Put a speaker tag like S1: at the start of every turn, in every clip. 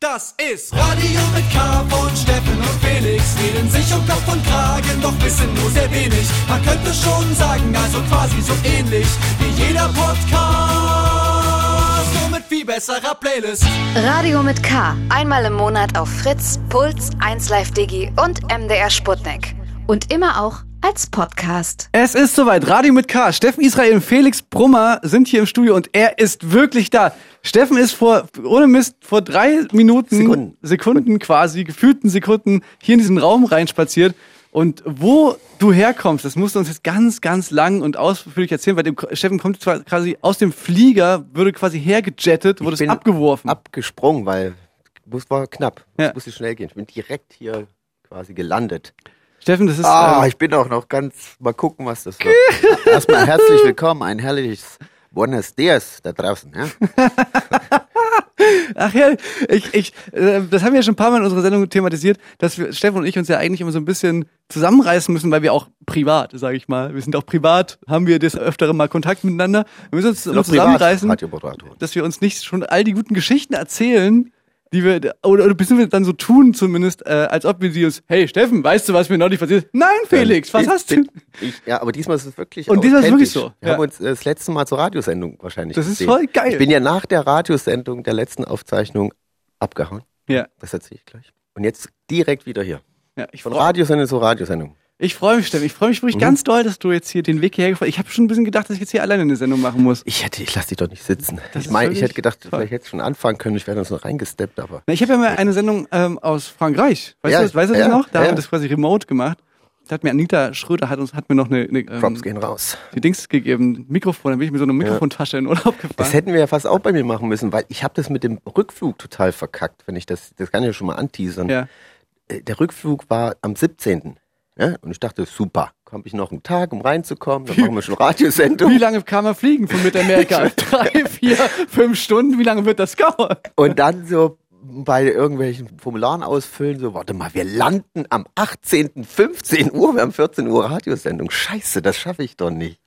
S1: Das ist Radio mit K von Steffen und Felix. Reden sich um Kopf und Kragen, doch wissen nur sehr wenig. Man könnte schon sagen, also quasi so ähnlich wie jeder Podcast. Nur mit viel besserer Playlist.
S2: Radio mit K. Einmal im Monat auf Fritz, Puls, 1Live Digi und MDR Sputnik. Und immer auch als Podcast.
S3: Es ist soweit. Radio mit K. Steffen Israel und Felix Brummer sind hier im Studio und er ist wirklich da. Steffen ist vor, ohne Mist, vor drei Minuten,
S4: Sekunden.
S3: Sekunden quasi, gefühlten Sekunden hier in diesen Raum reinspaziert. Und wo du herkommst, das musst du uns jetzt ganz, ganz lang und ausführlich erzählen, weil dem Steffen kommt zwar quasi aus dem Flieger, würde quasi hergejettet, wurde es
S4: bin
S3: abgeworfen.
S4: Abgesprungen, weil es war knapp. Es
S3: Ja.
S4: musste schnell gehen. Ich bin direkt hier quasi gelandet.
S3: Steffen, das ist.
S4: Ah,
S3: ähm,
S4: ich bin auch noch ganz. Mal gucken, was das wird. Erstmal herzlich willkommen, ein herrliches Buenos Dias da draußen. Ja?
S3: Ach ja, ich, ich, äh, das haben wir ja schon ein paar Mal in unserer Sendung thematisiert, dass wir, Steffen und ich uns ja eigentlich immer so ein bisschen zusammenreißen müssen, weil wir auch privat, sage ich mal, wir sind auch privat, haben wir des Öfteren mal Kontakt miteinander. Wir müssen uns immer
S4: Noch
S3: zusammenreißen, dass wir uns nicht schon all die guten Geschichten erzählen, die wir, oder, oder beziehungsweise dann so tun zumindest, äh, als ob wir sie uns, hey Steffen, weißt du, was mir neulich passiert ist? Nein, Felix, was
S4: Ich
S3: hast du?
S4: Ich, ja, aber diesmal ist es wirklich
S3: Und diesmal ist es wirklich so,
S4: Wir
S3: ja.
S4: haben uns äh, das letzte Mal zur Radiosendung wahrscheinlich
S3: Das ist
S4: gesehen.
S3: voll geil.
S4: Ich bin ja nach der Radiosendung der letzten Aufzeichnung abgehauen.
S3: Ja,
S4: Das erzähle ich gleich. Und jetzt direkt wieder hier.
S3: ja, ich
S4: Von Radiosendung zu Radiosendung.
S3: Ich freue mich, Steffen. Ich freue mich wirklich
S4: Mhm.
S3: ganz doll, dass du jetzt hier den Weg hierher gefahren Ich habe schon ein bisschen gedacht, dass ich jetzt hier alleine eine Sendung machen muss.
S4: Ich hätte, ich lass dich doch nicht sitzen.
S3: Das
S4: ich meine, ich hätte gedacht,
S3: toll.
S4: vielleicht hätte ich schon anfangen können. Ich wäre dann so reingesteppt, aber.
S3: Na, ich habe ja mal eine Sendung ähm, aus Frankreich. Weißt
S4: Ja,
S3: du das, weißt du das
S4: ja,
S3: noch? Da
S4: ja.
S3: haben wir das quasi remote gemacht. Da hat mir Anita Schröder hat uns hat mir noch eine, eine
S4: Props
S3: ähm,
S4: gehen raus.
S3: die Dings gegeben, Mikrofon, dann bin ich mit so einer Mikrofontasche in Urlaub gefahren.
S4: Das hätten wir ja fast auch bei mir machen müssen, weil ich habe das mit dem Rückflug total verkackt, wenn ich das, das kann ich ja schon mal anteasern.
S3: ja.
S4: Äh, Der Rückflug war am 17. Ja? Und ich dachte, super, habe ich noch einen Tag, um reinzukommen, dann machen wir schon Radiosendung.
S3: Wie lange kann man fliegen von Mittamerika? Drei, vier, fünf Stunden? Wie lange wird das dauern?
S4: Und dann so bei irgendwelchen Formularen ausfüllen, so, warte mal, wir landen am 18., 15 Uhr, wir haben 14 Uhr Radiosendung. Scheiße, das schaffe ich doch nicht.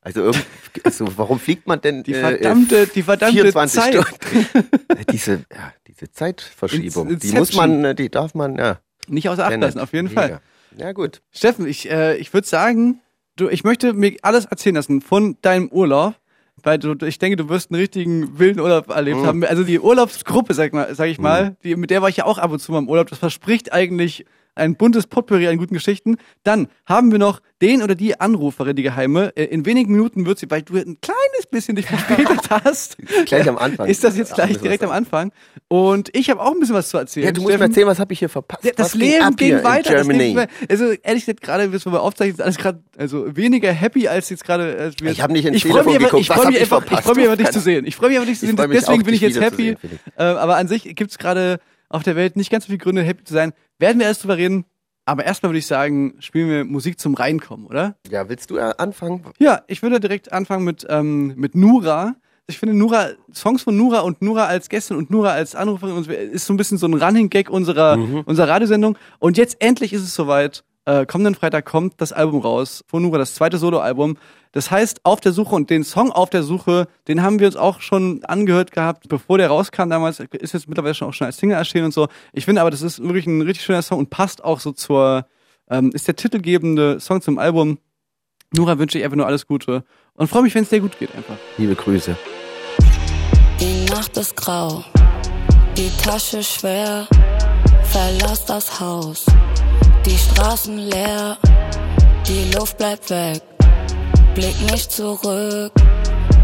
S4: Also, irgend, also warum fliegt man denn
S3: Die
S4: äh,
S3: verdammte, die verdammte
S4: 24
S3: Zeit.
S4: Stunden? diese, ja, diese Zeitverschiebung,
S3: Ins-
S4: die muss
S3: Inception.
S4: man, äh, die darf man, ja.
S3: Nicht außer Acht lassen, auf jeden
S4: Mega.
S3: Fall.
S4: Ja, gut.
S3: Steffen, ich, äh, ich würde sagen, du, ich möchte mir alles erzählen lassen von deinem Urlaub. Weil du, ich denke, du wirst einen richtigen wilden Urlaub erlebt
S4: Mhm.
S3: haben. Also die Urlaubsgruppe, sag, mal, sag ich mal, die, mit der war ich ja auch ab und zu mal im Urlaub. Das verspricht eigentlich ein buntes Potpourri an guten Geschichten. Dann haben wir noch den oder die Anruferin, die geheime. Äh, In wenigen Minuten wird sie, weil du ein kleines bisschen dich verspätet hast.
S4: Gleich am Anfang.
S3: Ist das jetzt gleich direkt am. Anfang? Und ich habe auch ein bisschen was zu erzählen.
S4: Ja, du musst mir
S3: Steffen.
S4: erzählen, was habe ich hier verpasst?
S3: Ja, das
S4: ging
S3: Leben ging
S4: in
S3: weiter. Das? Leben, also ehrlich gesagt, gerade bis wir mal aufzeichnen, ist alles gerade also weniger happy als jetzt gerade. als
S4: Ich hab nicht ins
S3: ich freu
S4: Telefon
S3: mich
S4: geguckt.
S3: Ich freue mich
S4: ich
S3: einfach, ich freue mich einfach, dich zu sehen. Ich freue mich einfach, dich zu sehen.
S4: freu
S3: Deswegen
S4: auch,
S3: bin ich jetzt happy.
S4: Felix.
S3: Äh, aber an sich gibt's gerade auf der Welt nicht ganz so viele Gründe, happy zu sein. Werden wir erst drüber reden. Aber erstmal würde ich sagen, spielen wir Musik zum Reinkommen, oder?
S4: Ja, willst du äh, anfangen?
S3: Ja, ich würde direkt anfangen mit, ähm, mit Nura. Ich finde Nura, Songs von Nura und Nura als Gästin und Nura als Anruferin ist so ein bisschen so ein Running-Gag unserer, unserer Radiosendung. Und jetzt endlich ist es soweit. Äh, kommenden Freitag kommt das Album raus von Nura, das zweite Soloalbum. Das heißt Auf der Suche und den Song Auf der Suche, den haben wir uns auch schon angehört gehabt, bevor der rauskam damals. Ist jetzt mittlerweile schon auch schon als Single erschienen und so. Ich finde aber, das ist wirklich ein richtig schöner Song und passt auch so zur, ähm, ist der titelgebende Song zum Album. Nora wünsche ich einfach nur alles Gute und freue mich, wenn es dir gut geht einfach.
S4: Liebe Grüße.
S5: Die Nacht ist grau, die Tasche schwer, verlass das Haus, die Straßen leer, die Luft bleibt weg, blick nicht zurück,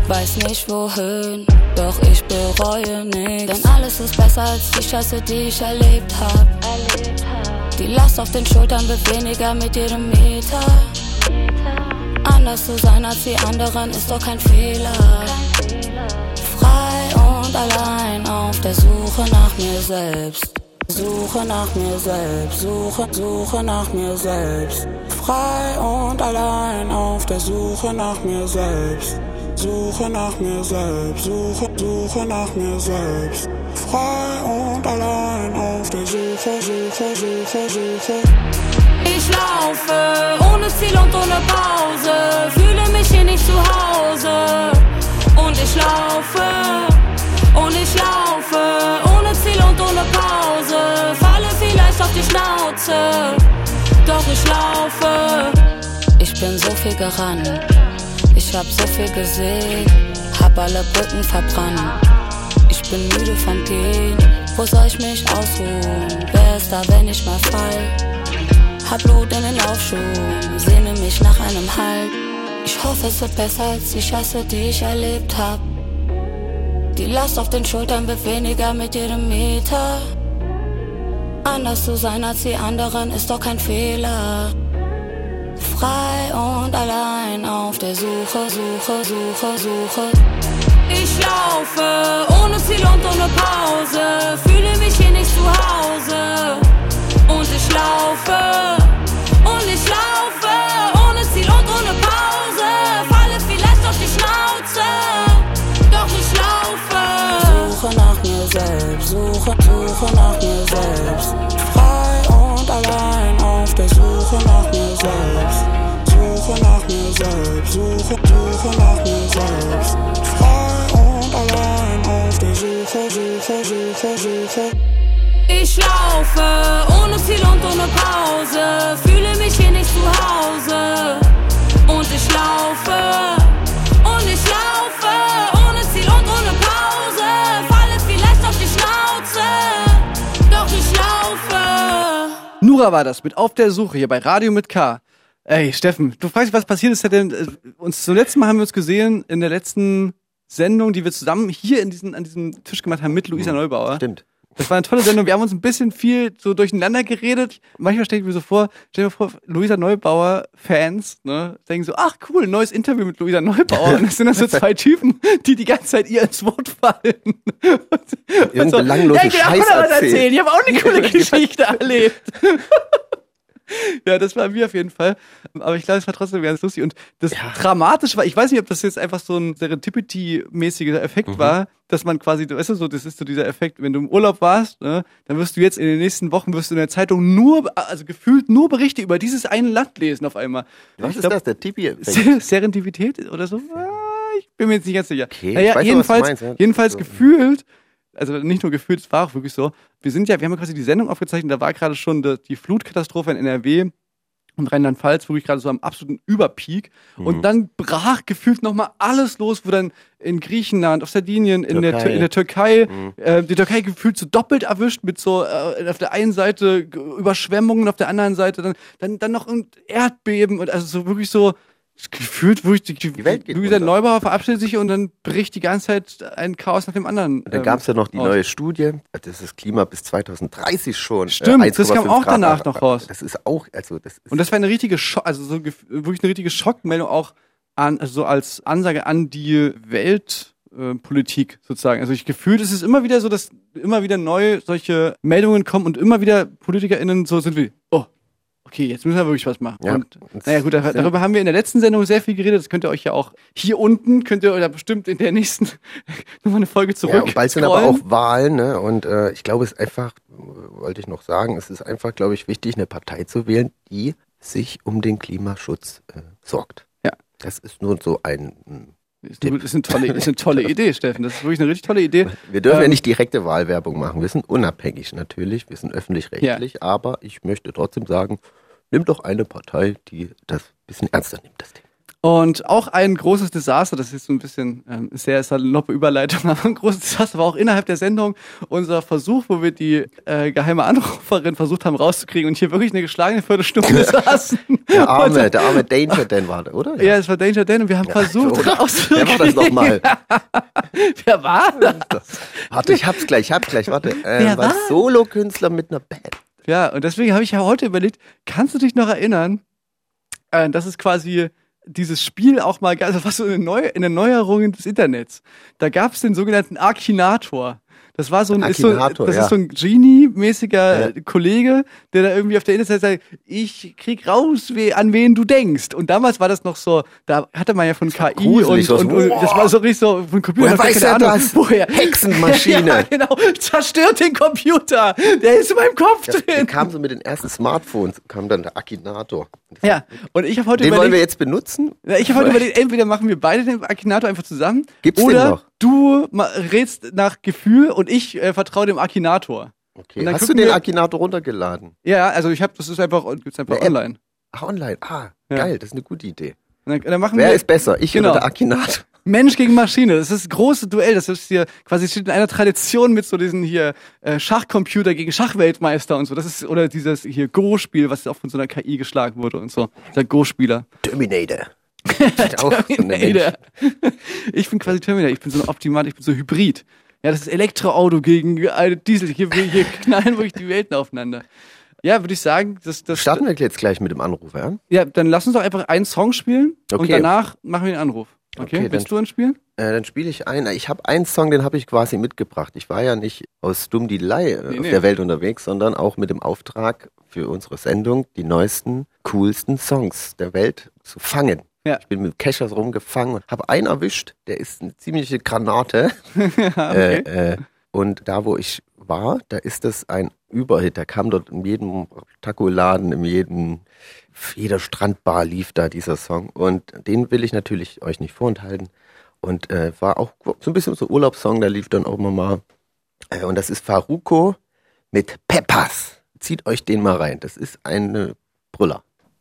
S5: weiß nicht wohin, doch ich bereue nichts, denn alles ist besser als die Scheiße, die ich erlebt hab. Die Last auf den Schultern wird weniger mit jedem Meter. Anders zu sein als die anderen ist doch kein Fehler. Frei und allein auf der Suche nach mir selbst. Suche nach mir selbst, suche, suche nach mir selbst. Frei und allein auf der Suche nach mir selbst. Suche nach mir selbst, suche, suche nach mir selbst. Frei und allein auf der Suche, Suche, Suche, Suche. Ich laufe ohne Ziel und ohne Pause, fühle mich hier nicht zu Hause. Und ich laufe, und ich laufe ohne Ziel und ohne Schnauze. Doch ich laufe. Ich bin so viel gerannt. Ich hab so viel gesehen. Hab alle Brücken verbrannt. Ich bin müde vom Gehen. Wo soll ich mich ausruhen? Wer ist da, wenn ich mal fall? Hab Blut in den Laufschuhen. Sehne mich nach einem Halt. Ich hoffe, es wird besser als die Scheiße, die ich erlebt hab. Die Last auf den Schultern wird weniger mit jedem Meter. Anders zu sein als die anderen ist doch kein Fehler. Frei und allein auf der Suche, Suche, Suche, Suche. Ich laufe ohne Ziel und ohne Pause. Fühle mich hier nicht zu Hause. Und ich laufe. Und ich laufe ohne Ziel und ohne Pause. Falle vielleicht auf die Schnauze. Doch ich laufe. Suche nach mir selbst. Suche, selbst. Suche nach mir selbst. Suche, suche nach mir selbst. Frei und allein auf der Suche, Suche, Suche, Suche. Ich laufe ohne Ziel und ohne Pause. Fühle mich
S3: Nura war das mit Auf der Suche hier bei Radio mit K. Ey, Steffen, du fragst, was passiert ist. Denn, äh, uns zum letzten Mal haben wir uns gesehen in der letzten Sendung, die wir zusammen hier in diesen, an diesem Tisch gemacht haben mit Luisa Neubauer.
S4: Stimmt.
S3: Das war eine tolle Sendung. Wir haben uns ein bisschen viel so durcheinander geredet. Manchmal stelle ich mir so vor, stell dir vor, Luisa Neubauer Fans, ne, denken so, ach cool, neues Interview mit Luisa Neubauer. Und das sind dann so zwei Typen, die die ganze Zeit ihr ins Wort fallen. Und
S4: Irgendeinen
S3: so,
S4: belanglosen
S3: ja, ich will auch
S4: Scheiß
S3: noch was
S4: erzählen.
S3: erzählen. Ich habe auch eine coole Geschichte erlebt. Ja, das war mir auf jeden Fall. Aber ich glaube, es war trotzdem ganz lustig. Und das Dramatische war, ich weiß nicht, ob das jetzt einfach so ein Serendipity-mäßiger Effekt
S4: Mhm.
S3: war, dass man quasi, weißt du, so, das ist so dieser Effekt, wenn du im Urlaub warst, ne, dann wirst du jetzt in den nächsten Wochen, wirst du in der Zeitung nur, also gefühlt nur Berichte über dieses eine Land lesen auf einmal.
S4: Was
S3: Ich
S4: ist
S3: glaub,
S4: das, der Tipi?
S3: Ser- Serendipität oder so? Ah, Ich bin mir jetzt nicht ganz sicher.
S4: Okay,
S3: naja, jedenfalls,
S4: meinst, ja.
S3: jedenfalls
S4: So.
S3: gefühlt, also nicht nur gefühlt, es war auch wirklich so. Wir sind ja, wir haben ja quasi die Sendung aufgezeichnet, da war gerade schon die, Flutkatastrophe in NRW und Rheinland-Pfalz wirklich gerade so am absoluten Überpeak.
S4: Mhm.
S3: Und dann brach gefühlt nochmal alles los, wo dann in Griechenland, auf Sardinien, in der,
S4: Türkei.
S3: Tür- in der Türkei,
S4: Mhm.
S3: äh, die Türkei gefühlt so doppelt erwischt mit so äh, auf der einen Seite Überschwemmungen, auf der anderen Seite dann, dann, dann noch ein Erdbeben und also so wirklich so gefühlt wirklich die,
S4: Die Welt geht
S3: Luisa
S4: unter.
S3: Neubauer verabschiedet sich und dann bricht die ganze Zeit ein Chaos nach dem anderen.
S4: Dann
S3: ähm,
S4: gab es ja noch die
S3: aus.
S4: neue Studie, das ist das Klima bis 2030 schon. äh,
S3: Stimmt, das
S4: 1,5
S3: kam auch
S4: Grad.
S3: danach noch raus.
S4: Das ist auch, also das ist
S3: Und das war eine richtige Schock, also so wirklich eine richtige Schockmeldung auch an, also so als Ansage an die Weltpolitik sozusagen. Also ich gefühlt ist es immer wieder so, dass immer wieder neu solche Meldungen kommen und immer wieder PolitikerInnen so sind wie, oh, okay, jetzt müssen wir wirklich was machen.
S4: Ja.
S3: Und naja gut, da- darüber haben wir in der letzten Sendung sehr viel geredet. Das könnt ihr euch ja auch hier unten, könnt ihr oder bestimmt in der nächsten nochmal eine Folge zurück.
S4: Ja, und bald sind aber auch Wahlen, ne? Und äh, ich glaube, es ist einfach, wollte ich noch sagen, es ist einfach, glaube ich, wichtig, eine Partei zu wählen, die sich um den Klimaschutz äh, sorgt.
S3: Ja.
S4: Das ist nur so ein.
S3: Ist eine, ist eine tolle, ist eine tolle Idee, Steffen. Das ist wirklich eine richtig tolle Idee.
S4: Wir dürfen ja
S3: Ähm,
S4: nicht direkte Wahlwerbung machen. Wir sind unabhängig natürlich, wir sind öffentlich-rechtlich, aber ich möchte trotzdem sagen, nimm doch eine Partei, die das ein bisschen ernster nimmt, das Ding.
S3: Und auch ein großes Desaster, das ist so ein bisschen ähm, sehr saloppe Überleitung, aber ein großes Desaster war auch innerhalb der Sendung unser Versuch, wo wir die äh, geheime Anruferin versucht haben rauszukriegen und hier wirklich eine geschlagene Viertelstunde saßen.
S4: Der arme,
S3: Und,
S4: der arme Danger Dan war der, oder?
S3: ja, es war Danger Dan und wir haben versucht
S4: so.
S3: rauszukriegen.
S4: Wer war das nochmal?
S3: Wer war das?
S4: Warte, ich hab's gleich, ich hab's gleich, warte.
S3: Wer
S4: Ähm, war
S3: war?
S4: Solokünstler mit einer Band.
S3: Ja, und deswegen habe ich ja heute überlegt, kannst du dich noch erinnern, äh, dass es quasi dieses Spiel auch mal, also was so eine, Neu in den Neuerungen des Internets, da gab es den sogenannten Akinator. Das war so ein, ist so, das
S4: ja.
S3: ist so ein Genie-mäßiger
S4: Ja.
S3: Kollege, der da irgendwie auf der Internetseite sagt, ich krieg raus, we, an wen du denkst. Und damals war das noch so, da hatte man ja von KI
S4: gruselig,
S3: und, und, und das war so richtig so von Computer.
S4: Woher weiß er
S3: Ahnung,
S4: das?
S3: Woher?
S4: Hexenmaschine.
S3: ja, genau. Zerstört den Computer. Der ist in meinem Kopf
S4: der
S3: drin.
S4: kam so mit den ersten Smartphones, kam dann der Akinator.
S3: Ja, und ich habe heute
S4: Den wollen wir
S3: überlegt,
S4: jetzt benutzen?
S3: ja, ich habe heute überlegt, entweder machen wir beide den Akinator einfach zusammen
S4: Gibt's den
S3: oder
S4: noch?
S3: Du rätst nach Gefühl und ich äh, vertraue dem Akinator.
S4: Okay. Hast du den
S3: wir-
S4: Akinator runtergeladen?
S3: Ja, also ich habe, das ist einfach, gibt's einfach
S4: App.
S3: online.
S4: Ach, online. Ah,
S3: Ja.
S4: geil, das ist eine gute Idee.
S3: Dann, dann machen
S4: Wer
S3: wir
S4: ist besser? Ich
S3: Genau.
S4: oder der Akinator?
S3: Mensch gegen Maschine. Das ist das große Duell. Das ist hier quasi steht in einer Tradition mit so diesen hier äh, Schachcomputer gegen Schachweltmeister und so. Das ist oder dieses hier Go-Spiel, was auch von so einer KI geschlagen wurde und so. Der Go-Spieler.
S4: Terminator.
S3: Terminator. Ich bin quasi Terminator. Ich bin so ein Optimat. Ich bin so Hybrid. Ja, das ist Elektroauto gegen eine Diesel. Hier, hier knallen wirklich die Welten aufeinander. Ja, würde ich sagen, das, das
S4: Starten wir jetzt gleich mit dem Anruf, ja?
S3: Ja, dann lass uns doch einfach einen Song spielen und
S4: Okay.
S3: danach machen wir den Anruf. Okay,
S4: Okay,
S3: willst du einen spielen?
S4: Äh, dann spiele ich ein. Ich habe einen Song, den habe ich quasi mitgebracht. Ich war ja nicht aus Dummdielei äh,
S3: Nee,
S4: auf
S3: nee.
S4: der Welt unterwegs, sondern auch mit dem Auftrag für unsere Sendung, die neuesten, coolsten Songs der Welt zu fangen.
S3: Ja.
S4: Ich bin mit Cashers rumgefangen und habe einen erwischt, der ist eine ziemliche Granate.
S3: okay.
S4: äh, äh, und da, wo ich war, da ist das ein Überhit. Da kam dort in jedem Taco-Laden, in jedem, jeder Strandbar lief da dieser Song. Und den will ich natürlich euch nicht vorenthalten. Und äh, war auch so ein bisschen so Urlaubssong, der lief dann auch immer mal. Äh, und das ist Faruko mit Peppers. Zieht euch den mal rein. Das ist ein Brüller.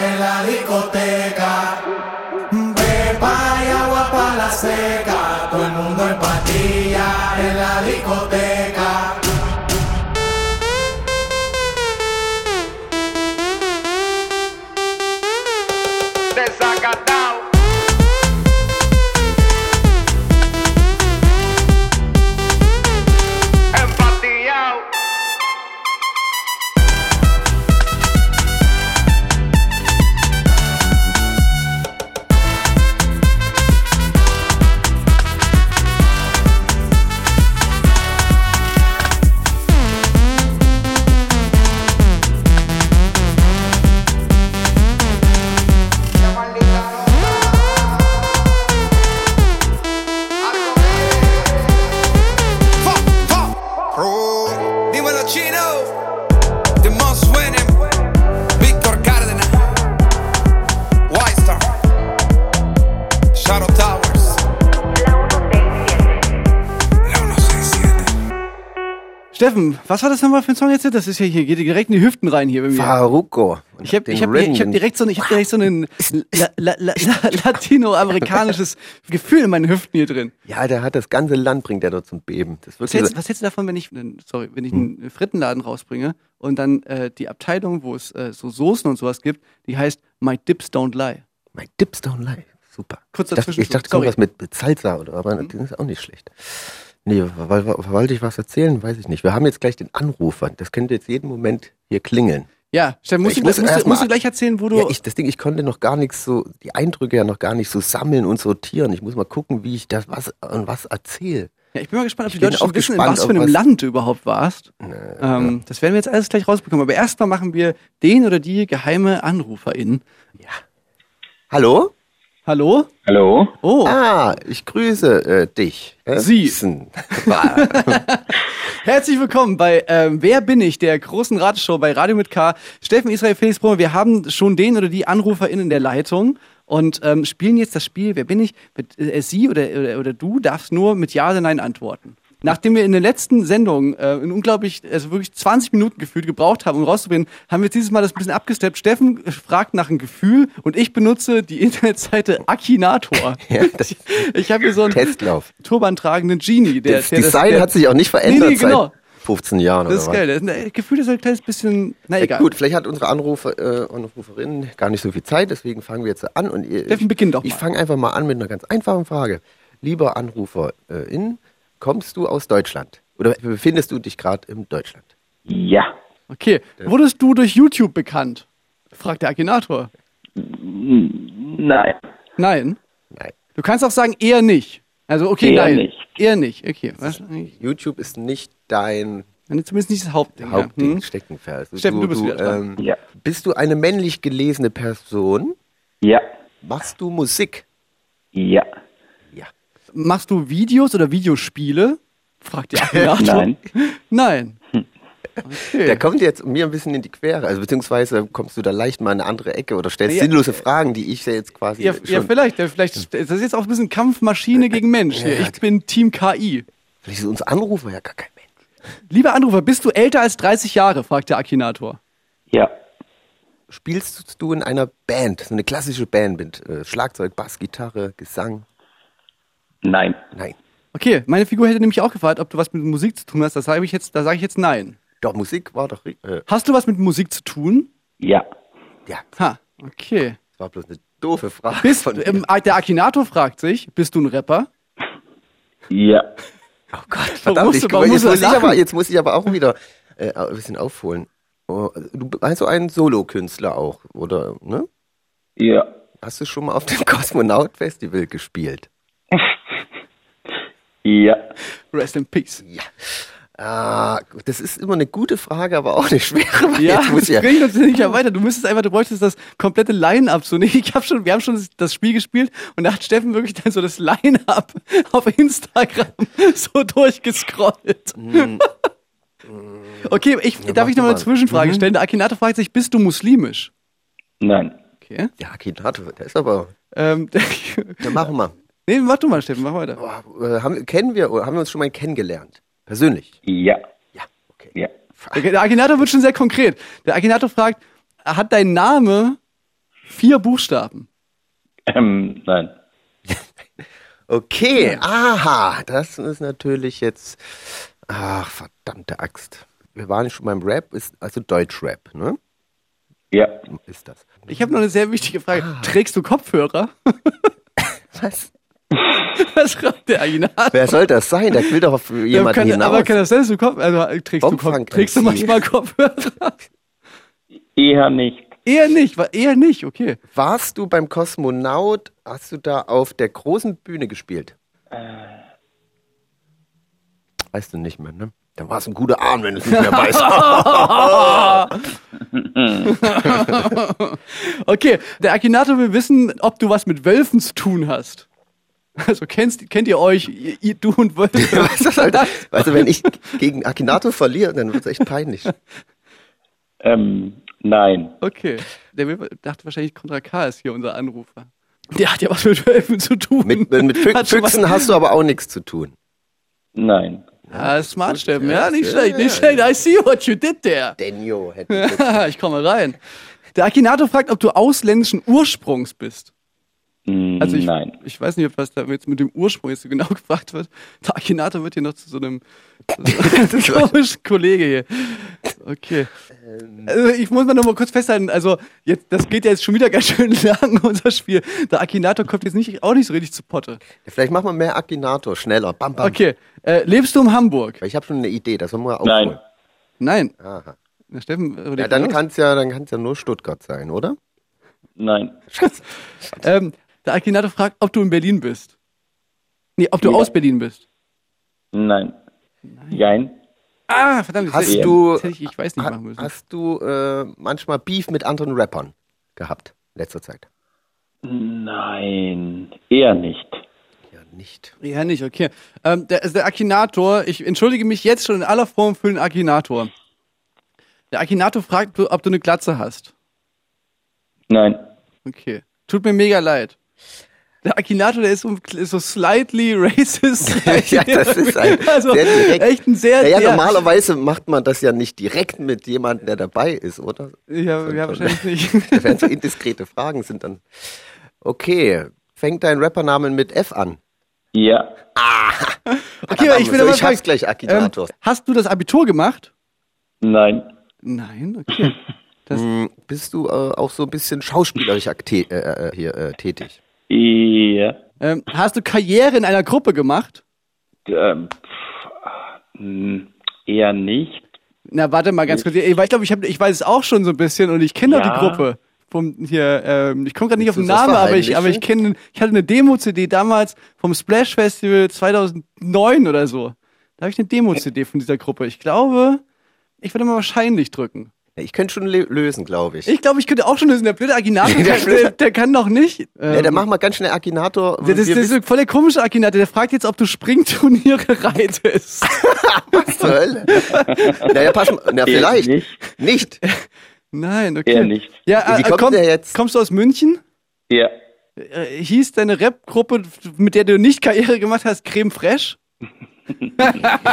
S1: En la discoteca. Pepa y agua para la seca,
S3: Ricoté. Was war das nochmal für ein Song jetzt? Das ist ja hier, geht direkt in die Hüften rein hier bei mir.
S4: Faruko. Und
S3: Ich habe ich hab, ich hab direkt so, ein- ich hab direkt so ein la, la, la, la, latinoamerikanisches Gefühl in meinen Hüften hier drin.
S4: Ja, der hat das ganze Land, bringt der dort zum Beben. Das
S3: Was hältst, was hältst du davon, wenn ich, sorry, wenn ich einen Frittenladen rausbringe und dann äh, die Abteilung, wo es äh, so Soßen und sowas gibt, die heißt My Dips Don't Lie.
S4: My Dips Don't Lie. Super.
S3: Kurz
S4: ich dachte,
S3: dazwischen
S4: ich dachte
S3: sorry.
S4: kommt was mit Salsa oder, aber das ist auch nicht schlecht. Nee, weil, weil, wollte ich was erzählen? Weiß ich nicht. Wir haben jetzt gleich den Anrufer. Das könnte jetzt jeden Moment hier klingeln.
S3: Ja, Steffen, musst,
S4: Ich
S3: du,
S4: muss
S3: musst, du, musst du gleich erzählen, wo du.
S4: Ja, ich, das Ding, ich konnte noch gar nichts so, die Eindrücke ja noch gar nicht so sammeln und sortieren. Ich muss mal gucken, wie ich das was und was erzähle.
S3: Ja, ich bin mal gespannt, ob
S4: Ich
S3: die Leute schon
S4: auch
S3: wissen, in
S4: gespannt,
S3: was für einem
S4: was-
S3: Land du überhaupt warst. ähm, Das werden wir jetzt alles gleich rausbekommen. Aber erstmal machen wir den oder die geheime Anruferin.
S4: Hallo?
S3: Hallo?
S6: Hallo?
S3: Oh,
S4: Ah, ich grüße äh, dich. Äh,
S3: Sie.
S4: Wissen.
S3: herzlich willkommen bei ähm, Wer bin ich, der großen Rateshow bei Radio mit K. Steffen Israel Felix Brummer, wir haben schon den oder die Anruferin in der Leitung und ähm, spielen jetzt das Spiel Wer bin ich? Mit, äh, sie oder, oder, oder du darfst nur mit Ja oder Nein antworten. Nachdem wir in der letzten Sendung äh, in unglaublich, also wirklich 20 Minuten gefühlt gebraucht haben, um rauszufinden, haben wir jetzt dieses Mal das ein bisschen abgesteppt. Steffen fragt nach einem Gefühl und ich benutze die Internetseite Akinator.
S4: Ja, das-
S3: ich habe hier so einen
S4: Testlauf.
S3: turbantragenden Genie. Der,
S4: Das
S3: der,
S4: Design
S3: der,
S4: hat sich auch nicht verändert
S3: Nee, nee, genau.
S4: seit 15 Jahren
S3: Das ist
S4: oder was.
S3: geil. Das ist ein Gefühl ist ein kleines bisschen, na
S4: Ja,
S3: egal.
S4: gut, vielleicht hat unsere Anrufer äh, Anruferin gar nicht so viel Zeit, deswegen fangen wir jetzt an. Und ihr,
S3: Steffen, beginn doch
S4: Ich fange einfach mal an mit einer ganz einfachen Frage. Lieber Anruferin, kommst du aus Deutschland? Oder befindest du dich gerade in Deutschland?
S6: Ja.
S3: Okay. Wurdest du durch YouTube bekannt? Fragt der Akinator.
S6: Nein.
S3: Nein.
S4: Nein.
S3: Du kannst auch sagen, eher nicht. Also, okay,
S6: Eher
S3: nein.
S6: nicht.
S3: Eher nicht. Okay. Was?
S4: YouTube ist nicht dein
S3: Zumindest nicht das Hauptding.
S4: Hauptding,
S3: Ja. Hm?
S4: Steckenpferd. Also
S3: Steffen, du bist wieder dran.
S4: ähm,
S6: Ja.
S4: Bist du eine männlich gelesene Person?
S6: Ja.
S4: Machst du Musik?
S6: Ja.
S3: Machst du Videos oder Videospiele? Fragt der Akinator.
S6: Nein.
S3: Nein. Okay.
S4: Der kommt jetzt mir ein bisschen in die Quere. Also beziehungsweise kommst du da leicht mal in eine andere Ecke oder stellst
S3: Ja.
S4: sinnlose Fragen, die ich ja jetzt quasi
S3: ja,
S4: schon...
S3: ja, vielleicht, ja, vielleicht. Das ist jetzt auch ein bisschen Kampfmaschine gegen Mensch hier.
S4: Ja.
S3: Ich bin Team KI.
S4: Vielleicht ist unser Anrufer ja gar kein Mensch.
S3: Lieber Anrufer, bist du älter als 30 Jahre? fragt der Akinator.
S6: Ja.
S4: Spielst du in einer Band, so eine klassische Band mit äh, Schlagzeug, Bass, Gitarre, Gesang?
S6: Nein.
S4: Nein.
S3: Okay, meine Figur hätte nämlich auch gefragt, ob du was mit Musik zu tun hast. Das sage ich jetzt, da sage ich jetzt nein.
S4: Doch, Musik war doch... Äh,
S3: Hast du was mit Musik zu tun?
S6: Ja.
S4: ja,
S3: Ha, okay.
S4: das war bloß eine doofe Frage
S3: Bist, ähm, der Akinator fragt sich, bist du ein Rapper?
S6: Ja.
S4: Oh Gott, verdammt, ich,
S3: du- warum
S4: jetzt, muss ich aber, jetzt muss ich aber auch wieder äh, ein bisschen aufholen. Oh, du bist also ein Solokünstler auch, oder? Ne?
S6: Ja.
S4: Hast du schon mal auf dem Kosmonaut-Festival gespielt?
S6: Ja.
S3: Rest in Peace.
S4: Ja. Ah, das ist immer eine gute Frage, aber auch eine schwere. weil
S3: Ja,
S4: jetzt muss
S3: das
S4: ich ja,
S3: bringt uns nicht mehr weiter. Du müsstest einfach, du bräuchtest das komplette Line-Up so. Nee, ich hab schon, wir haben schon das Spiel gespielt und da hat Steffen wirklich dann so das Line-Up auf Instagram so durchgescrollt. okay, ich, darf
S4: Mhm. mach
S3: ich noch
S4: du
S3: mal eine. Zwischenfrage
S4: Mhm.
S3: stellen? Der Akinator fragt sich, bist du muslimisch?
S6: Nein.
S3: Okay.
S4: ja, Akinato, der ist aber.
S3: Ähm,
S4: Dann machen wir.
S3: Nee, mach du mal, Steffen, mach weiter.
S4: Boah, äh, haben, kennen wir, oder haben wir uns schon mal kennengelernt? Persönlich?
S6: Ja.
S4: Ja, okay.
S6: Ja.
S3: Der, Akinator wird schon sehr konkret. Der Akinator fragt, hat dein Name vier Buchstaben?
S6: Ähm, nein.
S4: Okay, aha, das ist natürlich jetzt. Ach, verdammte Axt. Wir waren schon beim Rap, ist also Deutschrap, ne?
S6: Ja.
S4: Ist das.
S3: Ich habe noch eine sehr wichtige Frage. Trägst du Kopfhörer?
S4: Was?
S3: Was schreibt der Aguinato?
S4: Wer soll das sein? Der will doch auf
S3: Ja,
S4: jemanden
S3: kann,
S4: hinaus.
S3: aber kann das sein, dass du Kopf, also äh, trägst, du, Kopf, trägst du
S4: an
S3: manchmal Kopfhörer?
S6: Eher nicht.
S3: Eher nicht, war eher nicht, okay.
S4: Warst du beim Kosmonaut, hast du da auf der großen Bühne gespielt? Weißt du nicht mehr, ne? Dann war es ein guter Abend, wenn du es nicht mehr weißt.
S3: Okay, der Akinato will wissen, ob du was mit Wölfen zu tun hast. Also kennst, kennt ihr euch, ihr, ihr, du und Wölfe?
S4: weißt, du, halt, weißt du, wenn ich gegen Akinato verliere, dann wird es echt peinlich.
S6: Ähm, nein.
S3: Okay, der dachte wahrscheinlich, Kontra K ist hier unser Anrufer. Der hat ja was mit Wölfen zu tun.
S4: Mit, mit Fü
S3: Hat
S4: Füchsen
S3: was-
S4: hast du aber auch nichts zu tun.
S6: Nein.
S3: Ja, Smart Steppen,
S4: Ja,
S3: ja, nicht
S4: ja,
S3: schlecht, nicht
S4: ja.
S3: schlecht. I see what you did there.
S4: Denjo hätte ich
S3: komme rein. Der Akinato fragt, ob du ausländischen Ursprungs bist.
S6: Mm,
S3: Also ich,
S6: nein.
S3: ich weiß nicht, was da jetzt mit dem Ursprung jetzt so genau gefragt wird. Der Akinato wird hier noch zu so einem komischen Kollege hier. Okay. Also ich muss mal noch mal kurz festhalten, also jetzt, das geht ja jetzt schon wieder ganz schön lang, unser Spiel. Der Akinato kommt jetzt nicht, auch nicht so richtig zu Potte.
S4: Vielleicht machen wir mehr Akinator, schneller. Bam, bam.
S3: Okay, äh, lebst du in Hamburg?
S4: Ich habe schon eine Idee, das wollen wir
S6: Nein.
S4: aufholen.
S3: Nein.
S4: Aha.
S3: Na, Steffen, äh,
S4: Ja, dann kann es ja, dann kann's ja nur Stuttgart sein, oder?
S6: Nein.
S3: ähm, der Akinato fragt, ob du in Berlin bist. Nee, ob du
S6: Ja.
S3: aus Berlin bist.
S6: Nein. Jein.
S3: Ah, verdammt, das
S4: Hast
S3: ich-
S4: du,
S3: ich, ich weiß nicht
S4: ha-
S3: machen müssen.
S4: hast du äh, manchmal Beef mit anderen Rappern gehabt, letzter Zeit?
S6: Nein. Eher nicht.
S4: Ja, nicht.
S3: Ja, nicht, okay. Ähm, der, also der Akinator, ich entschuldige mich jetzt schon in aller Form für den Akinator. Der Akinator fragt, ob du eine Glatze hast.
S6: Nein.
S3: Okay. Tut mir mega leid. Der Akinator, der ist so, so slightly racist.
S4: ja, das ist ein
S3: also,
S4: sehr direkt.
S3: echt ein sehr,
S4: Naja,
S3: sehr
S4: normalerweise macht man das ja nicht direkt mit jemandem, der dabei ist, oder?
S3: Ja, ja wahrscheinlich nicht.
S4: Da werden so indiskrete Fragen sind dann. Okay, fängt dein Rappername mit F an?
S6: Ja.
S3: Okay, aber ich will
S4: so,
S3: aber
S4: ich hab's gleich, Akinator.
S3: Ähm, hast du das Abitur gemacht?
S6: Nein.
S3: Nein, okay. Das,
S4: Hm, bist du äh, auch so ein bisschen schauspielerisch akte äh, äh, hier äh, tätig?
S6: Ja.
S3: ähm, hast du Karriere in einer Gruppe gemacht?
S6: Ähm, pff, mm, eher nicht.
S3: Na, warte mal ganz kurz. Ich, ich glaube, ich, hab, ich weiß es auch schon so ein bisschen und ich kenne
S6: Ja.
S3: die Gruppe. Vom, hier, ähm, ich komme gerade nicht auf den Namen, aber ich, aber ich kenne, ich hatte eine Demo-CD damals vom Splash Festival 2009 oder so. Da habe ich eine Demo-CD von dieser Gruppe. Ich glaube, ich würde mal wahrscheinlich drücken.
S4: Ich könnte schon lö- lösen, glaube ich.
S3: Ich glaube, ich könnte auch schon lösen. Der blöde Akinator,
S4: Der
S3: der, der, der kann doch nicht. Ähm,
S4: ja, dann mach mal ganz schnell Akinator.
S3: das, ist,
S4: Wir
S3: das ist voll der komische Akinator. Der fragt jetzt, ob du Springturniere reitest.
S4: Was zur Hölle? naja, pass mal. Na,
S6: Eher
S4: vielleicht.
S6: nicht.
S4: Nicht.
S3: Nein, okay.
S6: Eher nicht.
S3: Ja,
S4: Wie
S3: äh,
S4: kommt
S3: komm,
S4: der jetzt?
S3: Kommst du aus München?
S6: Ja.
S3: Äh, hieß deine Rap-Gruppe, mit der du nicht Karriere gemacht hast, Creme Fraiche?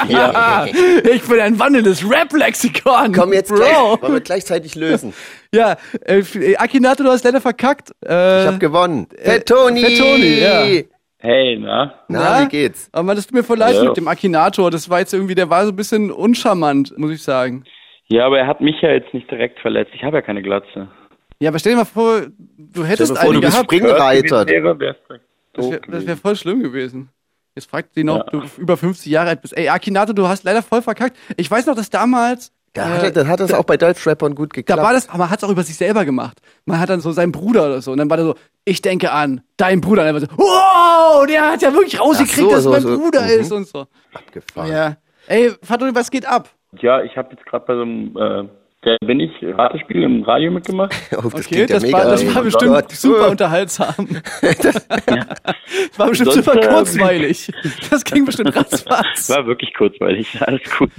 S6: Ja.
S3: Ich bin ein wandelndes Rap-Lexikon.
S4: Komm jetzt
S3: Bro.
S4: gleich. Wollen wir gleichzeitig lösen.
S3: Ja, äh, äh, Akinato, du hast leider verkackt. Äh,
S4: Ich habe gewonnen. Fettoni.
S3: Fettoni, ja.
S6: Hey, na?
S4: Na, wie geht's?
S3: Aber das tut mir voll leid
S6: Ja.
S3: mit dem Akinator. Das war jetzt irgendwie, der war so ein bisschen uncharmant, muss ich sagen.
S6: Ja, aber er hat mich ja jetzt nicht direkt verletzt. Ich habe ja keine Glatze.
S3: Ja, aber stell dir mal vor, du hättest
S4: Stell dir vor,
S3: eine
S4: du bist
S3: gehabt.
S4: Springreiter.
S6: Wär's direkt
S3: Das wäre wär voll schlimm gewesen. Jetzt fragt sie noch,
S6: Ja.
S3: du über 50 Jahre alt bist. Ey, Akinato, du hast leider voll verkackt. Ich weiß noch, dass damals.
S4: Da
S3: äh,
S4: hat, er- da hat das auch bei Deutschrappern gut
S3: Da
S4: geklappt.
S3: war das, aber man hat es auch über sich selber gemacht. Man hat dann so seinen Bruder oder so. Und dann war der so, ich denke an deinen Bruder. Und dann war so, wow, der hat ja wirklich rausgekriegt,
S4: so,
S3: dass
S4: so,
S3: mein
S4: so.
S3: Bruder
S4: Mhm.
S3: ist und so.
S4: abgefahren.
S3: Ja. Ey, Fatoni, was geht ab?
S6: Ja, ich habe jetzt gerade bei so einem, äh, der bin ich, Ratespiel im Radio mitgemacht.
S4: Oh, das
S3: Okay,
S4: ja
S3: das,
S4: mega.
S3: war, das
S4: ey.
S3: war
S4: Oh
S3: bestimmt
S4: Gott.
S3: super unterhaltsam. das war bestimmt
S6: Sonst,
S3: super
S6: äh,
S3: kurzweilig. Das ging bestimmt ratzfatz.
S6: War wirklich kurzweilig, alles gut.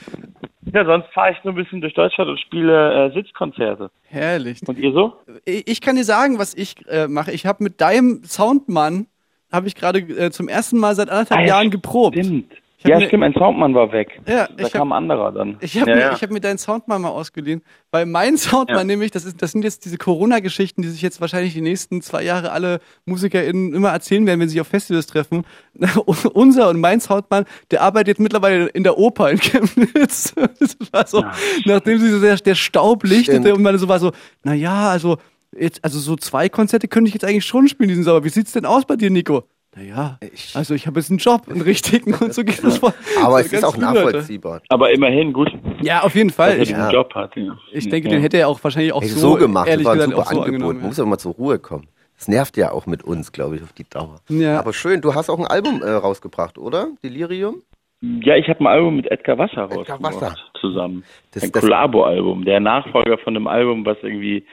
S6: Ja, sonst fahre ich so ein bisschen durch Deutschland und spiele äh, Sitzkonzerte.
S3: Herrlich.
S6: Und ihr so?
S3: Ich kann dir sagen, was ich äh, mache. Ich habe mit deinem Soundmann, habe ich gerade äh, zum ersten Mal seit anderthalb
S6: Ah, ja,
S3: Jahren geprobt.
S6: Stimmt.
S3: Ich hab
S6: Ja,
S3: mir-
S6: stimmt, ein Soundmann war weg.
S3: Ja,
S6: da
S3: ich
S6: kam ein anderer dann.
S3: Ich habe
S6: ja,
S3: mir,
S6: ja.
S3: ich hab mir deinen Soundmann mal ausgeliehen, weil mein Soundmann
S6: Ja.
S3: nämlich, das, ist, das sind jetzt diese Corona-Geschichten, die sich jetzt wahrscheinlich die nächsten zwei Jahre alle MusikerInnen immer erzählen werden, wenn sie sich auf Festivals treffen. Unser und mein Soundmann, der arbeitet jetzt mittlerweile in der Oper in Chemnitz. Das war so, nachdem sie so der, der Staub lichtete
S4: Stimmt.
S3: und man so war so, na ja, also jetzt, also so zwei Konzerte könnte ich jetzt eigentlich schon spielen diesen Sommer. Wie sieht's denn aus bei dir, Nico? Naja, also ich habe jetzt einen Job, einen richtigen und so geht das vor.
S4: Aber
S3: so
S4: es ist auch
S3: früh, Leute.
S4: nachvollziehbar.
S6: Aber immerhin gut,
S3: Ja, auf jeden
S6: dass
S3: Fall.
S6: er
S3: Ich,
S6: diesen
S4: ja.
S6: Job hat. Ja.
S3: ich denke,
S6: ja.
S3: den hätte er auch wahrscheinlich auch
S4: Hey,
S3: so,
S4: so, gemacht, das
S3: ehrlich
S4: war ein
S3: gesagt,
S4: super
S3: auch so
S4: Angebot. Man muss aber mal zur Ruhe kommen. Das nervt ja auch mit uns, glaube ich, auf die Dauer.
S3: Ja.
S4: Aber schön, du hast auch ein Album äh, rausgebracht, oder? Delirium?
S6: Ja, ich habe ein Album mit Edgar Wasser
S4: Edgar
S6: rausgebracht
S4: Wasser.
S6: zusammen.
S4: Das-
S6: ein Collabo-Album, der Nachfolger von einem Album, was irgendwie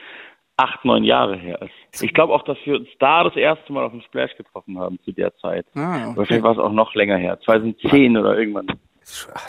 S6: acht, neun Jahre her ist. Ich glaube auch, dass wir uns da das erste Mal auf dem Splash getroffen haben zu der Zeit.
S3: Ah, okay.
S6: vielleicht war es auch noch länger her, 2010 oder irgendwann.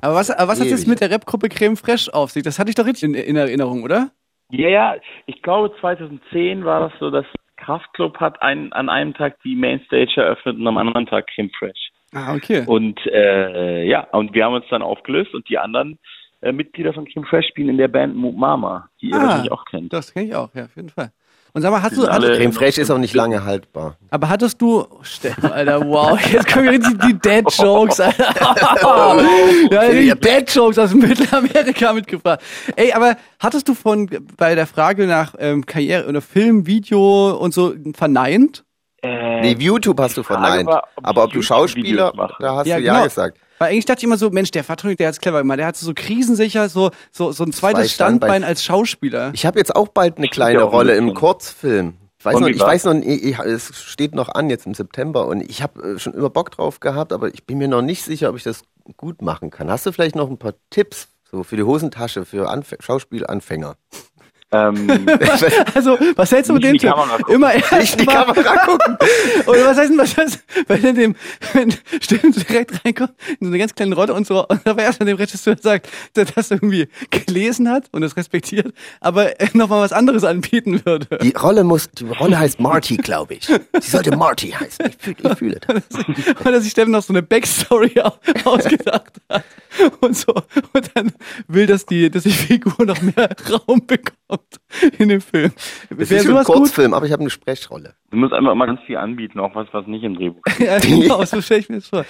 S3: Aber was, aber was hat jetzt mit der Rap-Gruppe Creme Fraiche auf sich? Das hatte ich doch richtig in, in Erinnerung, oder?
S6: Ja, ja, ich glaube 2010 war das so, dass Kraftklub hat ein, an einem Tag die Mainstage eröffnet und am anderen Tag Creme Fresh.
S3: Ah, okay.
S6: Und äh, ja, und wir haben uns dann aufgelöst und die anderen äh, Mitglieder von Creme Fresh spielen in der Band Moot Mama, die ihr
S3: Ah,
S6: wahrscheinlich auch kennt.
S3: Das kenne ich auch, ja, auf jeden Fall. Und sag mal, hast du,
S6: alle-
S4: Creme Fraiche ist auch nicht lange haltbar.
S3: aber hattest du, oh, Steffen, Alter, wow, jetzt kommen richtig die Dad-Jokes, Alter. ja, die Dad-Jokes aus Mittelamerika mitgebracht. Ey, aber hattest du von, bei der Frage nach ähm, Karriere oder Film, Video und so verneint?
S6: Äh,
S4: Nee, YouTube hast du verneint.
S6: war, ob
S4: aber ob du
S6: YouTube-Videos
S4: Schauspieler, da hast
S3: Ja,
S4: du ja
S3: genau.
S4: gesagt.
S3: Weil eigentlich dachte ich immer so, Mensch, der Vertrag, der hat's clever gemacht. Der hat so krisensicher so, so, so ein zweites
S4: Zwei Standbein.
S3: Standbein als Schauspieler.
S4: Ich habe jetzt auch bald eine kleine
S6: ja
S4: Rolle im. Kurzfilm. Ich weiß noch, ich weiß noch, ich, ich, es steht noch an jetzt im September und ich habe äh, schon immer Bock drauf gehabt, aber ich bin mir noch nicht sicher, ob ich das gut machen kann. Hast du vielleicht noch ein paar Tipps so für die Hosentasche für Anf Schauspielanfänger?
S6: Ähm,
S3: Also, was hältst du mit
S6: Nicht
S3: dem
S6: in die
S3: Tipp?
S6: Kamera gucken.
S3: Immer erst
S4: Nicht in die
S3: mal-
S4: Kamera gucken.
S3: Oder was heißt denn, was heißt, wenn er dem, wenn Stimmen direkt reinkommt, in so eine ganz kleine Rolle und so, und aber erst mal dem Regisseur sagt, dass er das irgendwie gelesen hat und das respektiert, aber nochmal was anderes anbieten würde.
S4: Die Rolle muss, die Rolle heißt Marty, glaube ich. Sie sollte Marty heißen. Ich fühle ich fühle das.
S3: Oder sich Steffen noch so eine Backstory au- ausgedacht hat und so, und dann will, dass die, dass die Figur noch mehr Raum bekommt in dem Film.
S4: Das
S3: Wäre
S4: ist schon ein
S3: sowas gut?
S4: Kurzfilm, aber ich habe eine Sprechrolle.
S6: du musst einfach mal ganz viel anbieten, auch was, was nicht im Drehbuch ist.
S3: Ja, genau, so stelle ich mir das vor.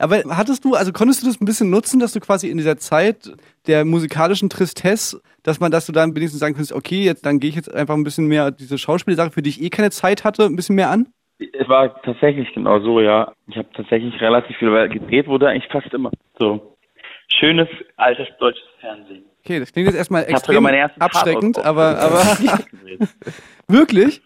S3: Aber hattest du, also konntest du das ein bisschen nutzen, dass du quasi in dieser Zeit der musikalischen Tristesse, dass man, dass du dann wenigstens sagen kannst, okay, jetzt dann gehe ich jetzt einfach ein bisschen mehr diese Schauspielsache, für die ich eh keine Zeit hatte, ein bisschen mehr an?
S6: Es war tatsächlich genau so, ja. Ich habe tatsächlich relativ viel, weil gedreht wurde eigentlich fast immer. So schönes altes deutsches Fernsehen.
S3: Okay, das klingt jetzt erstmal
S6: Ich hab sogar
S3: extrem
S6: meine ersten
S3: abschreckend, aber, aber wirklich?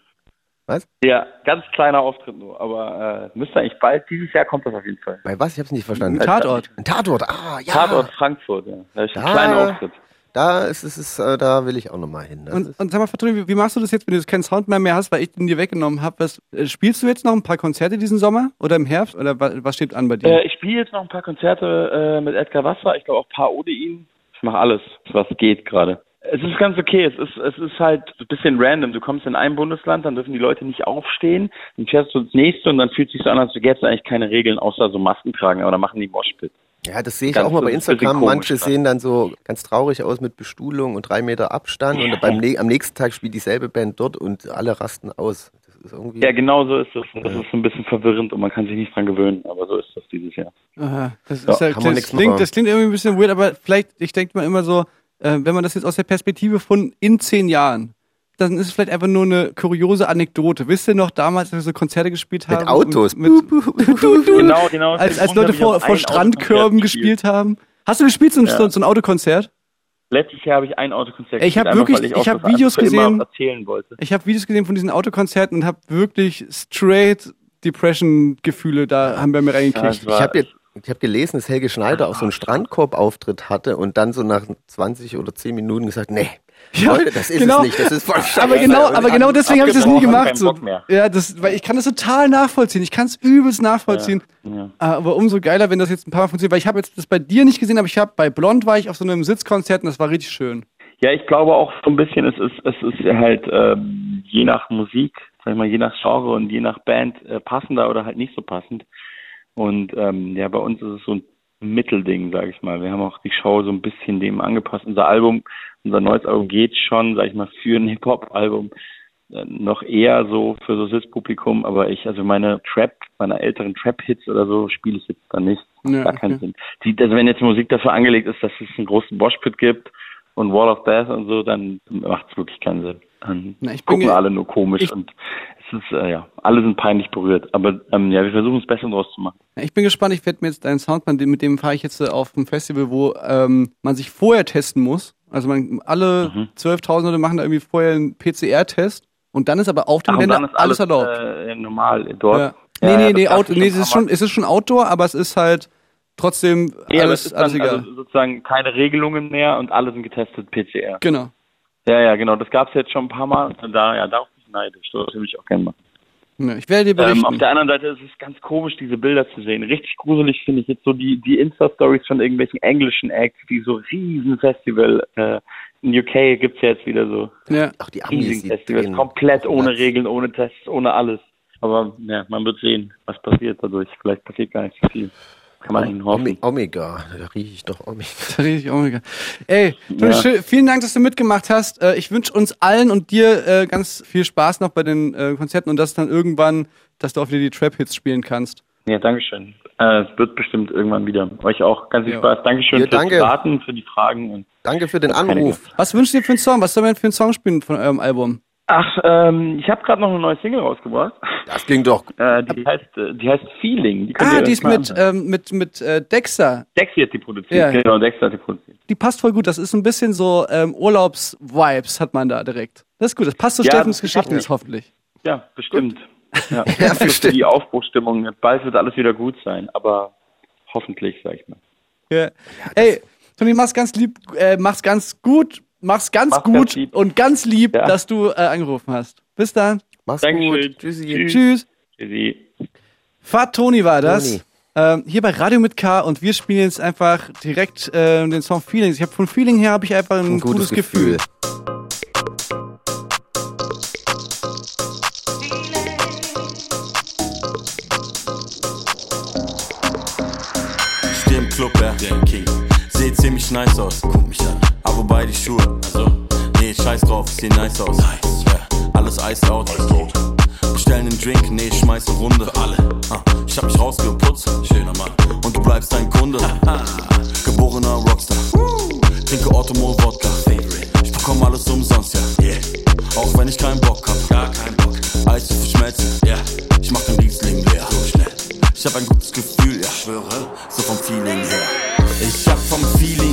S6: Ja, ganz kleiner Auftritt nur, aber äh, müsste eigentlich bald, dieses Jahr kommt das auf jeden Fall.
S4: Bei was? Ich habe es nicht verstanden.
S3: Ein Tatort.
S4: Ein Tatort, ah, ja.
S6: Tatort Frankfurt, ja. Da ist ein
S4: Da-
S6: kleiner Auftritt.
S4: Da ist es, ist, äh, da will ich auch nochmal hin. Das
S3: Und, und sag mal, Fatoni, wie, wie machst du das jetzt, wenn du jetzt keinen Soundman mehr hast, weil ich den dir weggenommen habe? Was, äh, spielst du jetzt noch ein paar Konzerte diesen Sommer oder im Herbst oder wa, was steht an bei dir?
S6: Äh, ich spiele jetzt noch ein paar Konzerte äh, mit Edgar Wasser, ich glaube auch ein paar ohne ihn. Ich mache alles, was geht gerade. Es ist ganz okay, es ist, es ist halt ein bisschen random. Du kommst in ein Bundesland, dann dürfen die Leute nicht aufstehen, dann fährst du ins nächste und dann fühlt sich so an, als gäbe es eigentlich keine Regeln, außer so Masken tragen, aber dann machen die Moshpit.
S4: Ja, das sehe ich
S6: ganz
S4: auch mal bei Instagram. Manche sehen dann so ganz traurig aus mit Bestuhlung und drei Meter Abstand und beim, am nächsten Tag spielt dieselbe Band dort und alle rasten aus. Das ist irgendwie.
S6: Ja, genau so ist es. Und das ist so ein bisschen verwirrend und man kann sich nicht dran gewöhnen, aber so ist das dieses Jahr.
S3: Aha, das,
S6: Ja,
S3: ja,
S4: man
S3: das, klingt, das klingt irgendwie ein bisschen weird, aber vielleicht, ich denke mal immer so, äh, wenn man das jetzt aus der Perspektive von in zehn Jahren, dann ist es vielleicht einfach nur eine kuriose Anekdote. Wisst ihr noch damals, als wir so Konzerte gespielt haben?
S4: Mit Autos.
S3: Mit,
S6: Genau, genau.
S3: als, als Leute vor, vor Strandkörben gespielt haben. Hast du gespielt, so ein,
S6: Ja.
S3: so, ein Autokonzert?
S6: Letztlich Jahr habe ich ein Autokonzert
S3: Ey, ich hab
S6: gespielt,
S3: wirklich- ich
S6: auch
S3: hab
S6: das
S3: Videos gesehen.
S6: erzählen wollte.
S3: Ich habe Videos gesehen von diesen Autokonzerten und habe wirklich straight Depression-Gefühle da haben bei mir
S6: Ja,
S3: reingekriegt.
S6: war-
S4: Ich habe jetzt. Ich habe gelesen, dass Helge Schneider auch so einen Strandkorb-Auftritt hatte und dann so nach 20 oder 10 Minuten gesagt, nee,
S3: Ja,
S4: Leute, das ist
S3: genau.
S4: es nicht, das ist voll scheiße.
S3: aber genau, aber genau deswegen habe ich das nie gemacht.
S6: keinen
S3: So.
S6: Bock mehr.
S3: Ja, das, weil ich kann das total nachvollziehen. Ich kann es übelst nachvollziehen.
S6: Ja.
S3: Aber umso geiler, wenn das jetzt ein paar Mal funktioniert. Weil ich habe jetzt das bei dir nicht gesehen, aber ich habe bei Blond war ich auf so einem Sitzkonzert und das war richtig schön.
S6: Ja, ich glaube auch so ein bisschen, es ist, es ist halt ähm, je nach Musik, sag ich mal, je nach Genre und je nach Band äh, passender oder halt nicht so passend. Und ähm, ja, bei uns ist es so ein ein Mittelding, sage ich mal. Wir haben auch die Show so ein bisschen dem angepasst. Unser Album, unser neues Album geht schon, sage ich mal, für ein Hip-Hop-Album äh, noch eher so für so Sis-Publikum, aber ich, also meine Trap, meine älteren Trap-Hits oder so, spiele ich jetzt dann nicht.
S3: Ja,
S6: Gar keinen
S3: okay.
S6: Sinn. Die, also wenn jetzt Musik dafür angelegt ist, dass es einen großen Washpit gibt und Wall of Death und so, dann macht es wirklich keinen Sinn. Dann
S3: Na,
S6: gucken alle nur komisch und es ist, äh, ja, alle sind peinlich berührt. Aber ähm, ja, wir versuchen das Beste draus zu machen.
S3: Ja, Ich bin gespannt, ich werde mir jetzt deinen Soundplan, den- mit dem fahre ich jetzt äh, auf ein Festival, wo ähm, man sich vorher testen muss. Also man alle
S6: Mhm.
S3: 12.000 Leute machen da irgendwie vorher einen PCR-Test und dann ist aber auf dem Gelände alles,
S6: alles,
S3: erlaubt.
S6: Äh, normal dort.
S3: ja.
S6: Ja,
S3: Nee,
S6: ja,
S3: nee,
S6: das
S3: nee,
S6: schon
S3: nee, es ist schon, es ist schon Outdoor, aber es ist halt trotzdem
S6: Nee, aber
S3: alles,
S6: es ist
S3: alles
S6: dann
S3: egal.
S6: also sozusagen keine Regelungen mehr und alle sind getestet PCR.
S3: genau.
S6: Ja, ja, genau. Das gab es jetzt schon ein paar Mal. Und da, ja, darauf bin ich neidisch. Das würde ich auch gerne machen.
S3: Ja, ich werde dir berichten.
S6: Ähm, auf der anderen Seite ist es ganz komisch, diese Bilder zu sehen. Richtig gruselig finde ich jetzt so die, die Insta-Stories von irgendwelchen englischen Acts, die so riesen Festival. Äh, in UK gibt's ja jetzt wieder so
S3: ja.
S4: Auch die Amis, die
S6: Festivals. Komplett ohne
S4: Platz.
S6: Regeln, ohne Tests, ohne alles. Aber ja, man wird sehen, was passiert dadurch. Vielleicht passiert gar nicht so viel. Kann man ihnen hoffen.
S4: Ome- Omega, da rieche ich doch Omega.
S3: Da rede ich auch mega. Ey,
S6: Ja.
S3: schön- vielen Dank, dass du mitgemacht hast. Äh, ich wünsche uns allen und dir äh, ganz viel Spaß noch bei den äh, Konzerten und dass dann irgendwann, dass du auch wieder die Trap-Hits spielen kannst.
S6: Ja, Dankeschön. Es wird bestimmt irgendwann wieder. Euch auch ganz viel
S3: Ja.
S6: Spaß. Dankeschön
S4: Ja,
S6: fürs
S4: danke.
S6: Raten, für die Fragen. Und
S4: Danke für den Anruf.
S3: Was wünschst du dir für einen Song? Was soll man für einen Song spielen von eurem Album?
S6: Ach, ähm, ich habe gerade noch eine neue Single rausgebracht.
S4: Das klingt doch.
S6: Äh, die heißt, äh, die heißt Feeling. Die
S3: Ah, die ist mit, ähm, mit, mit äh, Dexter.
S6: Dexy hat die produziert.
S3: Ja.
S6: Genau, Dexter hat die produziert.
S3: Die passt voll gut. Das ist ein bisschen so ähm, Urlaubs-Vibes hat man da direkt. Das ist gut. Das passt zu
S6: Ja,
S3: Steffens Geschichten jetzt hoffentlich.
S6: Ja, bestimmt. Ja,
S4: Ja,
S6: Für
S4: bestimmt.
S6: Die Aufbruchstimmung. Bald wird alles wieder gut sein, aber hoffentlich, sag ich mal.
S3: Ja. Ey, Toni, mach's ganz lieb, äh, mach's ganz gut, mach's ganz
S6: Mach's
S3: gut
S6: ganz
S3: und ganz lieb,
S6: Ja.
S3: dass du äh, angerufen hast. Bis dann.
S4: Mach's
S6: Dankeschön.
S4: gut. Tschüssi.
S6: Tschüss.
S3: Tschüss.
S6: Tschüssi.
S3: Fahrt Toni war das.
S4: Toni.
S3: Ähm, hier bei Radio mit K und wir spielen jetzt einfach direkt äh, den Song Feelings. Ich habe von Feeling her habe ich einfach ein,
S4: Ein gutes Gefühl.
S7: Steh im Club, ja, der King. Seh ziemlich nice aus, guck mich an. Wobei die Schuhe, also, nee, scheiß drauf, seh nice aus. Nice. Ja, alles iced out. Bestellen einen Drink, nee, schmeiß eine Runde. Für alle. Ah, ich hab mich rausgeputzt, schöner Mann. Und du bleibst ein Kunde. Geborener Rockstar. Trinke Ottomo Wodka. Ich bekomm alles umsonst, ja. Yeah. Auch wenn ich keinen Bock hab. Gar keinen Bock. Eis zu verschmelzen, ja. Ich mach dein Riesling leer. So schnell. Ich hab ein gutes Gefühl, ja. Schwöre. So vom Feeling her. Ich hab vom Feeling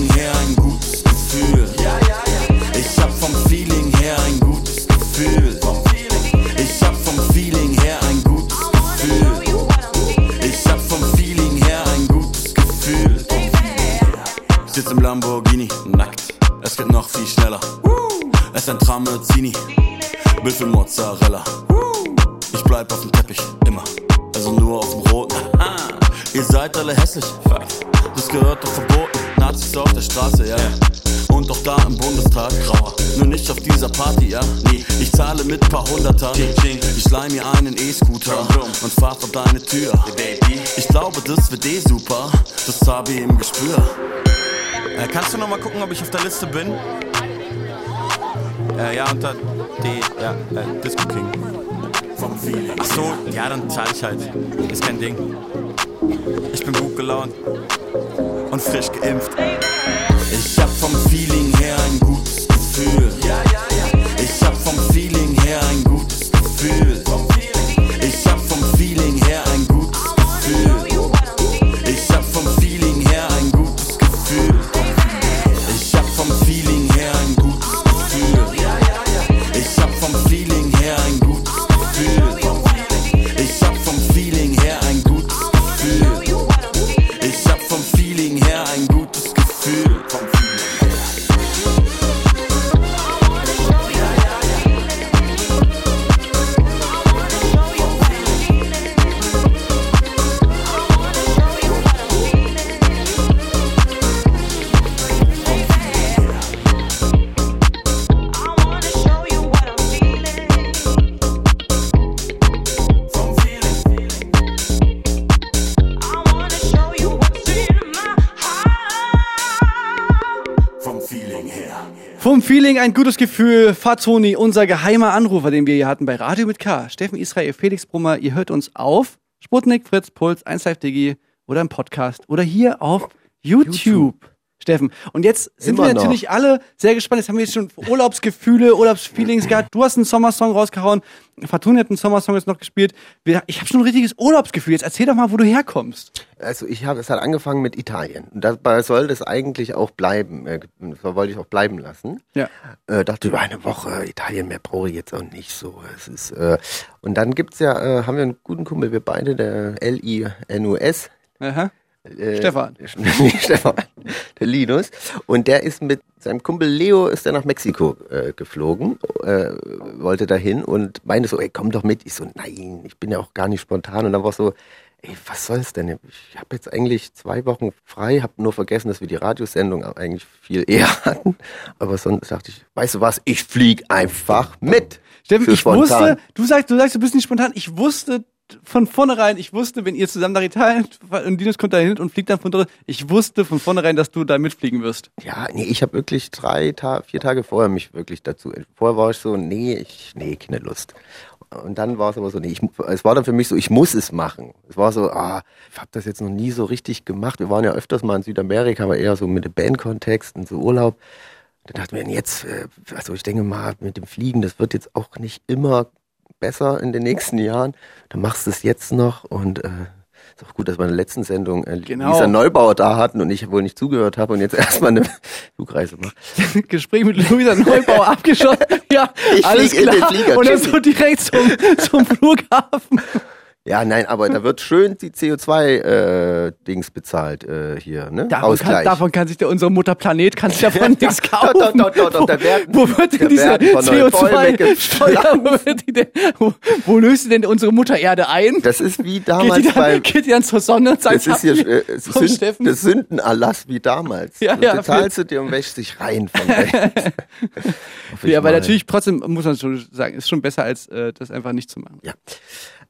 S7: Hunderter. Ich leih mir einen E-Scooter und fahr vor deine Tür. Ich glaube, das wird eh super. Das habe ich im Gespür. Äh, kannst du noch mal gucken, ob ich auf der Liste bin? Äh, ja, unter D, ja, äh, Disco King. Ach so, ja, dann zahl ich halt. Ist kein Ding. Ich bin gut gelaunt und frisch geimpft. Ich hab vom Feeling her ein gutes Gefühl. Ein gutes Gefühl.
S3: Fatoni, unser geheimer Anrufer, den wir hier hatten bei Radio mit K. Steffen Israel, Felix Brummer, ihr hört uns auf Sputnik, Fritz, Puls, 1 Live oder im Podcast oder hier auf YouTube. Steffen. Und jetzt sind
S4: Immer
S3: wir
S4: noch.
S3: natürlich alle sehr gespannt. Jetzt haben wir jetzt schon Urlaubsgefühle, Urlaubsfeelings gehabt. Du hast einen Sommersong rausgehauen. Fatoni hat einen Sommersong jetzt noch gespielt. Ich habe schon ein richtiges Urlaubsgefühl. Jetzt erzähl doch mal, wo du herkommst.
S4: Also ich habe, es hat angefangen mit Italien. Und dabei soll das eigentlich auch bleiben. Äh, so wollte ich auch bleiben lassen.
S3: Ja.
S4: Äh, dachte über eine Woche Italien mehr brauche ich jetzt auch nicht so. Es ist äh, und dann gibt's ja, äh, haben wir einen guten Kumpel, wir beide, der L-I-N-U-S.
S3: Aha.
S4: Äh,
S3: Stefan.
S4: nee, Stefan, der Linus. Und der ist mit seinem Kumpel Leo ist der nach Mexiko äh, geflogen, äh, wollte dahin und meinte so, ey, komm doch mit. Ich so, nein, ich bin ja auch gar nicht spontan. Und dann war so, ey, was soll's denn? Ich habe jetzt eigentlich zwei Wochen frei, habe nur vergessen, dass wir die Radiosendung eigentlich viel eher hatten. Aber sonst dachte ich, weißt du was, ich flieg einfach mit.
S3: Steffen, ich
S4: spontan.
S3: wusste, du sagst, du sagst, du bist nicht spontan. Ich wusste von vornherein, ich wusste, wenn ihr zusammen nach Italien und Linus kommt da hin und fliegt dann von dort, ich wusste von vornherein, dass du da mitfliegen wirst.
S4: Ja, nee, ich habe wirklich drei Tage, vier Tage vorher mich wirklich dazu. Vorher war ich so, nee, ich, nee, keine Lust. Und dann war es aber so, nee, ich, es war dann für mich so, ich muss es machen. Es war so, ah, ich habe das jetzt noch nie so richtig gemacht. Wir waren ja öfters mal in Südamerika, aber eher so mit dem Bandkontext und so Urlaub. Da dachte ich mir, jetzt, äh, also ich denke mal, mit dem Fliegen, das wird jetzt auch nicht immer besser in den nächsten Jahren. Dann machst du es jetzt noch und äh, ist auch gut, dass wir in der letzten Sendung äh,
S3: Genau.
S4: Lisa Neubauer da hatten und ich wohl nicht zugehört habe und jetzt erstmal eine Flugreise mache.
S3: Gespräch mit Luisa Neubauer abgeschlossen. Ja,
S4: Ich
S3: alles klar.
S4: den Flieger.
S3: Und dann so direkt zum, zum Flughafen.
S4: Ja, nein, aber da wird schön die CO2-Dings bezahlt äh, hier, ne?
S3: Davon kann,
S4: Ausgleich.
S3: davon kann sich der, unsere Mutter Planet kann sich davon nichts kaufen.
S4: Doch, doch, doch, doch, da werden-
S3: wo, wo wird denn diese
S4: werden von Neuem voll
S3: CO2-Steuer, wo, wo, löst denn unsere Mutter Erde ein?
S4: Das ist wie
S3: Geht
S4: damals bei.
S3: dann, geht die dann zur Sonne und sagt,
S4: Das ist hier äh, Sünd, das Sündenerlass wie damals.
S3: Ja,
S4: Du
S3: ja,
S4: bezahlst du dir und wäschst dich rein von
S3: ja, aber natürlich trotzdem muss man schon sagen, ist schon besser als äh, das einfach nicht zu machen.
S4: Ja.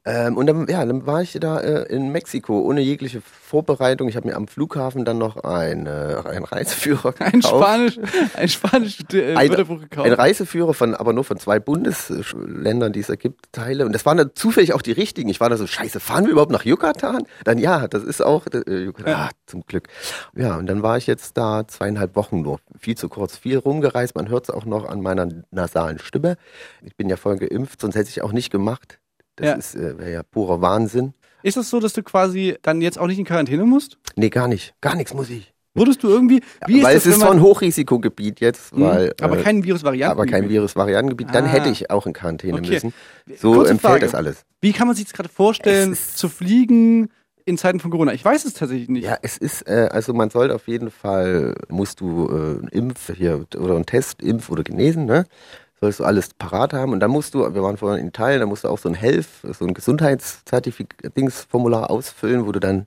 S4: Ähm, und dann, ja, dann war ich da äh, in Mexiko ohne jegliche Vorbereitung. Ich habe mir am Flughafen dann noch ein, äh, einen Reiseführer gekauft.
S3: Ein Spanisch, ein Spanisch äh,
S4: ein,
S3: gekauft.
S4: ein Reiseführer von, aber nur von zwei Bundesländern, die es ergibt, Teile. Und das waren dann zufällig auch die richtigen. Ich war da so, scheiße, fahren wir überhaupt nach Yucatan? Dann ja, das ist auch äh, Yucatan. Ah, zum Glück. Ja, und dann war ich jetzt da zweieinhalb Wochen nur. Viel zu kurz, viel rumgereist. Man hört es auch noch an meiner nasalen Stimme. Ich bin ja voll geimpft, sonst hätte ich auch nicht gemacht. Das
S3: Ja.
S4: ist äh, wäre ja purer Wahnsinn.
S3: Ist es so, dass du quasi dann jetzt auch nicht in Quarantäne musst?
S4: Nee, gar nicht. Gar nichts muss ich.
S3: Wurdest du irgendwie, wie
S4: weil
S3: ist
S4: es
S3: das,
S4: ist
S3: man,
S4: ein Hochrisikogebiet jetzt,
S3: Mhm.
S4: weil.
S3: aber
S4: äh,
S3: kein Virusvarianten.
S4: aber kein Virusvariantengebiet, dann
S3: Ah.
S4: hätte ich auch in Quarantäne
S3: Okay.
S4: müssen. So
S3: Kurze
S4: empfiehlt
S3: Frage.
S4: das alles.
S3: Wie kann man sich das gerade vorstellen, zu fliegen in Zeiten von Corona? Ich weiß es tatsächlich nicht.
S4: Ja, es ist, äh, also man sollte auf jeden Fall, musst du äh, einen Impf hier oder einen Test, Impf oder genesen, ne? Sollst du alles parat haben und dann musst du, wir waren vorhin in Italien, da musst du auch so ein Health, so ein Gesundheitszertifikat-Dingsformular ausfüllen, wo du dann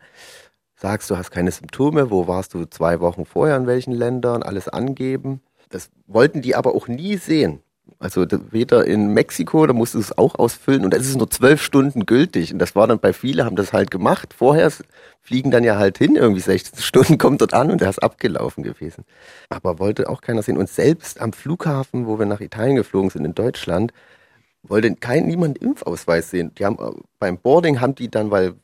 S4: sagst, du hast keine Symptome, wo warst du zwei Wochen vorher, in welchen Ländern, alles angeben. Das wollten die aber auch nie sehen. Also da- weder in Mexiko, da musst du es auch ausfüllen und das ist nur zwölf Stunden gültig. Und das war dann bei vielen, haben das halt gemacht. Vorher fliegen dann ja halt hin, irgendwie 16 Stunden, kommt dort an und der ist abgelaufen gewesen. Aber wollte auch keiner sehen. Und selbst am Flughafen, wo wir nach Italien geflogen sind, in Deutschland, wollte kein niemand Impfausweis sehen. Die haben äh, beim Boarding haben die dann, weil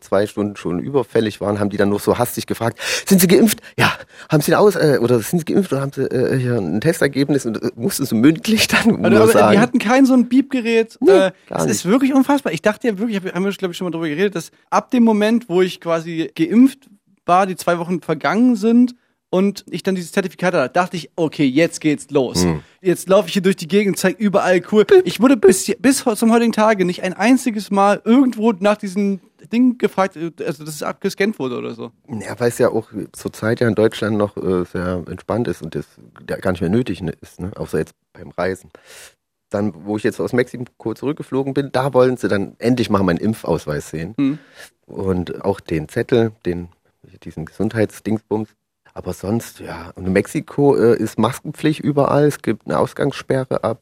S4: zwei Stunden schon überfällig waren, haben die dann noch so hastig gefragt, sind Sie geimpft? Ja. Haben Sie aus äh, oder sind Sie geimpft oder haben Sie äh, hier ein Testergebnis und äh, mussten Sie mündlich dann
S3: Also, also,
S4: sagen.
S3: die hatten kein so ein Beepgerät.
S4: Nee,
S3: äh, es
S4: nicht.
S3: ist wirklich unfassbar. Ich dachte ja wirklich, hab- haben wir glaube ich schon mal drüber geredet, dass ab dem Moment, wo ich quasi geimpft war, die zwei Wochen vergangen sind und ich dann dieses Zertifikat hatte, dachte ich, okay, jetzt geht's los.
S4: Hm.
S3: Jetzt laufe ich hier durch die Gegend, zeig überall cool. Ich wurde bis, bis zum heutigen Tage nicht ein einziges Mal irgendwo nach diesem Ding gefragt, äh, also dass es abgescannt wurde oder so.
S4: Ja, weil es ja auch zur Zeit ja in Deutschland noch äh, sehr entspannt ist und das gar nicht mehr nötig ist, ne? außer jetzt beim Reisen. Dann, wo ich jetzt aus Mexiko zurückgeflogen bin, da wollen sie dann endlich mal meinen Impfausweis sehen.
S3: Hm.
S4: Und auch den Zettel, den, diesen Gesundheitsdingsbums. Aber sonst, ja. Und in Mexiko äh, ist Maskenpflicht überall. Es gibt eine Ausgangssperre ab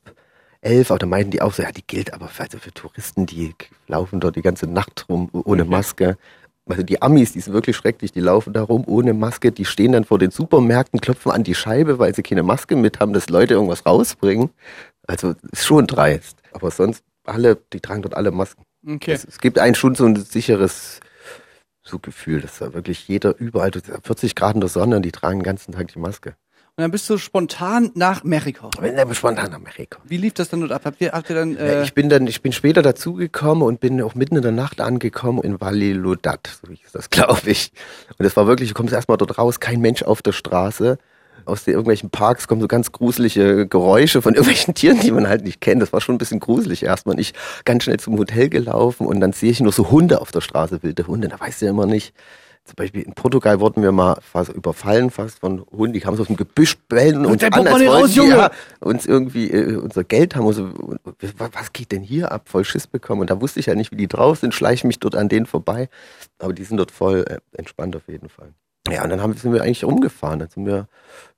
S4: elf. Aber da meinten die auch so, ja, die gilt aber für, also für Touristen, die laufen dort die ganze Nacht rum ohne Maske. Also die Amis, die sind wirklich schrecklich, die laufen da rum ohne Maske, die stehen dann vor den Supermärkten, klopfen an die Scheibe, weil sie keine Maske mit haben, dass Leute irgendwas rausbringen. Also ist schon dreist. Aber sonst alle, die tragen dort alle Masken.
S3: Okay.
S4: Es, es gibt einen schon so ein sicheres so Gefühl, dass da wirklich jeder überall, 40 Grad in der Sonne und die tragen den ganzen Tag die Maske.
S3: Und dann bist du spontan nach Mexiko.
S4: Der spontan nach Mexiko.
S3: Wie lief das dann dort ab? Habt ihr, habt ihr dann, äh,
S4: ich bin dann, ich bin später dazugekommen und bin auch mitten in der Nacht angekommen in Vallelodat, so hieß das, glaube ich. Und das war wirklich, du kommst erstmal dort raus, kein Mensch auf der Straße. Aus den irgendwelchen Parks kommen so ganz gruselige Geräusche von irgendwelchen Tieren, die man halt nicht kennt. Das war schon ein bisschen gruselig erstmal. Und ich ganz schnell zum Hotel gelaufen und dann sehe ich nur so Hunde auf der Straße, wilde Hunde. Da weißt du ja immer nicht. Zum Beispiel in Portugal wurden wir mal fast überfallen, fast von Hunden. Die kamen so aus dem Gebüsch, bellen uns
S3: dein
S4: an, als wollten
S3: raus,
S4: die, ja, uns irgendwie äh, unser Geld haben. Was was geht denn hier ab? Voll Schiss bekommen. Und da wusste ich ja nicht, wie die drauf sind, schleiche mich dort an denen vorbei. Aber die sind dort voll äh, entspannt auf jeden Fall. Ja, und dann haben, sind wir eigentlich rumgefahren. Dann sind wir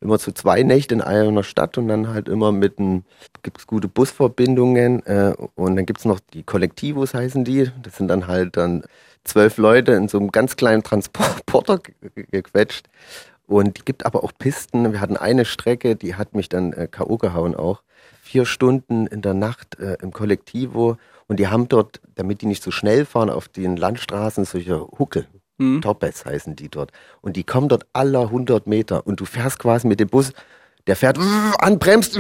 S4: immer zu zwei Nächte in einer Stadt und dann halt immer mit einem, gibt's gute Busverbindungen äh, und dann gibt's noch die Kollektivos heißen die. Das sind dann halt dann zwölf Leute in so einem ganz kleinen Transporter ge- gequetscht. Und die gibt aber auch Pisten. Wir hatten eine Strecke, die hat mich dann äh, K.O. gehauen auch. Vier Stunden in der Nacht äh, im Kollektivo. Und die haben dort, damit die nicht so schnell fahren, auf den Landstraßen solche Huckel.
S3: Mhm.
S4: Topets heißen die dort. Und die kommen dort aller 100 Meter. Und du fährst quasi mit dem Bus, der fährt an, bremst,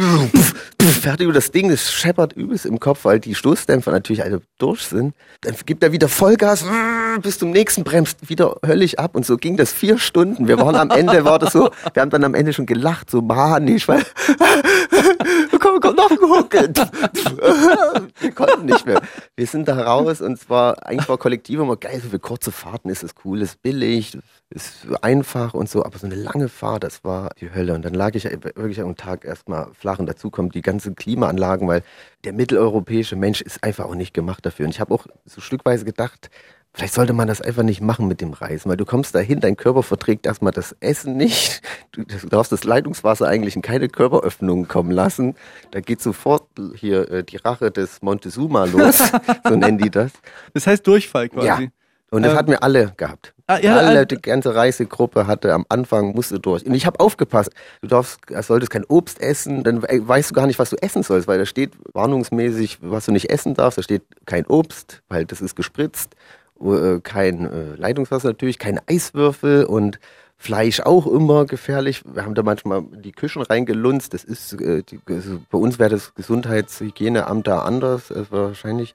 S4: fährt über das Ding, das scheppert übelst im Kopf, weil die Stoßdämpfer natürlich alle durch sind. Dann gibt er wieder Vollgas, bis zum nächsten bremst wieder höllisch ab. Und so ging das vier Stunden. Wir waren am Ende, war das so, wir haben dann am Ende schon gelacht, so manisch, weil komm, komm, noch gehuckelt. Wir konnten nicht mehr. Wir sind da raus und zwar, eigentlich war Kollektiv immer geil, so für kurze Fahrten ist es cool, ist billig, ist einfach und so, aber so eine lange Fahrt, das war die Hölle. Und dann lag ich wirklich am Tag erstmal flach und dazu kommen die ganzen Klimaanlagen, weil der mitteleuropäische Mensch ist einfach auch nicht gemacht dafür. Und ich habe auch so stückweise gedacht, Vielleicht sollte man das einfach nicht machen mit dem Reisen, weil du kommst dahin, dein Körper verträgt erstmal das Essen nicht. Du, darfst das Leitungswasser eigentlich in keine Körperöffnungen kommen lassen. Da geht sofort hier äh, die Rache des Montezuma los, so nennen die das.
S3: das heißt Durchfall quasi.
S4: Ja. Und das
S3: Ähm,
S4: hatten wir alle gehabt.
S3: Ah, ja,
S4: alle,
S3: äh,
S4: die ganze Reisegruppe hatte am Anfang, musste durch. Und ich habe aufgepasst. Du darfst, äh, solltest kein Obst essen, dann we- weißt du gar nicht, was du essen sollst, weil da steht warnungsmäßig, was du nicht essen darfst. Da steht kein Obst, weil das ist gespritzt, äh, kein äh, Leitungswasser natürlich, keine Eiswürfel und Fleisch auch immer gefährlich. Wir haben da manchmal in die Küchen reingelunzt. Das ist, äh, die, also bei uns wäre das Gesundheitshygieneamt da anders, äh, wahrscheinlich.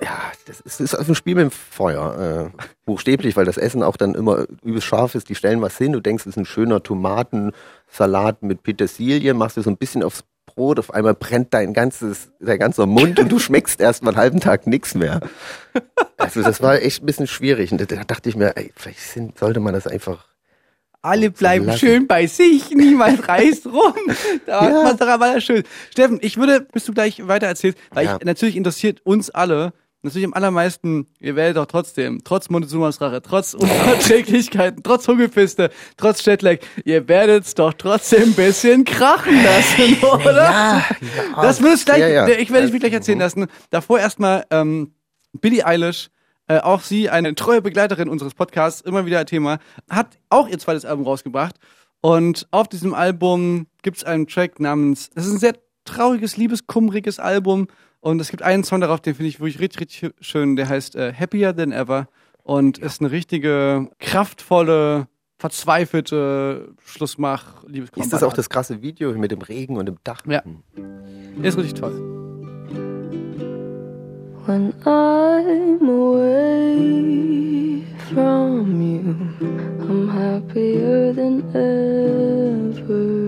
S4: Ja, das ist, ist also ein Spiel mit dem Feuer. Äh, buchstäblich, weil das Essen auch dann immer übelst scharf ist. Die stellen was hin, du denkst, es ist ein schöner Tomatensalat mit Petersilie, machst du so ein bisschen aufs Brot, auf einmal brennt dein ganzes, dein ganzer Mund und du schmeckst erst mal einen halben Tag nichts mehr. Also das war echt ein bisschen schwierig. Und da, da dachte ich mir, ey, vielleicht sind, sollte man das einfach
S3: Alle bleiben schön bei sich, niemand reist rum. Da
S4: Ja.
S3: war das schön. Steffen, ich würde, bis du gleich weiter erzählst, weil
S4: Ja.
S3: ich, natürlich interessiert uns alle, natürlich am allermeisten, ihr werdet doch trotzdem, trotz Montezumas Rache, trotz Unverträglichkeiten, trotz Hungerpiste, trotz Jetlag, ihr werdet's doch trotzdem ein bisschen krachen lassen, oder?
S4: Ja, ja.
S3: Das wirst gleich,
S4: Ja, ja.
S3: ich werde es mir gleich erzählen lassen. Davor erstmal ähm, Billie Eilish, äh, auch sie, eine treue Begleiterin unseres Podcasts, immer wieder ein Thema, hat auch ihr zweites Album rausgebracht. Und auf diesem Album gibt es einen Track namens, das ist ein sehr trauriges, liebeskummriges Album. Und es gibt einen Song darauf, den finde ich wirklich richtig, richtig schön, der heißt äh, Happier Than Ever und ist eine richtige, kraftvolle, verzweifelte Schlussmach, Liebeskummer.
S4: Ist das auch das krasse Video mit dem Regen und dem Dach?
S3: Ja. Der ist richtig toll.
S5: When I'm away from you, I'm happier than ever.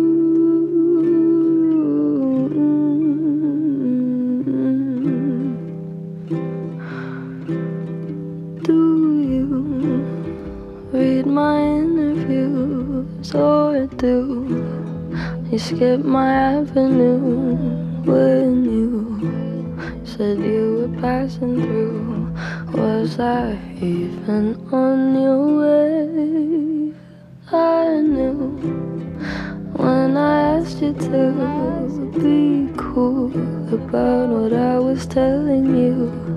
S5: You do. You skipped my avenue when you said you were passing through. Was I even on your way? I knew when I asked you to be cool about what I was telling you.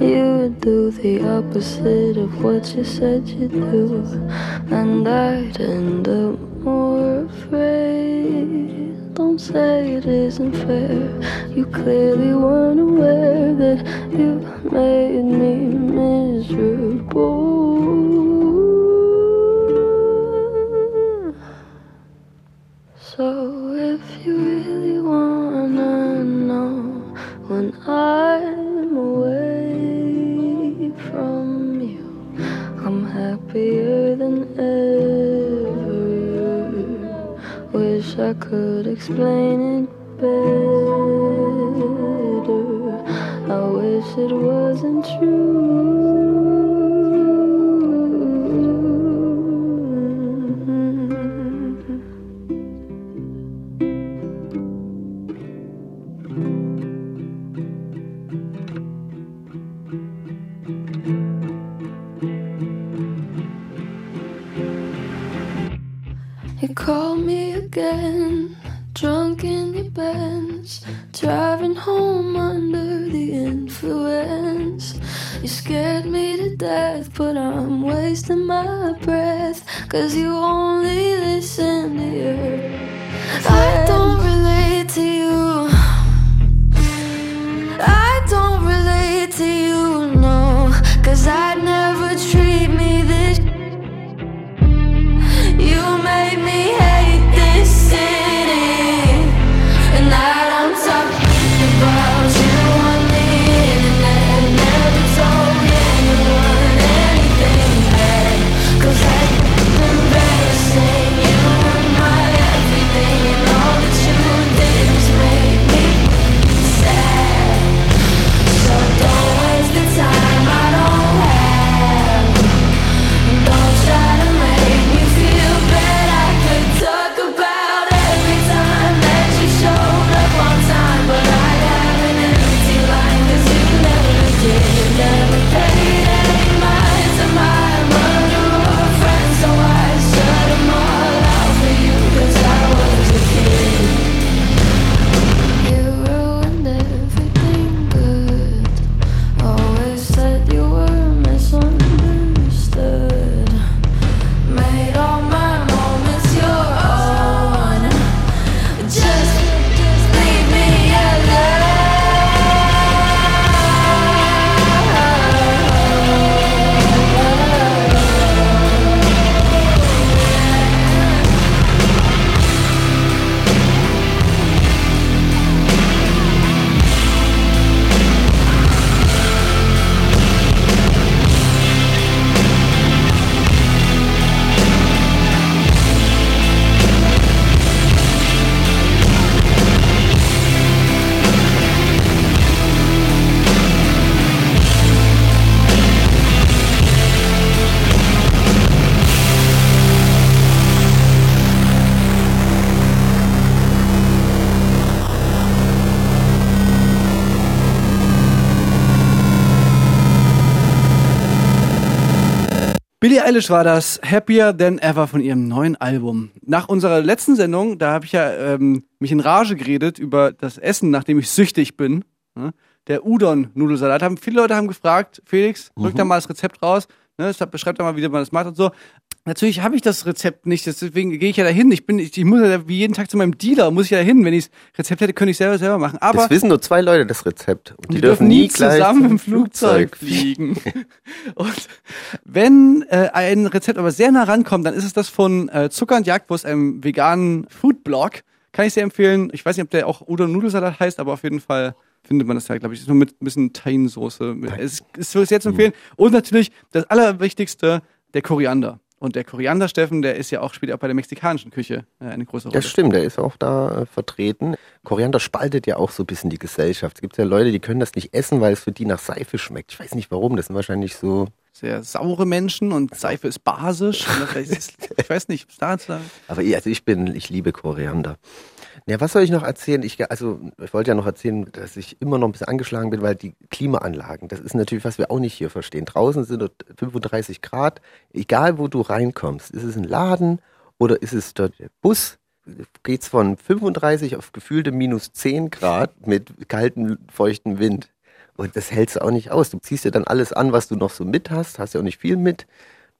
S5: You would do the opposite of what you said you'd do, and I'd end up more afraid. Don't say it isn't fair. You clearly weren't aware that you made me miserable. So if you really wanna know when I'm away happier than ever. Wish I could explain it better. I wish it wasn't true. Called me again, drunk in your Benz, driving home under the influence. You scared me to death, but I'm wasting my breath, cause you only listen to your I don't relate to you. I don't relate to you, no, cause I'd never treat me
S3: Eilish war das Happier Than Ever von ihrem neuen Album. Nach unserer letzten Sendung, da habe ich ja ähm, mich in Rage geredet über das Essen, nachdem ich süchtig bin. Ne? Der Udon-Nudelsalat. Haben, viele Leute haben gefragt, Felix, drück da mal das Rezept raus. Ne? deshalb Beschreib da mal, wie man das macht und so. Natürlich habe ich das Rezept nicht, deswegen gehe ich ja dahin. Ich bin, ich, ich muss ja wie jeden Tag zu meinem Dealer, muss ich ja dahin. Wenn ich das Rezept hätte, könnte ich selber selber machen. Aber
S4: das wissen nur zwei Leute, das Rezept. Und
S3: die, dürfen nie zusammen im Flugzeug fliegen. und wenn äh, ein Rezept aber sehr nah rankommt, dann ist es das von äh, Zucker und Jagdwurst, einem veganen Foodblog. Kann ich sehr empfehlen. Ich weiß nicht, ob der auch Udon Nudelsalat heißt, aber auf jeden Fall findet man das ja, glaube ich. Ist nur mit ein bisschen Tahinsoße. Es ist sehr zu empfehlen. Und natürlich das Allerwichtigste, der Koriander. Und der Koriander, Steffen, der ist ja auch, spielt auch bei der mexikanischen Küche äh, eine große Rolle.
S4: Das stimmt, der ist auch da äh, vertreten. Koriander spaltet ja auch so ein bisschen die Gesellschaft. Es gibt ja Leute, die können das nicht essen, weil es für die nach Seife schmeckt. Ich weiß nicht warum, das sind wahrscheinlich so
S3: sehr saure Menschen und Seife ist basisch. Ich weiß nicht, was da sagen.
S4: Aber also ich bin, ich liebe Koriander. Ja, was soll ich noch erzählen? Ich, also, ich wollte ja noch erzählen, dass ich immer noch ein bisschen angeschlagen bin, weil die Klimaanlagen, das ist natürlich, was wir auch nicht hier verstehen. Draußen sind dort 35 Grad, egal wo du reinkommst. Ist es ein Laden oder ist es dort der Bus? Geht's von 35 auf gefühlte minus 10 Grad mit kaltem, feuchtem Wind. Und das hältst du auch nicht aus. Du ziehst dir dann alles an, was du noch so mit hast, hast ja auch nicht viel mit.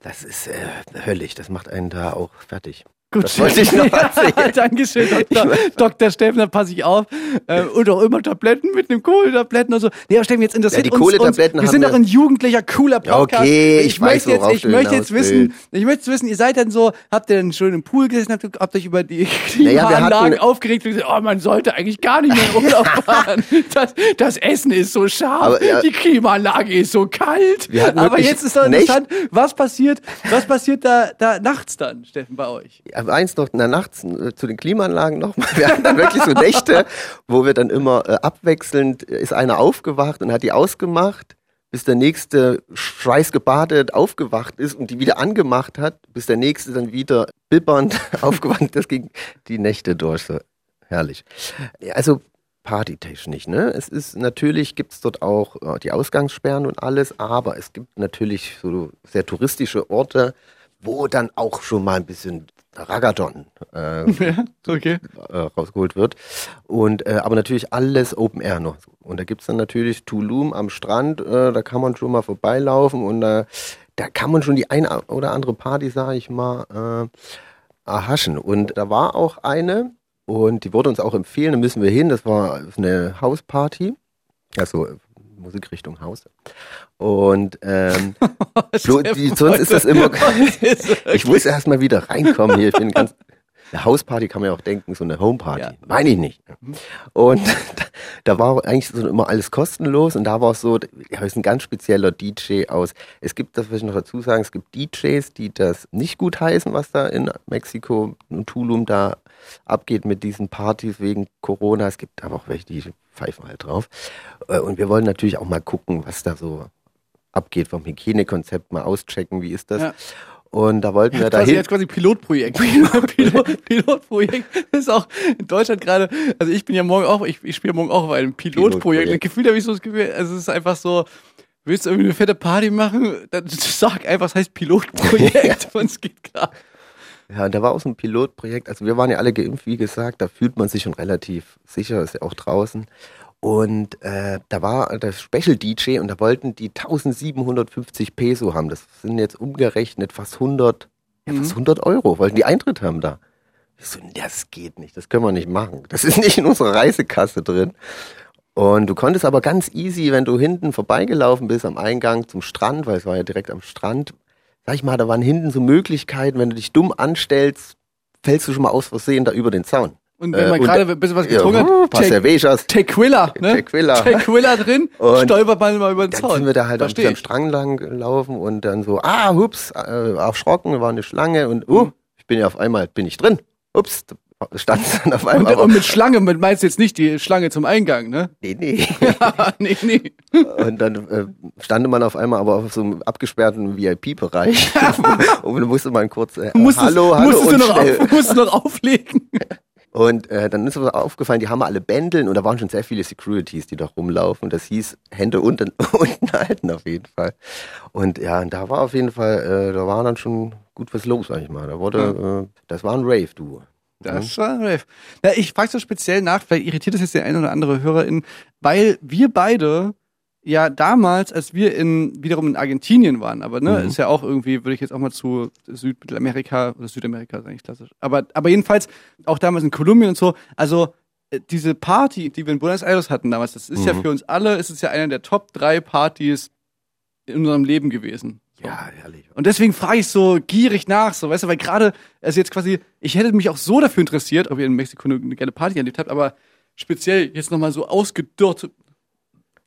S4: Das ist äh, höllisch, das macht einen da auch fertig.
S3: Gut,
S4: Das wollte ich noch erzählen.
S3: Ja, Dankeschön, Dr. Dr. Steffen, da passe ich auf. Äh, und auch immer Tabletten mit einem Kohletabletten und so. Nee, aber Steffen, jetzt interessiert
S4: Ja, die
S3: uns, uns, wir sind doch ein jugendlicher, cooler
S4: Ja,
S3: Podcast.
S4: okay, ich weiß,
S3: möchte jetzt, ich möchte jetzt wissen, ich möchte wissen, ihr seid dann so, habt ihr denn schon im Pool gesessen, habt, habt euch über die
S4: Naja,
S3: Klimaanlagen
S4: hatten-
S3: aufgeregt und gesagt, oh, man sollte eigentlich gar nicht mehr in Urlaub fahren. Das, das Essen ist so scharf,
S4: Aber, ja.
S3: die Klimaanlage ist so kalt. Aber jetzt ist doch interessant, was passiert, was passiert da, da nachts dann, Steffen, bei euch?
S4: Aber eins noch, na, nachts äh, zu den Klimaanlagen nochmal. Wir hatten dann wirklich so Nächte, wo wir dann immer äh, abwechselnd, äh, ist einer aufgewacht und hat die ausgemacht, bis der nächste schweißgebadet aufgewacht ist und die wieder angemacht hat, bis der nächste dann wieder bibbernd aufgewacht Das ging die Nächte durch. So herrlich. Also partytechnisch, ne? Es ist natürlich gibt's dort auch äh, die Ausgangssperren und alles, aber es gibt natürlich so sehr touristische Orte, wo dann auch schon mal ein bisschen Ragaton äh,
S3: Ja, okay.
S4: äh, rausgeholt wird. Und äh, aber natürlich alles Open Air noch. Und da gibt's dann natürlich Tulum am Strand, äh, da kann man schon mal vorbeilaufen und äh, da kann man schon die eine oder andere Party, sage ich mal, äh, erhaschen. Und da war auch eine, und die wurde uns auch empfehlen, da müssen wir hin, das war eine Hausparty, also Musikrichtung Haus. Und ähm, die, sonst ist das immer. ich muss erst mal wieder reinkommen hier. Ich bin ganz. Eine Hausparty kann man ja auch denken, so eine Homeparty.
S3: Ja.
S4: Meine ich nicht. Und da war eigentlich so immer alles kostenlos und da war es so, ja, ist ein ganz spezieller DJ aus. Es gibt, das will ich noch dazu sagen, es gibt DJs, die das nicht gut heißen, was da in Mexiko und Tulum da abgeht mit diesen Partys wegen Corona. Es gibt aber auch welche, die pfeifen halt drauf. Äh, Und wir wollen natürlich auch mal gucken, was da so abgeht vom Hygienekonzept, mal auschecken, wie ist das.
S3: Ja.
S4: Und da wollten wir dahin.
S3: jetzt quasi Pilotprojekt. Pilot, Pilotprojekt ist auch in Deutschland gerade, also ich bin ja morgen auch, ich, ich spiele morgen auch auf einem Pilotprojekt.
S4: Pilotprojekt.
S3: Und Gefühl habe ich so das Gefühl, also es ist einfach so, willst du irgendwie eine fette Party machen, dann sag einfach, es heißt Pilotprojekt und es geht klar.
S4: Ja, da war auch so ein Pilotprojekt. Also wir waren ja alle geimpft, wie gesagt, da fühlt man sich schon relativ sicher, ist ja auch draußen. Und äh, da war der Special DJ und da wollten die 1750 Peso haben. Das sind jetzt umgerechnet fast 100, ja, fast 100 Euro, wollten die Eintritt haben da. Ich so, das geht nicht, das können wir nicht machen. Das ist nicht in unserer Reisekasse drin. Und du konntest aber ganz easy, wenn du hinten vorbeigelaufen bist am Eingang zum Strand, weil es war ja direkt am Strand, sag ich mal, da waren hinten so Möglichkeiten, wenn du dich dumm anstellst, fällst du schon mal aus Versehen da über den Zaun.
S3: Und wenn
S4: Äh,
S3: man
S4: und
S3: gerade ein bisschen was
S4: Ja,
S3: getrunken
S4: uh,
S3: hat,
S4: paar Cervezas.
S3: Tequila, ne?
S4: Tequila.
S3: Tequila drin,
S4: Und
S3: stolpert man mal über den
S4: Dann
S3: Zaun.
S4: sind wir da halt
S3: Versteh
S4: am
S3: ich.
S4: Strang lang gelaufen und dann so, ah, hups, äh, erschrocken, war eine Schlange und, uh, ich bin ja auf einmal, bin ich drin. Ups, da stand dann auf
S3: Und,
S4: einmal.
S3: und mit Schlange, mit meinst du jetzt nicht die Schlange zum Eingang, ne?
S4: nee, nee.
S3: nee, nee.
S4: Und dann äh, stand man auf einmal aber auf so einem abgesperrten VIP-Bereich. und dann musste man kurz, äh,
S3: Musstest,
S4: hallo, hallo
S3: musstest
S4: und
S3: du noch, auf, musstest du noch auflegen.
S4: Und äh, dann ist uns aufgefallen, die haben alle Bändeln und da waren schon sehr viele Securities, die da rumlaufen. Und das hieß Hände unten, unten halten auf jeden Fall. Und ja, und da war auf jeden Fall, äh, da war dann schon gut was los, sag ich mal. Da wurde, äh, das war ein Rave, du.
S3: Das war ein Rave. Na, ich frage so speziell nach, vielleicht irritiert das jetzt der ein oder andere Hörerin, weil wir beide ja damals, als wir in wiederum in Argentinien waren, aber ne,
S4: Mhm.
S3: ist ja auch irgendwie, würde ich jetzt auch mal zu Südmittelamerika oder Südamerika ist eigentlich klassisch. Aber, aber jedenfalls auch damals in Kolumbien und so, also äh, diese Party, die wir in Buenos Aires hatten damals, das ist ja
S4: Mhm.
S3: für uns alle, ist es ja einer der Top drei Partys in unserem Leben gewesen. So.
S4: Ja, herrlich.
S3: Und deswegen frage ich so gierig nach, so, weißt du, weil gerade, also jetzt quasi, ich hätte mich auch so dafür interessiert, ob ihr in Mexiko eine, eine geile Party erlebt habt, aber speziell jetzt nochmal so ausgedörrt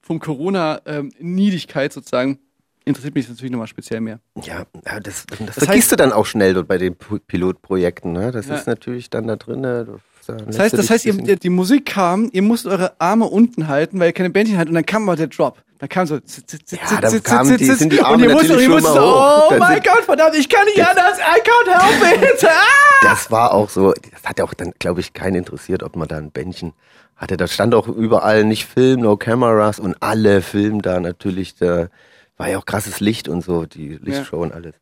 S3: vom Corona-Niedigkeit sozusagen, interessiert mich natürlich nochmal speziell mehr.
S4: Ja, das, das,
S3: Das
S4: vergisst du dann auch schnell dort bei den Pilotprojekten. Ne? Das
S3: Ja.
S4: ist natürlich dann da drin. Ne? da
S3: Das heißt, das heißt, ihr, die, die Musik kam, ihr musstet eure Arme unten halten, weil ihr keine Bändchen hattet und dann kam mal der Drop. Da kam so z- z- z-
S4: Ja, da
S3: z-
S4: kamen
S3: z-
S4: die- sind die
S3: und
S4: Arme
S3: ihr musstet,
S4: natürlich
S3: ihr
S4: schon
S3: musstet oh
S4: Dann
S3: mein Gott, verdammt, ich kann nicht anders, I can't help it. Ah!
S4: Das war auch so, das hat ja auch dann, glaube ich, keinen interessiert, ob man da ein Bändchen hatte. Da stand auch überall nicht Film, no cameras und alle filmen da natürlich, da war ja auch krasses Licht und so, die Lichtshow und alles.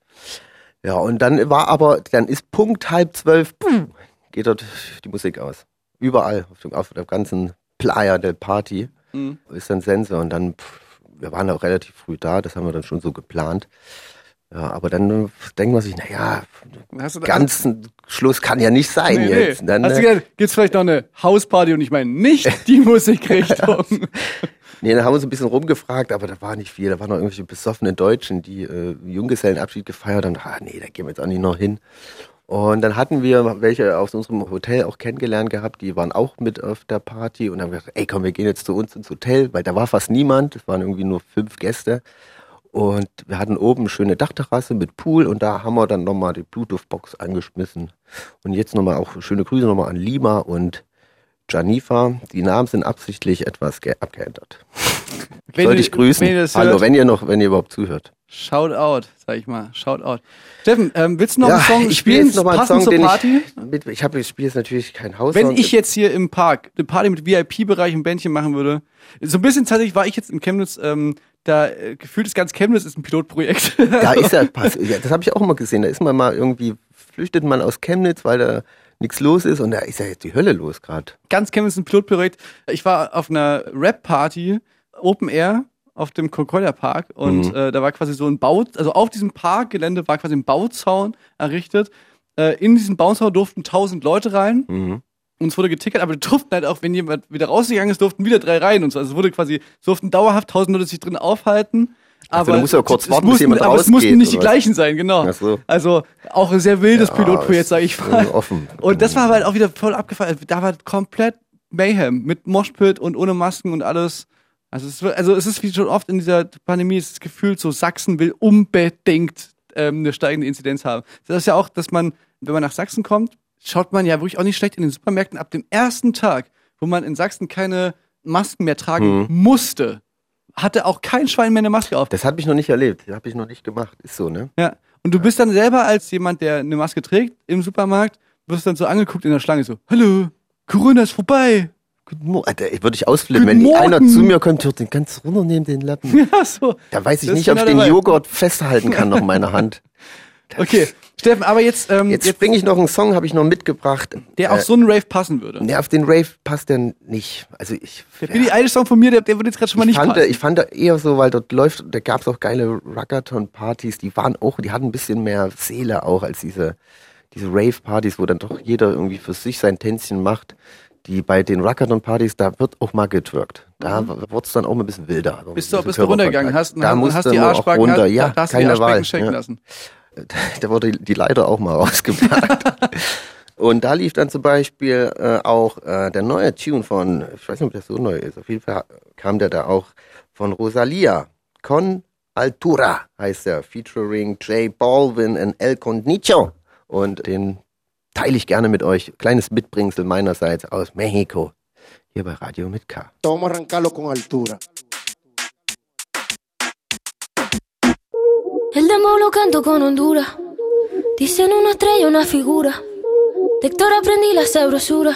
S4: Ja, und dann war aber, dann ist Punkt halb zwölf, puh, geht dort die Musik aus. Überall, auf, dem, auf der ganzen Playa del Party
S3: Mhm.
S4: ist dann Sensor und dann, pff, wir waren auch relativ früh da, das haben wir dann schon so geplant. Ja, aber dann denkt man sich, naja,
S3: da-
S4: ganzen Schluss kann ja nicht sein
S3: Nee,
S4: jetzt.
S3: nee.
S4: Dann,
S3: Hast du gedacht, gibt's vielleicht noch eine Hausparty und ich meine nicht die Musikrichtung.
S4: nee, dann haben wir uns ein bisschen rumgefragt, aber da war nicht viel. Da waren noch irgendwelche besoffenen Deutschen, die äh, Junggesellenabschied gefeiert haben. Ah, nee, da gehen wir jetzt auch nicht noch hin. Und dann hatten wir welche aus unserem Hotel auch kennengelernt gehabt, die waren auch mit auf der Party und haben gesagt, ey komm, wir gehen jetzt zu uns ins Hotel, weil da war fast niemand, es waren irgendwie nur fünf Gäste. Und wir hatten oben eine schöne Dachterrasse mit Pool und da haben wir dann nochmal die Bluetooth-Box angeschmissen. Und jetzt nochmal auch schöne Grüße nochmal an Lima und Janifa. Die Namen sind absichtlich etwas ge- abgeändert.
S3: Wenn
S4: Sollte ich grüßen.
S3: wenn
S4: Hallo,
S3: hört.
S4: wenn ihr noch, wenn ihr überhaupt zuhört.
S3: Shout out, sag ich mal. Shout out. Steffen, ähm, willst du noch
S4: Ja,
S3: einen Song
S4: ich spiele
S3: spielen?
S4: jetzt nochmal einen
S3: passend
S4: Song,
S3: zur
S4: den
S3: Party?
S4: ich, ich habe, ich spiele jetzt natürlich kein Haus.
S3: Wenn ich jetzt hier im Park eine Party mit VIP-Bereich ein Bändchen machen würde, so ein bisschen tatsächlich war ich jetzt in Chemnitz, ähm, da äh, gefühlt ist ganz Chemnitz ist ein Pilotprojekt.
S4: da ist ja, pass, ja das habe ich auch immer gesehen. Da ist man mal irgendwie, flüchtet man aus Chemnitz, weil da nichts los ist und da ist ja jetzt die Hölle los gerade.
S3: ganz Chemnitz ist ein Pilotprojekt. Ich war auf einer Rap-Party, Open Air, auf dem Concordia Park und
S4: Mhm.
S3: äh, da war quasi so ein Bau, also auf diesem Parkgelände war quasi ein Bauzaun errichtet. Äh, in diesen Bauzaun durften 1000 Leute rein.
S4: Mhm.
S3: Und es wurde getickert, aber durften halt auch, wenn jemand wieder rausgegangen ist, durften wieder drei rein und so. Also es wurde quasi, es durften dauerhaft 1000 Leute sich drin aufhalten.
S4: Also,
S3: Aber
S4: du musst ja kurz
S3: es
S4: warten, bis
S3: mussten, aber es mussten
S4: rausgeht,
S3: nicht die gleichen sein, genau.
S4: So.
S3: Also auch ein sehr wildes
S4: Ja,
S3: Pilotprojekt,
S4: ist,
S3: sag ich mal.
S4: offen.
S3: Und das war halt auch wieder voll abgefallen. Also Da war komplett Mayhem mit Moshpit und ohne Masken und alles. Also es, also es ist wie schon oft in dieser Pandemie, ist gefühlt so, Sachsen will unbedingt ähm, eine steigende Inzidenz haben. Das ist ja auch, dass man, wenn man nach Sachsen kommt, schaut man ja wirklich auch nicht schlecht in den Supermärkten ab dem ersten Tag, wo man in Sachsen keine Masken mehr tragen
S4: Mhm.
S3: musste, hatte auch kein Schwein mehr eine Maske auf.
S4: Das habe ich noch nicht erlebt. Das habe ich noch nicht gemacht. Ist so, ne?
S3: Ja. Und du bist dann selber als jemand, der eine Maske trägt im Supermarkt, wirst dann so angeguckt in der Schlange so, hallo, Corona ist vorbei.
S4: Guten Morgen. Alter, ich würde ich ausflippen,
S3: Guten
S4: wenn
S3: Morgen.
S4: einer zu mir kommt, hört den ganz runternehmen, den Lappen.
S3: Ja, so.
S4: Da weiß ich
S3: Das
S4: nicht, ob ich den
S3: dabei.
S4: Joghurt festhalten kann noch in meiner Hand.
S3: Okay, Steffen, aber jetzt, ähm,
S4: Jetzt,
S3: jetzt,
S4: bringe ich noch einen Song, habe ich noch mitgebracht.
S3: der auf
S4: Äh,
S3: so einen Rave passen würde.
S4: Ne, auf den Rave passt der nicht. Also ich,
S3: Der Billy Eilish Song von mir, der, der würde jetzt gerade schon mal
S4: ich
S3: nicht
S4: fand,
S3: passen.
S4: ich fand da eher so, weil dort läuft, da gab es auch geile Rockathon-Partys, die waren auch, die hatten ein bisschen mehr Seele auch als diese, diese Rave-Partys, wo dann doch jeder irgendwie für sich sein Tänzchen macht. Die bei den Rockathon-Partys, da wird auch mal getwerkt. Da
S3: Mhm.
S4: wird es dann auch mal ein bisschen wilder. Also
S3: bist du, bist du runtergegangen, hast,
S4: da
S3: hast, hast die Arschbacken,
S4: runter.
S3: hast,
S4: Ja,
S3: hast die
S4: keine
S3: Arschbacken
S4: Wahl. Ja.
S3: lassen.
S4: da wurde die Leiter auch mal rausgepackt. Und da lief dann zum Beispiel äh, auch äh, der neue Tune von, ich weiß nicht, ob der so neu ist, auf jeden Fall kam der da auch von Rosalia. Con Altura heißt der, featuring J Balvin und El Condicho. Und den teile ich gerne mit euch. Kleines Mitbringsel meinerseits aus Mexiko. Hier bei Radio mit K.
S8: Vamos a arrancarlo con altura.
S9: El demo lo canto con Honduras. Dicen una estrella, una figura. De Héctor aprendí la sabrosura.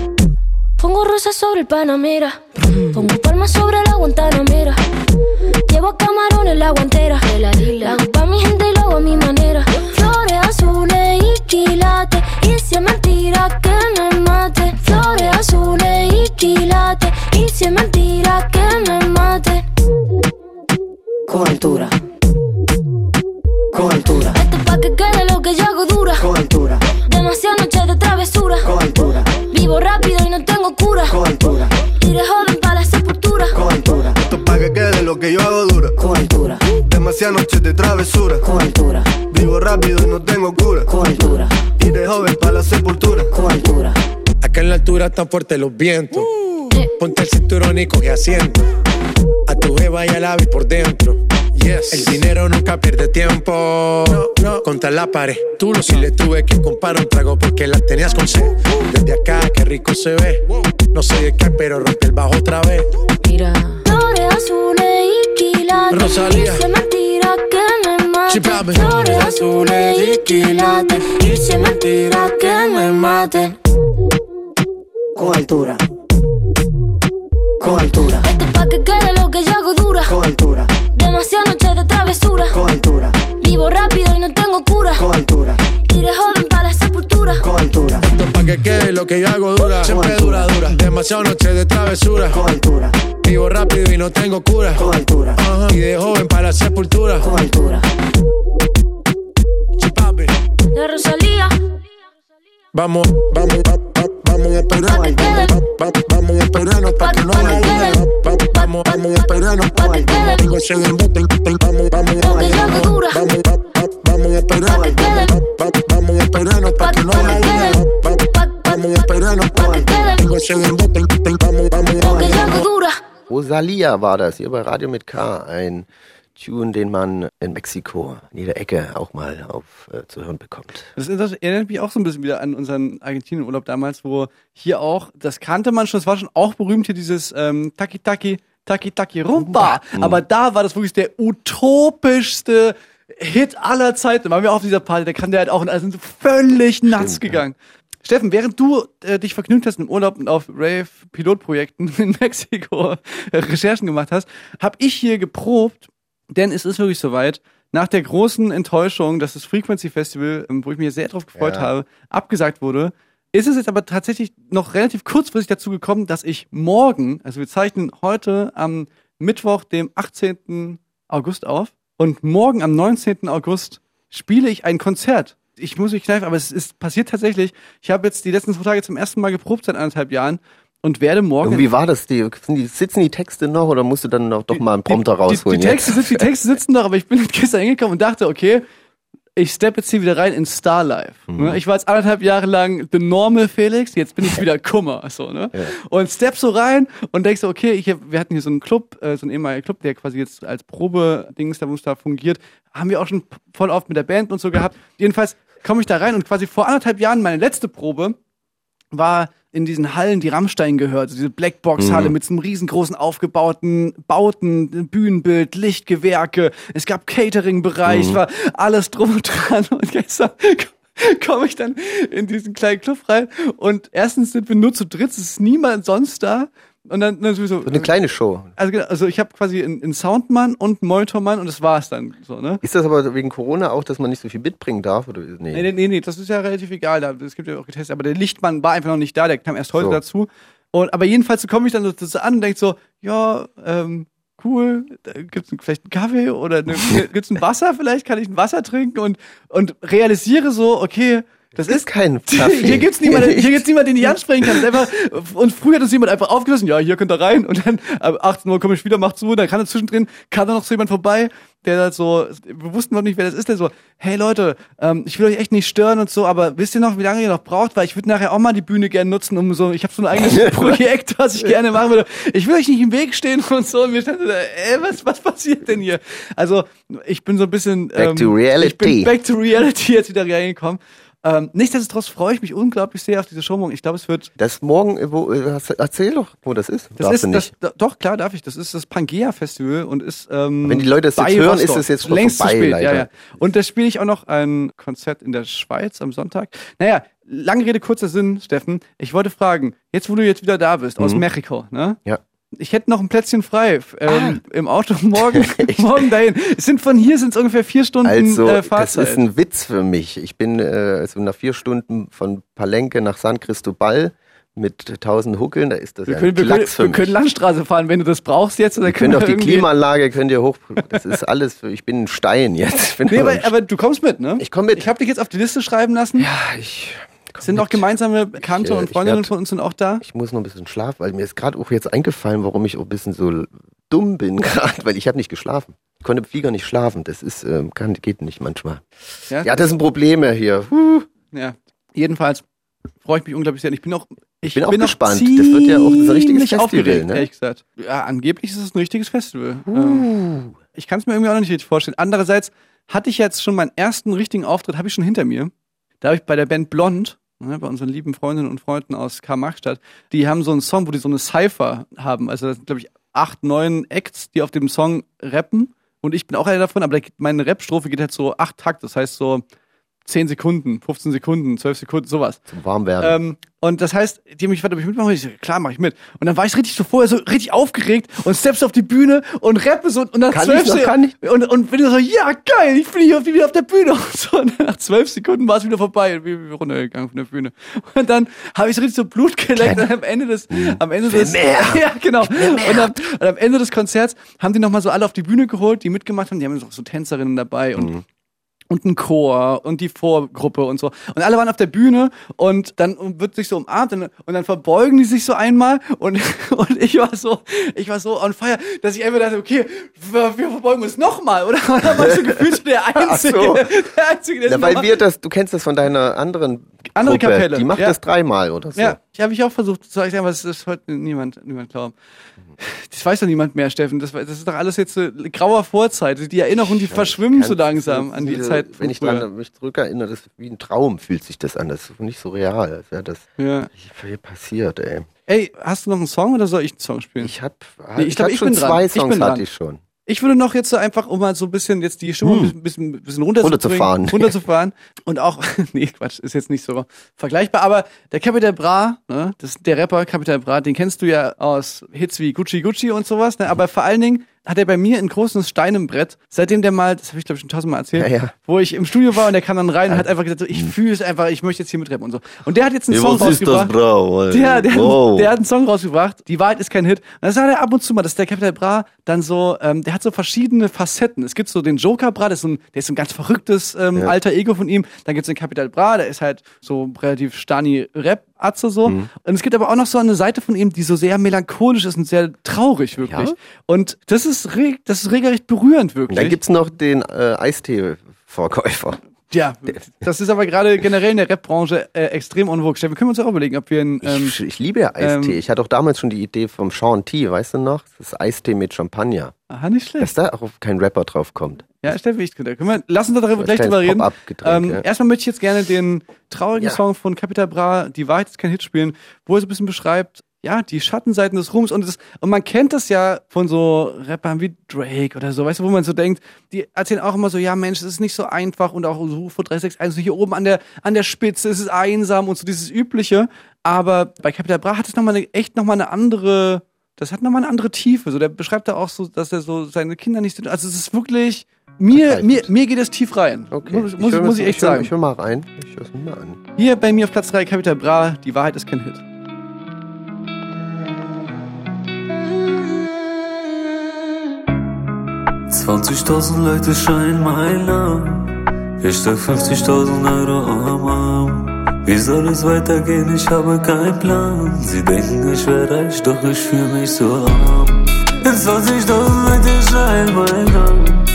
S9: Pongo rosas sobre el Panamera. Pongo palmas sobre la Guantanamera. Llevo camarones la guantera. La hago pa' mi gente y lo hago a mi manera. Flores azules y quilates. Y si es mentira que me mate. Flores azules y quilates. Y si es mentira que me mate.
S8: Con altura. Con altura,
S9: Esto es pa' que quede lo que yo hago dura.
S8: con altura,
S9: Demasiadas noches de travesura.
S8: con altura,
S9: Vivo rápido tengo cura.
S8: con altura,
S9: de joven para la sepultura.
S8: con altura,
S10: Esto es pa' que quede lo que yo hago dura.
S8: con altura,
S10: Demasiadas noches de travesura.
S8: Con altura,
S10: Vivo rápido y no tengo cura.
S8: con altura,
S10: de joven para la sepultura.
S8: con altura.
S11: Acá en la altura están fuertes los vientos. Ponte el cinturón y coge asiento. A tu jeva y al ave por dentro. Yes. El dinero nunca pierde tiempo. Contra la pared. Tú lo si le tuve que comprar un trago porque la tenías con sed. Desde acá, qué rico se ve. No sé de qué, pero rompe el bajo otra vez.
S9: Mira, flores azules y quilates.
S11: Rosalía.
S9: Mentira que me
S11: papi.
S9: Flores azules y quilates. Irse mentira que me maten.
S8: Con altura. Con altura,
S9: pa' que quede lo que yo hago dura.
S8: con altura,
S9: Demasiadas noches de travesura.
S8: con altura,
S9: Vivo rápido y no tengo cura.
S8: con altura,
S9: Iré joven para la sepultura.
S8: con altura,
S11: Esto pa' que quede lo que yo hago dura. Siempre dura, dura. Demasiadas noches de travesura.
S8: con altura,
S11: Vivo rápido y no tengo cura.
S8: con altura.
S11: Y de joven para la sepultura.
S8: con altura.
S9: De Rosalía.
S11: Vamos, vamos, va- va- vamos a esperar.
S9: Pa' que quede.
S11: Va- va- Vamos a esperarnos pa' que no haya Vamos, vamos a esperarnos
S9: Pa' que quede.
S11: Tengo ese embuste, Vamos, vamos,
S9: hago dura.
S11: vamos, va- va- vamos a esperar.
S9: Pa' que quede.
S11: Va- va- Vamos a esperarnos pa'
S9: Pa'
S11: que no haya Vamos a esperarnos
S9: Pa' que.
S11: Tengo ese embuste, Vamos, vamos,
S9: hago dura.
S4: Rosalia war das, hier bei Radio mit K. Ein Tune, den man in Mexiko in jeder Ecke auch mal auf äh, zu hören bekommt.
S3: Das, das erinnert mich auch so ein bisschen wieder an unseren Argentinien-Urlaub damals, wo hier auch, das kannte man schon, das war schon auch berühmt hier dieses ähm, Taki Taki, Taki Taki Rumba. Aber da war das wirklich der utopischste Hit aller Zeiten. Da waren wir auf dieser Party, da kann der halt auch, also sind so völlig nuts gegangen. Steffen, während du äh, dich vergnügt hast im Urlaub und auf Rave-Pilotprojekten in Mexiko äh, Recherchen gemacht hast, habe ich hier geprobt, denn es ist wirklich soweit. Nach der großen Enttäuschung, dass das Frequency Festival, ähm, wo ich mich sehr drauf gefreut
S4: Ja.
S3: habe, abgesagt wurde, ist es jetzt aber tatsächlich noch relativ kurzfristig dazu gekommen, dass ich morgen, also wir zeichnen heute am Mittwoch, dem 18. August auf, und morgen am 19. August spiele ich ein Konzert. Ich muss mich kneifen, aber es ist passiert tatsächlich. Ich habe jetzt die letzten zwei Tage zum ersten Mal geprobt seit anderthalb Jahren und werde morgen.
S4: Und wie war das? Die, sitzen die Texte noch oder musst du dann noch, doch mal einen Prompter rausholen?
S3: Die, die, Texte, sitzen, die Texte sitzen noch, aber ich bin gestern hingekommen und dachte, okay, ich step jetzt hier wieder rein in Starlife.
S4: Mhm.
S3: Ne? Ich war jetzt anderthalb Jahre lang the normal Felix, jetzt bin ich wieder Kummer. So, ne? Und step so rein und denkst so, okay, ich wir hatten hier so einen Club, äh, so einen ehemaligen Club, der quasi jetzt als Probe-Dings da fungiert, haben wir auch schon voll oft mit der Band und so gehabt. Jedenfalls komme ich da rein und quasi vor anderthalb Jahren meine letzte Probe war in diesen Hallen, die Rammstein gehört, so diese Blackbox-Halle
S4: Mhm.
S3: mit so einem riesengroßen aufgebauten Bauten, Bühnenbild, Lichtgewerke. Es gab Catering-Bereich,
S4: Mhm.
S3: war alles drum und dran. Und gestern komme ich dann in diesen kleinen Club rein und erstens sind wir nur zu dritt, es ist niemand sonst da. Und dann, dann sowieso.
S4: So eine kleine Show.
S3: Also, genau, also ich habe quasi einen, Soundmann und einen Monitormann und das war's dann so, ne?
S4: Ist das aber wegen Corona auch, dass man nicht so viel mitbringen darf? Oder? Nee.
S3: Nee, nee, nee, nee, das ist ja relativ egal. Es gibt ja auch getestet, aber der Lichtmann war einfach noch nicht da, der kam erst heute
S4: So.
S3: dazu. Und, aber jedenfalls so komme ich dann so, so an und denk so, ja, ähm, cool, da gibt's vielleicht einen Kaffee oder eine, gibt's ein Wasser vielleicht, kann ich ein Wasser trinken und, und realisiere so, okay, das ist
S4: kein Kaffee.
S3: Hier gibt's niemanden, hier gibt's niemanden, den ich ansprechen kann. Einfach, und früher hat uns jemand einfach aufgelassen, ja, hier könnt ihr rein. Und dann ab 18 Uhr komme ich wieder, mach zu, dann kann er zwischendrin, kam da noch so jemand vorbei, der halt so, wir wussten noch nicht, wer das ist, der so, hey Leute, ähm, ich will euch echt nicht stören und so, aber wisst ihr noch, wie lange ihr noch braucht? Weil ich würde nachher auch mal die Bühne gerne nutzen, um so, ich habe so ein eigenes Projekt, was ich gerne machen würde. Ich will euch nicht im Weg stehen und so. Und wir standen da, ey, was, was passiert denn hier? Also, ich bin so ein bisschen,
S4: Back to
S3: Ich bin
S4: reality.
S3: back to reality jetzt wieder reingekommen. Ähm, nichtsdestotrotz freue ich mich unglaublich sehr auf diese Show morgen. Ich glaube, es wird.
S4: Das morgen, wo, äh, erzähl doch, wo das ist.
S3: Das
S4: Darfst
S3: ist das, doch klar darf ich. Das ist das Pangea Festival und ist. Ähm,
S4: Wenn die Leute das jetzt hören, ist
S3: Rostock.
S4: das jetzt schon
S3: längst
S4: vorbei,
S3: zu spät. Ja,
S4: leider.
S3: ja. Und da spiele ich auch noch ein Konzert in der Schweiz am Sonntag. Naja, lange Rede kurzer Sinn, Steffen. Ich wollte fragen, jetzt wo du jetzt wieder da bist aus
S4: Mhm.
S3: Mexiko, ne?
S4: Ja.
S3: Ich hätte noch ein Plätzchen frei ähm,
S4: Ah.
S3: im Auto morgen, morgen dahin. Es sind von hier sind es ungefähr vier Stunden
S4: Also,
S3: äh,
S4: das
S3: Fahrzeit.
S4: ist ein Witz für mich. Ich bin äh, also nach vier Stunden von Palenque nach San Cristobal mit 1000 Huckeln, da ist das
S3: wir
S4: ein
S3: können, wir, können,
S4: für
S3: wir
S4: mich.
S3: können Landstraße fahren, wenn du das brauchst jetzt. Oder
S4: Ihr könnt auch die Klimaanlage, könnt ihr hoch, das ist alles, für, ich bin ein Stein jetzt.
S3: Nee,
S4: aber
S3: aber,
S4: ein
S3: du kommst mit, ne?
S4: Ich komm mit.
S3: Ich habe dich jetzt auf die Liste schreiben lassen.
S4: Ja, ich.
S3: Sind auch gemeinsame Bekannte
S4: Ich, äh,
S3: und Freundinnen
S4: werd-
S3: von uns sind auch da?
S4: Ich muss noch ein bisschen schlafen, weil mir ist gerade auch jetzt eingefallen, warum ich auch ein bisschen so dumm bin gerade, weil ich habe nicht geschlafen. Ich konnte im Flieger nicht schlafen. Das ist, ähm, kann, geht nicht manchmal.
S3: Ja?
S4: Ja, das sind Probleme hier. Huh.
S3: Ja, jedenfalls freue ich mich unglaublich sehr. Ich bin auch, ich
S4: bin auch gespannt. Das wird ja auch ein richtiges Festival,
S3: aufgeregt,
S4: ne?
S3: ehrlich gesagt. Ja, angeblich ist es ein richtiges Festival. Ähm, ich kann es mir irgendwie auch noch nicht richtig vorstellen. Andererseits hatte ich jetzt schon meinen ersten richtigen Auftritt, habe ich schon hinter mir. Da habe ich bei der Band Blond, ne, bei unseren lieben Freundinnen und Freunden aus Karl-Marx-Stadt, die haben so einen Song, wo die so eine Cypher haben. Also das sind, glaube ich, acht, neun Acts, die auf dem Song rappen. Und ich bin auch einer davon, aber meine Rap-Strophe geht halt so acht Takt, das heißt so 10 Sekunden, 15 Sekunden, 12 Sekunden, sowas.
S4: Zum Warmwerden.
S3: Ähm, und das heißt, die haben mich gefragt, ob ich mitmache. Ich so, klar, mache ich mit. Und dann war ich richtig so vorher so richtig aufgeregt und steppst auf die Bühne und rappe so und nach
S4: Kann
S3: zwölf
S4: ich noch,
S3: Se-
S4: kann ich?
S3: und und bin so, ja geil, ich bin hier auf, wieder auf der Bühne und so. Und nach zwölf Sekunden war es wieder vorbei und bin runtergegangen von der Bühne. Und dann habe ich so richtig so Blut geleckt und am Ende des, am Ende des,
S4: mehr.
S3: ja genau. Und am, und am Ende des Konzerts haben die nochmal so alle auf die Bühne geholt, die mitgemacht haben. Die haben so, so Tänzerinnen dabei und und ein Chor und die Vorgruppe und so. Und alle waren auf der Bühne und dann wird sich so umarmt und, und dann verbeugen die sich so einmal und, und ich war so, ich war so on fire, dass ich einfach dachte, okay, wir, wir verbeugen uns nochmal, oder? Und dann war ich so gefühlt der Einzige,
S4: so.
S3: der Einzige, der
S4: Ja, weil wir das, du kennst das von deiner anderen
S3: Andere
S4: Gruppe.
S3: Kapelle,
S4: Die macht
S3: ja.
S4: das dreimal oder so.
S3: Ja, ich habe ich auch versucht zu sagen, aber es ist heute niemand, niemand glauben. Das weiß doch niemand mehr, Steffen. Das, das ist doch alles jetzt so graue Vorzeit. Die Erinnerungen, die verschwimmen so langsam an die
S4: Diese-
S3: Zeit.
S4: Wenn ich dran mich zurückerinnere, das wie ein Traum fühlt sich das an. Das ist nicht so real, als wäre das
S3: Ja.
S4: hier passiert, ey.
S3: Ey, hast du noch einen Song oder soll ich einen Song spielen?
S4: Ich hab,
S3: Nee,
S4: ich,
S3: glaub,
S4: hab schon
S3: bin dran.
S4: zwei
S3: Ich
S4: Songs
S3: bin dran.
S4: hatte ich schon.
S3: Ich würde noch jetzt so einfach, um mal so ein bisschen jetzt die Stimmung ein bisschen, bisschen, runterzubringen,
S4: Runterzufahren.
S3: runterzufahren und auch, nee, Quatsch, ist jetzt nicht so vergleichbar, aber der Capital Bra, ne, das der Rapper Capital Bra, den kennst du ja aus Hits wie Gucci Gucci und sowas, ne, aber vor allen Dingen hat er bei mir ein großes Stein im Brett, seitdem der mal, das habe ich glaube ich schon tausendmal erzählt,
S4: Ja, ja.
S3: wo ich im Studio war und der kam dann rein und hat einfach gesagt, so, ich fühle es einfach, ich möchte jetzt hier mitrappen und so. Und der hat jetzt einen Song
S4: was ist das,
S3: rausgebracht.
S4: Bra?
S3: Der, der,
S4: Wow.
S3: der hat einen Song rausgebracht, Die Wahrheit ist kein Hit. Und das sagt er ab und zu mal, dass der Capital Bra dann so, ähm, der hat so verschiedene Facetten. Es gibt so den Joker Bra, der ist so ein, der ist so ein ganz verrücktes ähm,
S4: Ja.
S3: alter Ego von ihm. Dann gibt es den Capital Bra, der ist halt so relativ stani Rap. Atze so.
S4: Mhm.
S3: Und es gibt aber auch noch so eine Seite von ihm, die so sehr melancholisch ist und sehr traurig wirklich.
S4: Ja?
S3: Und das ist, das ist regelrecht berührend wirklich.
S4: Dann gibt's noch den äh, Eistee-Verkäufer.
S3: Ja, das ist aber gerade generell in der Rap-Branche äh, extrem unwuchs. Wir können uns auch überlegen, ob wir einen, ähm,
S4: Ich, ich liebe ja Eistee.
S3: ähm,
S4: ich hatte auch damals schon die Idee vom Sean T, weißt du noch? Das ist Eistee mit Champagner.
S3: aha, nicht schlecht.
S4: Dass da auch kein Rapper drauf kommt.
S3: Ja, Steffi, ich da können wir, lass uns da darüber,
S4: ein
S3: gleich drüber reden. Ähm,
S4: ja.
S3: Erstmal möchte ich jetzt gerne den traurigen
S4: Ja.
S3: Song von Capital Bra, Die Wahrheit ist kein Hit spielen, wo er so ein bisschen beschreibt, ja, die Schattenseiten des Ruhms und das, und man kennt das ja von so Rappern wie Drake oder so, weißt du, wo man so denkt, die erzählen auch immer so, ja Mensch, es ist nicht so einfach und auch so UFO 361, so hier oben an der, an der Spitze, es ist einsam und so dieses Übliche, aber bei Capital Bra hat es nochmal eine, echt nochmal eine andere, das hat nochmal eine andere Tiefe, so, der beschreibt da auch so, dass er so seine Kinder nicht sind, also es ist wirklich, mir, mir, mir geht es tief rein.
S4: Okay.
S3: Muss, muss,
S4: hör
S3: muss ich echt
S4: hör-
S3: sagen.
S4: Ich höre mal rein. Ich höre es mir mal an.
S3: Hier bei mir auf Platz 3 Capital Bra, die Wahrheit ist kein Hit.
S12: 20.000 Leute schreien mein Namen. Ich trag 50.000 Euro am Arm. Wie soll es weitergehen? Ich habe keinen Plan. Sie denken, ich wäre reich, doch ich fühle mich so arm. 20.000 Leute schreien mein Namen.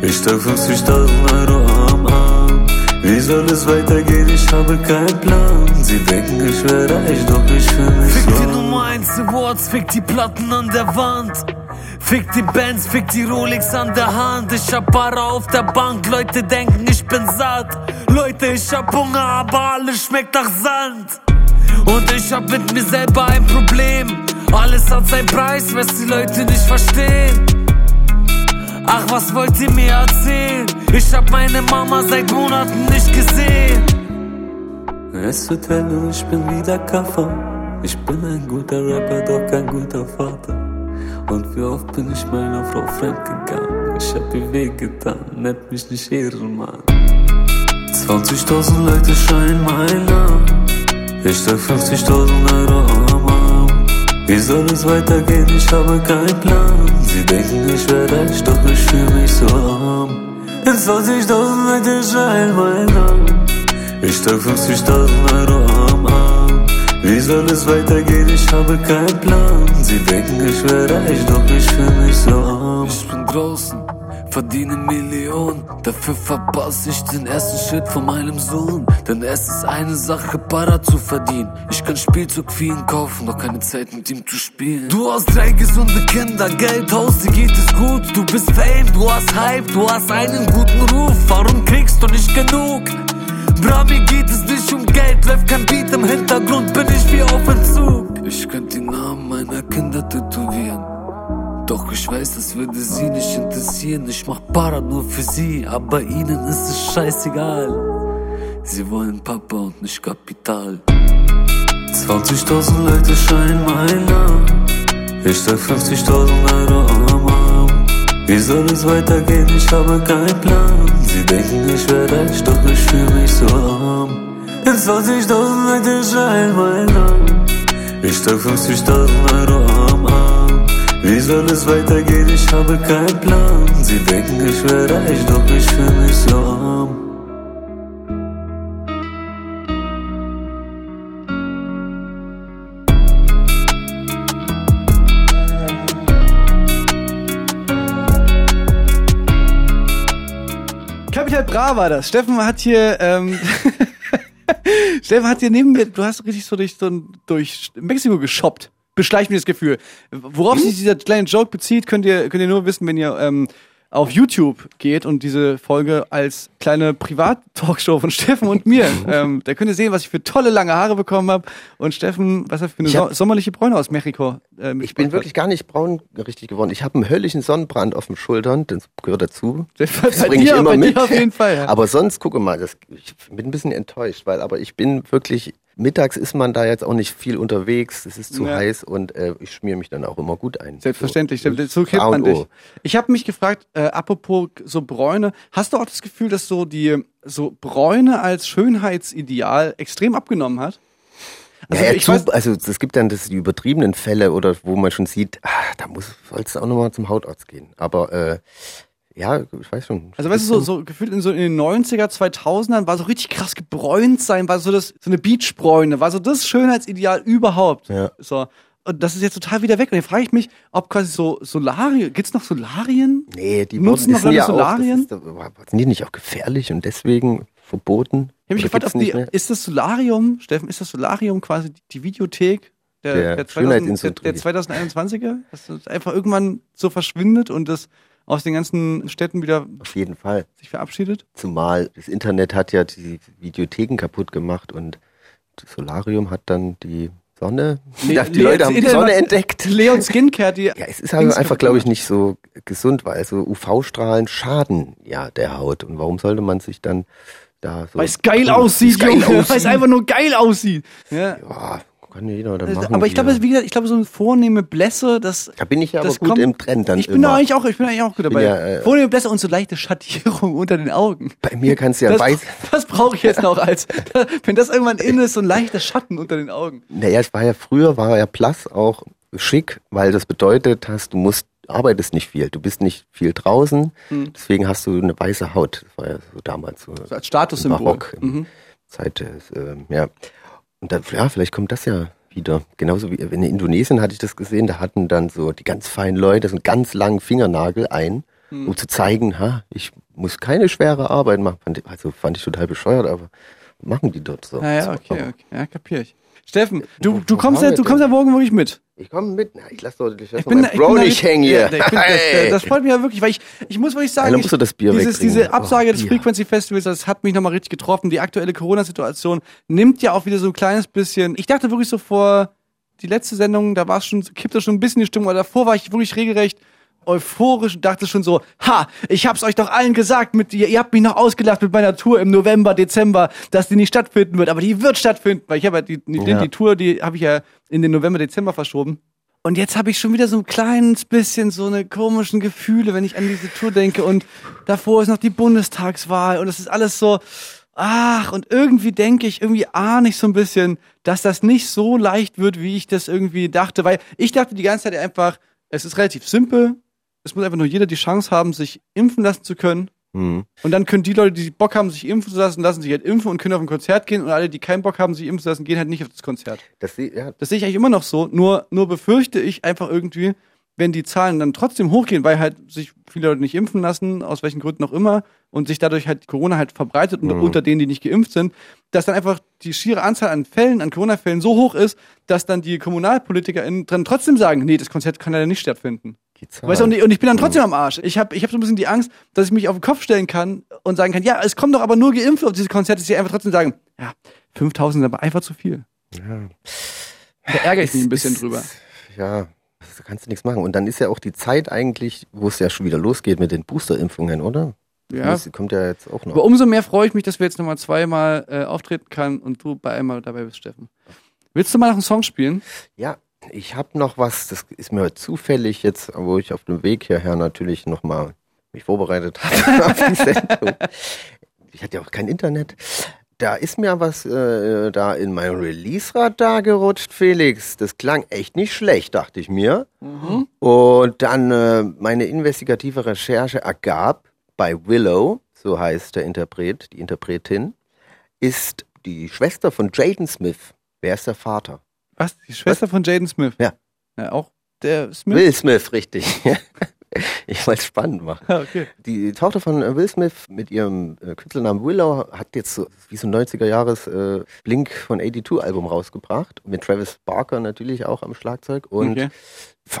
S12: Ich trag 50.000 Euro am Arm. Wie soll es weitergehen? Ich habe keinen Plan. Sie denken, ich wäre reich, doch ich fühle mich
S13: Fick
S12: so
S13: die
S12: arm.
S13: Nummer 1 Awards, fick die Platten an der Wand. Fick die Bands, fick die Rolex an der Hand. Ich hab Para auf der Bank, Leute denken, ich bin satt. Leute, ich hab Hunger, aber alles schmeckt nach Sand. Und ich hab mit mir selber ein Problem. Alles hat seinen Preis, was die Leute nicht verstehen. Ach, was wollt ihr mir erzählen? Ich hab meine Mama seit Monaten nicht gesehen.
S12: Es wird hell und ich bin wieder Kaffer. Ich bin ein guter Rapper, doch kein guter Vater. Und wie oft bin ich meiner Frau fremdgegangen? Ich hab ihr wehgetan, nennt mich nicht Ehrenmann. 20.000 Leute schreien mein Namen. Ich trag 50.000 Euro am Arm. Wie soll es weitergehen? Ich habe keinen Plan. Sie denken, ich wäre reich, doch ich fühle mich so arm. 20.000 Leute schreien mein Namen. Ich trag 50.000 Euro am Arm. Wie soll es weitergehen? Ich habe keinen Plan. Sie denken, ich wäre reich, doch ich fühle mich so arm.
S13: Ich bin draußen, verdiene Millionen. Dafür verpasse ich den ersten Schritt von meinem Sohn. Denn es ist eine Sache, Para zu verdienen. Ich kann Spielzeug für ihn kaufen, doch keine Zeit mit ihm zu spielen. Du hast drei gesunde Kinder, Geld, Haus, dir geht es gut. Du bist Fame, du hast Hype, du hast einen guten Ruf. Warum kriegst du nicht genug? Bra, mir geht es nicht um Geld, läuft kein Beat im Hintergrund, bin ich wie auf Entzug. Ich könnte die Namen meiner Kinder tätowieren. Doch ich weiß, das würde sie nicht interessieren. Ich mach Para nur für sie, aber ihnen ist es scheißegal. Sie wollen Papa und nicht Kapital.
S12: 20.000 Leute scheinen mein Namen. Ich trag 50.000 Euro am Arm. Wie soll es weitergehen? Ich habe keinen Plan. Sie denken, ich wär reich, doch ich fühl mich so arm. 20.000 Leute scheinen mein Namen. Ich trag 50.000 Euro am Arm. Wie soll es weitergehen? Ich habe keinen Plan. Sie denken, ich wär reich, doch ich fühl mich so arm.
S3: Bra war das. Steffen hat hier, ähm, Steffen hat hier neben mir, du hast richtig so durch, so durch Mexiko geshoppt. Beschleicht mir das Gefühl. Worauf sich dieser kleine Joke bezieht, könnt ihr, könnt ihr nur wissen, wenn ihr ähm, auf YouTube geht und diese Folge als kleine Privat-Talkshow von Steffen und mir, ähm, da könnt ihr sehen, was ich für tolle lange Haare bekommen habe. Und Steffen, was er für eine so sommerliche Bräune aus Mexiko. Äh,
S4: Ich bin wirklich gar nicht braun richtig geworden. Ich habe einen höllischen Sonnenbrand auf den Schultern, das gehört dazu. Das
S3: bei
S4: bringe ich immer mit.
S3: auf jeden Fall, ja.
S4: Aber sonst, gucke mal, das, ich bin ein bisschen enttäuscht, weil aber ich bin wirklich, mittags ist man da jetzt auch nicht viel unterwegs, es ist zu
S3: Ja.
S4: heiß und äh, ich schmier mich dann auch immer gut ein.
S3: Selbstverständlich,
S4: So,
S3: so kennt man dich. Ich habe mich gefragt, äh, apropos so Bräune, hast du auch das Gefühl, dass so die so Bräune als Schönheitsideal extrem abgenommen hat?
S4: Also, ja,
S3: ich
S4: zu,
S3: weiß-
S4: also es gibt dann das, die übertriebenen Fälle oder wo man schon sieht, ah, da muss sollst du auch nochmal zum Hautarzt gehen. Aber äh, ja, ich weiß schon.
S3: Also weißt du, so, so gefühlt in, so in den 90er, 2000ern war so richtig krass gebräunt sein, war so das so eine Beachbräune, war so das Schönheitsideal überhaupt.
S4: Ja.
S3: So. Und das ist jetzt total wieder weg. Und dann frage ich mich, ob quasi so Solarien, gibt's noch Solarien?
S4: Nee, die
S3: Nutzen noch
S4: ja auch,
S3: Solarien?
S4: Das ist, sind die nicht auch gefährlich und deswegen verboten?
S3: Ich habe mich gefragt, ob die,
S4: mehr?
S3: ist das Solarium, Steffen, ist das Solarium quasi die, Videothek der,
S4: Der
S3: der, 2000, der, der 2021er? Dass das einfach irgendwann so verschwindet und das aus den ganzen Städten wieder
S4: Auf jeden Fall.
S3: sich verabschiedet?
S4: Zumal das Internet hat ja die Videotheken kaputt gemacht und das Solarium hat dann die Sonne.
S3: Le-
S4: die
S3: Le-
S4: Leute haben die Sonne entdeckt.
S3: Leon Skincare, die.
S4: Ja, es ist halt einfach, glaube ich, nicht so gesund, weil so UV-Strahlen schaden ja der Haut. Und warum sollte man sich dann da so.
S3: Weil es geil aussieht, Junge. Weil es einfach nur geil aussieht. Ja.
S4: Ja, kann jeder dann machen.
S3: aber ich glaube, wie gesagt, ich glaube, so eine vornehme Blässe, das.
S4: da bin ich ja aber gut
S3: kommt-
S4: im Trend dann
S3: Ich bin
S4: immer.
S3: da eigentlich auch, ich bin eigentlich auch gut dabei.
S4: ja, äh,
S3: vornehme Blässe und so leichte Schattierung unter den Augen.
S4: Bei mir kannst du ja
S3: das,
S4: weiß.
S3: Das brauche ich jetzt noch als, wenn das irgendwann in ist, so ein leichter Schatten unter den Augen.
S4: Naja, es war ja früher, war ja Plus auch schick, weil das bedeutet hast, du musst, arbeitest nicht viel, du bist nicht viel draußen,
S3: Hm.
S4: deswegen hast du eine weiße Haut. Das war ja so damals so.
S3: So als Statussymbol.
S4: im Barock,
S3: Mhm.
S4: Zeit ähm, ja. Und dann, ja, vielleicht kommt das ja wieder. Genauso wie in Indonesien hatte ich das gesehen, da hatten dann so die ganz feinen Leute so einen ganz langen Fingernagel ein,
S3: Hm.
S4: um zu zeigen, ha, ich muss keine schwere Arbeit machen. Also fand ich total bescheuert, aber machen die dort so.
S3: Ja, ja,
S4: So.
S3: okay, okay. Ja, kapier ich. Steffen, du, du kommst ja, du kommst ja morgen wirklich mit.
S4: Ich komme mit. Na, ich lass doch ich lass
S3: Ich bin, da- ich bin
S4: Bro
S3: da
S4: nicht hängen hier.
S3: Ja, bin, das,
S4: Hey.
S3: das freut mich ja wirklich, weil ich, ich muss wirklich sagen, ich, dieses, diese Absage
S4: Oh,
S3: des. Frequency Festivals, das hat mich nochmal richtig getroffen. Die aktuelle Corona-Situation nimmt ja auch wieder so ein kleines bisschen. Ich dachte wirklich so vor die letzte Sendung, da war es schon, kippte schon ein bisschen die Stimmung, aber davor war ich wirklich regelrecht euphorisch und dachte schon so, ha, ich hab's euch doch allen gesagt, mit, ihr, ihr habt mich noch ausgelacht mit meiner Tour im November, Dezember, dass die nicht stattfinden wird, aber die wird stattfinden, weil ich habe ja die, die,
S4: Ja.
S3: die Tour, die habe ich ja in den November, Dezember verschoben. Und jetzt habe ich schon wieder so ein kleines bisschen so eine komischen Gefühle, wenn ich an diese Tour denke. Und davor ist noch die Bundestagswahl und es ist alles so, ach, und irgendwie denke ich, irgendwie ahne ich so ein bisschen, dass das nicht so leicht wird, wie ich das irgendwie dachte. Weil ich dachte die ganze Zeit einfach, es ist relativ simpel. Es muss einfach nur jeder die Chance haben, sich impfen lassen zu können.
S4: Hm.
S3: Und dann können die Leute, die Bock haben, sich impfen zu lassen, lassen sich halt impfen und können auf ein Konzert gehen. Und alle, die keinen Bock haben, sich impfen zu lassen, gehen halt nicht auf das Konzert.
S4: Das, ja,
S3: Das sehe ich eigentlich immer noch so. Nur, nur befürchte ich einfach irgendwie, wenn die Zahlen dann trotzdem hochgehen, weil halt sich viele Leute nicht impfen lassen, aus welchen Gründen auch immer, und sich dadurch halt Corona halt verbreitet unter,
S4: Mhm.
S3: unter denen, die nicht geimpft sind, dass dann einfach die schiere Anzahl an Fällen, an Corona-Fällen so hoch ist, dass dann die KommunalpolitikerInnen dann trotzdem sagen, nee, das Konzert kann leider nicht stattfinden. Weißt du, und ich, und ich bin dann trotzdem am Arsch. Ich habe ich hab so ein bisschen die Angst, dass ich mich auf den Kopf stellen kann und sagen kann, ja, es kommen doch aber nur Geimpfte auf diese Konzerte, dass sie einfach trotzdem sagen, ja, 5000 sind aber einfach zu viel.
S4: Ja.
S3: Da ärgere ich mich ein bisschen
S4: Ist-
S3: drüber.
S4: Ja, da kannst du nichts machen. Und dann ist ja auch die Zeit eigentlich, wo es ja schon wieder losgeht mit den Boosterimpfungen, oder?
S3: Ja.
S4: Das kommt ja jetzt auch noch.
S3: Aber umso mehr freue ich mich, dass wir jetzt nochmal zweimal äh, auftreten kann und du bei einmal dabei bist, Steffen. Willst du mal noch einen Song spielen?
S4: Ja, ich habe noch was, das ist mir heute zufällig jetzt, wo ich auf dem Weg hierher natürlich nochmal mich vorbereitet habe auf die Sendung. Ich hatte ja auch kein Internet. Da ist mir was äh, da in mein Release-Radar gerutscht, Felix. Das klang echt nicht schlecht, dachte ich mir. Und dann äh, meine investigative Recherche ergab, bei Willow, so heißt der Interpret, die Interpretin, ist die Schwester von Jaden Smith. Wer ist der Vater?
S3: Was? Die Schwester von Jaden Smith?
S4: Ja.
S3: ja auch der Smith?
S4: Will Smith, richtig. ich wollte es spannend machen.
S3: Ah, okay.
S4: Die Tochter von äh, Will Smith mit ihrem äh, Künstlernamen Willow hat jetzt so, wie so ein 90er Jahres äh, Blink von 82 Album rausgebracht. Mit Travis Barker natürlich auch am Schlagzeug. Und
S3: Okay.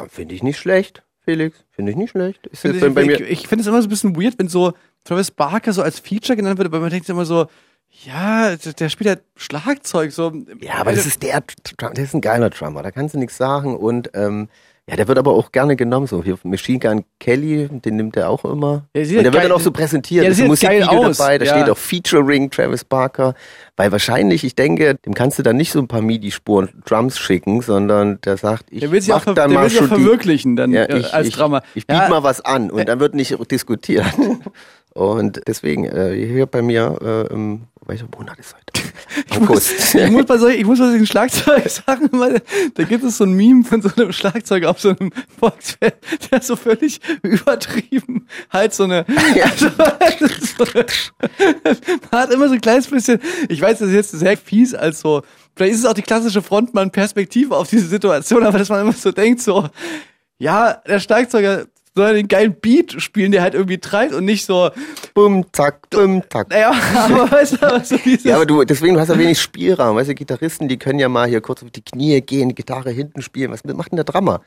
S4: finde ich nicht schlecht, Felix. Finde ich nicht schlecht. Ist
S3: Finde
S4: jetzt
S3: ich
S4: bei,
S3: ich ich finde es immer so ein bisschen weird, wenn so Travis Barker so als Feature genannt wird, aber man denkt sich immer so, ja, der spielt halt Schlagzeug. So.
S4: Ja, aber das ist der, der ist ein geiler Drummer, da kannst du nichts sagen. Und ähm, ja, der wird aber auch gerne genommen. So hier Machine Gun Kelly, den nimmt er auch immer.
S3: Ja,
S4: und der
S3: geil-
S4: wird dann auch so präsentiert.
S3: Ja,
S4: da ist
S3: der
S4: ein Musikvideo dabei, da
S3: ja.
S4: steht auch Featuring Travis Barker. Weil wahrscheinlich, ich denke, dem kannst du dann nicht so ein paar MIDI-Spuren Drums schicken, sondern der sagt, ich
S3: Der will sich
S4: mach
S3: auch,
S4: dann
S3: der
S4: mal schon
S3: verwirklichen dann
S4: ja,
S3: äh,
S4: ich,
S3: als
S4: ich,
S3: Drummer.
S4: Ich biete
S3: Ja.
S4: mal was an und dann wird nicht diskutiert. Und deswegen, äh, hier bei mir, äh, im, welcher Monat ist heute? August.
S3: ich muss bei solchen, ich muss bei solchen Schlagzeugsachen immer, da gibt es so ein Meme von so einem Schlagzeuger auf so einem Volksfest, der so völlig übertrieben halt so eine, also, das ist so, man hat immer so ein kleines bisschen, ich weiß, das ist jetzt sehr fies als so, vielleicht ist es auch die klassische Frontmann-Perspektive auf diese Situation, aber dass man immer so denkt so, ja, der Schlagzeuger soll den geilen Beat spielen, der halt irgendwie treibt und nicht so,
S4: Bum, zack, bum, zack.
S3: naja, aber weißt du, aber so dieses,
S4: Ja, aber du, deswegen, du hast ja wenig Spielraum. Weißt du, Gitarristen, die können ja mal hier kurz auf die Knie gehen, die Gitarre hinten spielen. Was macht denn der Drummer?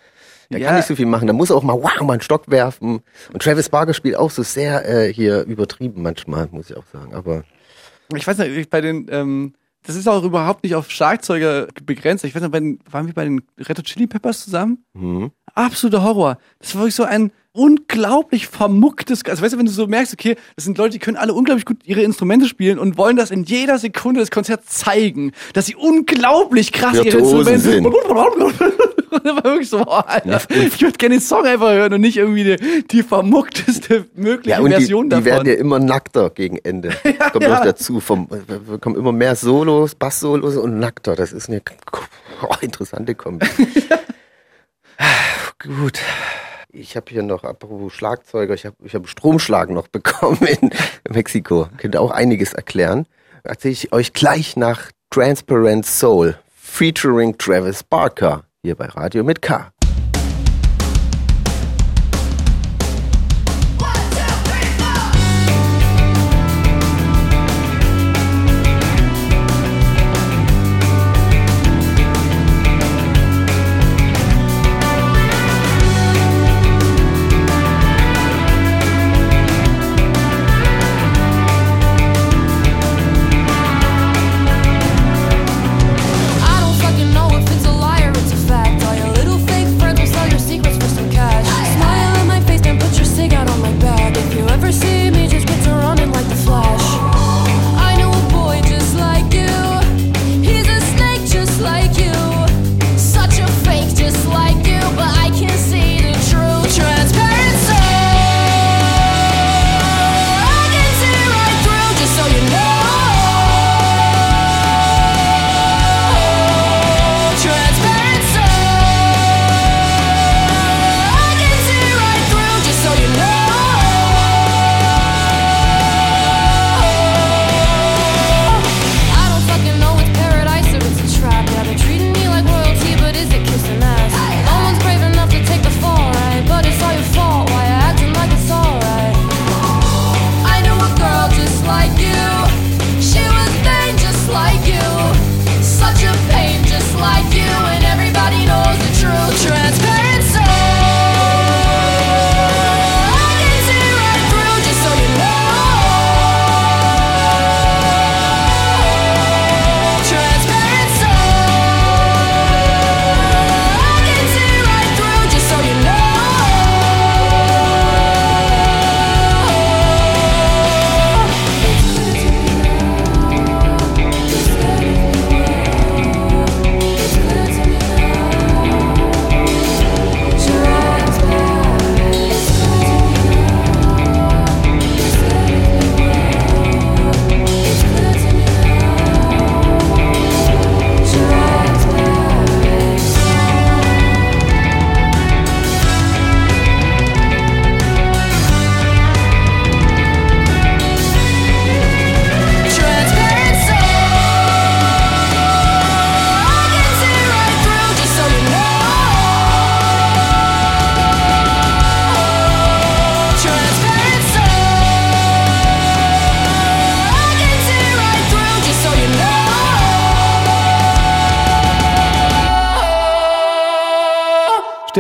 S4: Der
S3: Ja.
S4: kann nicht so viel machen. Der muss auch mal, wow, mal einen Stock werfen. Und Travis Barker spielt auch so sehr äh, hier übertrieben manchmal, muss ich auch sagen. Aber
S3: ich weiß nicht, bei den, ähm, das ist auch überhaupt nicht auf Schlagzeuger begrenzt. Ich weiß bei den, waren wir bei den Red Hot Chili Peppers zusammen?
S4: hm.
S3: Absoluter Horror. Das war wirklich so ein unglaublich vermucktes, also weißt du, wenn du so merkst, okay, das sind Leute, die können alle unglaublich gut ihre Instrumente spielen und wollen das in jeder Sekunde des Konzerts zeigen, dass sie unglaublich krass ihre Instrumente
S4: sind.
S3: Und das war wirklich so, oh, Alter, ich würde gerne den Song einfach hören und nicht irgendwie die, die vermuckteste mögliche
S4: ja, und die,
S3: Version
S4: die werden
S3: davon.
S4: ja immer nackter gegen Ende. Kommt
S3: ja.
S4: noch dazu. Vom, wir kommen immer mehr Solos, Bass-Solos und nackter. Das ist eine oh, interessante Kombi. Gut. Ich habe hier noch, apropos Schlagzeuger, ich habe ich hab Stromschlag noch bekommen in Mexiko. Könnte auch einiges erklären. Erzähle ich euch gleich nach Transparent Soul featuring Travis Barker hier bei Radio mit K.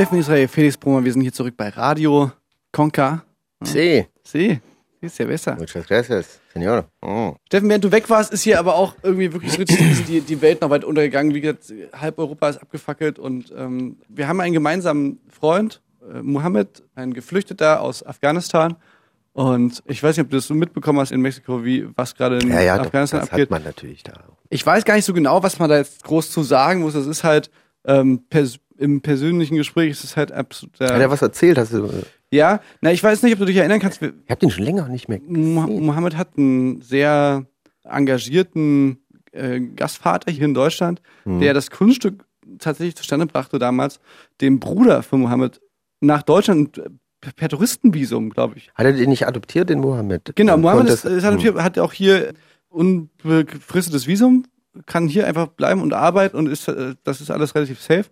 S3: Steffen Israel, Felix Brummer, wir sind hier zurück bei Radio Conca.
S4: Sí.
S3: Sí. Ist ja besser.
S4: Muchas gracias, señor. Oh.
S3: Steffen, während du weg warst, ist hier aber auch irgendwie wirklich die, die Welt noch weit untergegangen. Wie gesagt, halb Europa ist abgefackelt und ähm, wir haben einen gemeinsamen Freund, äh, Mohammed, ein Geflüchteter aus Afghanistan. Und ich weiß nicht, ob du das so mitbekommen hast in Mexiko, wie was gerade in
S4: Ja, ja, doch,
S3: Afghanistan
S4: das
S3: abgeht.
S4: hat man natürlich da.
S3: Ich weiß gar nicht so genau, was man da jetzt groß zu sagen muss. Das ist halt ähm, pers im persönlichen Gespräch ist es halt absolut.
S4: Hat er was erzählt? Hast du,
S3: Ja, na, ich weiß nicht, ob du dich erinnern kannst.
S4: Ich habe den schon länger nicht mehr.
S3: Mo- Mohammed hat einen sehr engagierten äh, Gastvater hier in Deutschland,
S4: Mhm.
S3: der das Kunststück tatsächlich zustande brachte damals, dem Bruder von Mohammed nach Deutschland äh, per Touristenvisum, glaube ich.
S4: Hat er den nicht adoptiert, den Mohammed?
S3: Genau, Mohammed ist, ist halt hier, hat auch hier unbefristetes Visum, kann hier einfach bleiben und arbeiten und ist, äh, das ist alles relativ safe.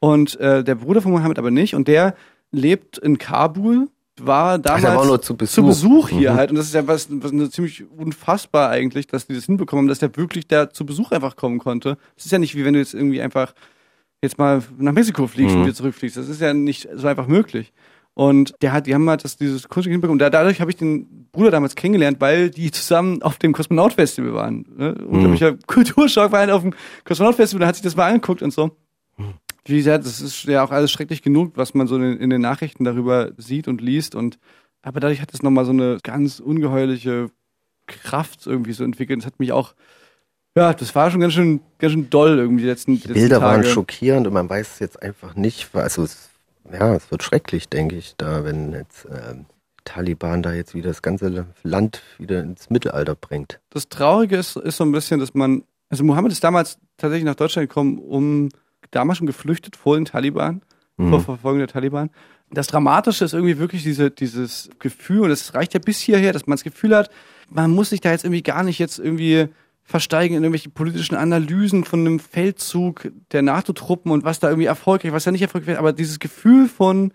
S3: Und äh, der Bruder von Mohammed aber nicht und der lebt in Kabul, war damals
S4: der war zu
S3: zu
S4: Besuch.
S3: Besuch hier
S4: Mhm.
S3: halt und das ist ja was, was ziemlich unfassbar eigentlich, dass die das hinbekommen dass der wirklich da zu Besuch einfach kommen konnte. Das ist ja nicht wie wenn du jetzt irgendwie einfach jetzt mal nach Mexiko fliegst
S4: Mhm.
S3: und wieder zurückfliegst. Das ist ja nicht so einfach möglich. Und der hat, die haben halt das, dieses Kunststück hinbekommen. Da, dadurch habe ich den Bruder damals kennengelernt, weil die zusammen auf dem Kosmonaut-Festival waren. Ne? Unglaublicher Kulturschock war halt auf dem Kosmonaut-Festival, da hat sich das mal angeguckt und so. Wie gesagt, das ist ja auch alles schrecklich genug, was man so in, in den Nachrichten darüber sieht und liest. Und aber dadurch hat es nochmal so eine ganz ungeheuerliche Kraft irgendwie so entwickelt. Das hat mich auch, ja, das war schon ganz schön, ganz schön doll irgendwie die letzten,
S4: Die Bilder
S3: letzten
S4: waren schockierend und man weiß jetzt einfach nicht, also es, ja, es wird schrecklich, denke ich, da, wenn jetzt ähm, Taliban da jetzt wieder das ganze Land wieder ins Mittelalter bringt.
S3: das Traurige ist, ist so ein bisschen, dass man, also Mohammed ist damals tatsächlich nach Deutschland gekommen, um damals schon geflüchtet vor den Taliban,
S4: Mhm.
S3: vor Verfolgung der Taliban. Das Dramatische ist irgendwie wirklich diese, dieses Gefühl, und das reicht ja bis hierher, dass man das Gefühl hat, man muss sich da jetzt irgendwie gar nicht jetzt irgendwie versteigen in irgendwelche politischen Analysen von einem Feldzug der NATO-Truppen und was da irgendwie erfolgreich, was da nicht erfolgreich wird, aber dieses Gefühl von,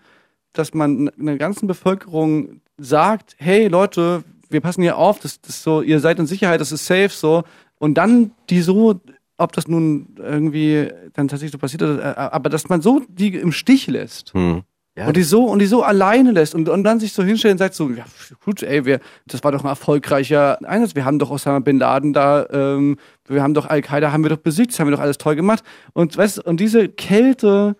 S3: dass man einer ganzen Bevölkerung sagt, hey Leute, wir passen hier auf, das, das so, ihr seid in Sicherheit, das ist safe, so. Und dann die so, ob das nun irgendwie dann tatsächlich so passiert ist, äh, aber dass man so die im Stich lässt.
S4: Hm. Ja,
S3: und die so und die so alleine lässt und, und dann sich so hinstellt und sagt so, ja gut, ey, wir, das war doch ein erfolgreicher Einsatz. Wir haben doch Osama bin Laden da, ähm, wir haben doch Al-Qaida, haben wir doch besiegt, das haben wir doch alles toll gemacht. Und weißt und diese Kälte,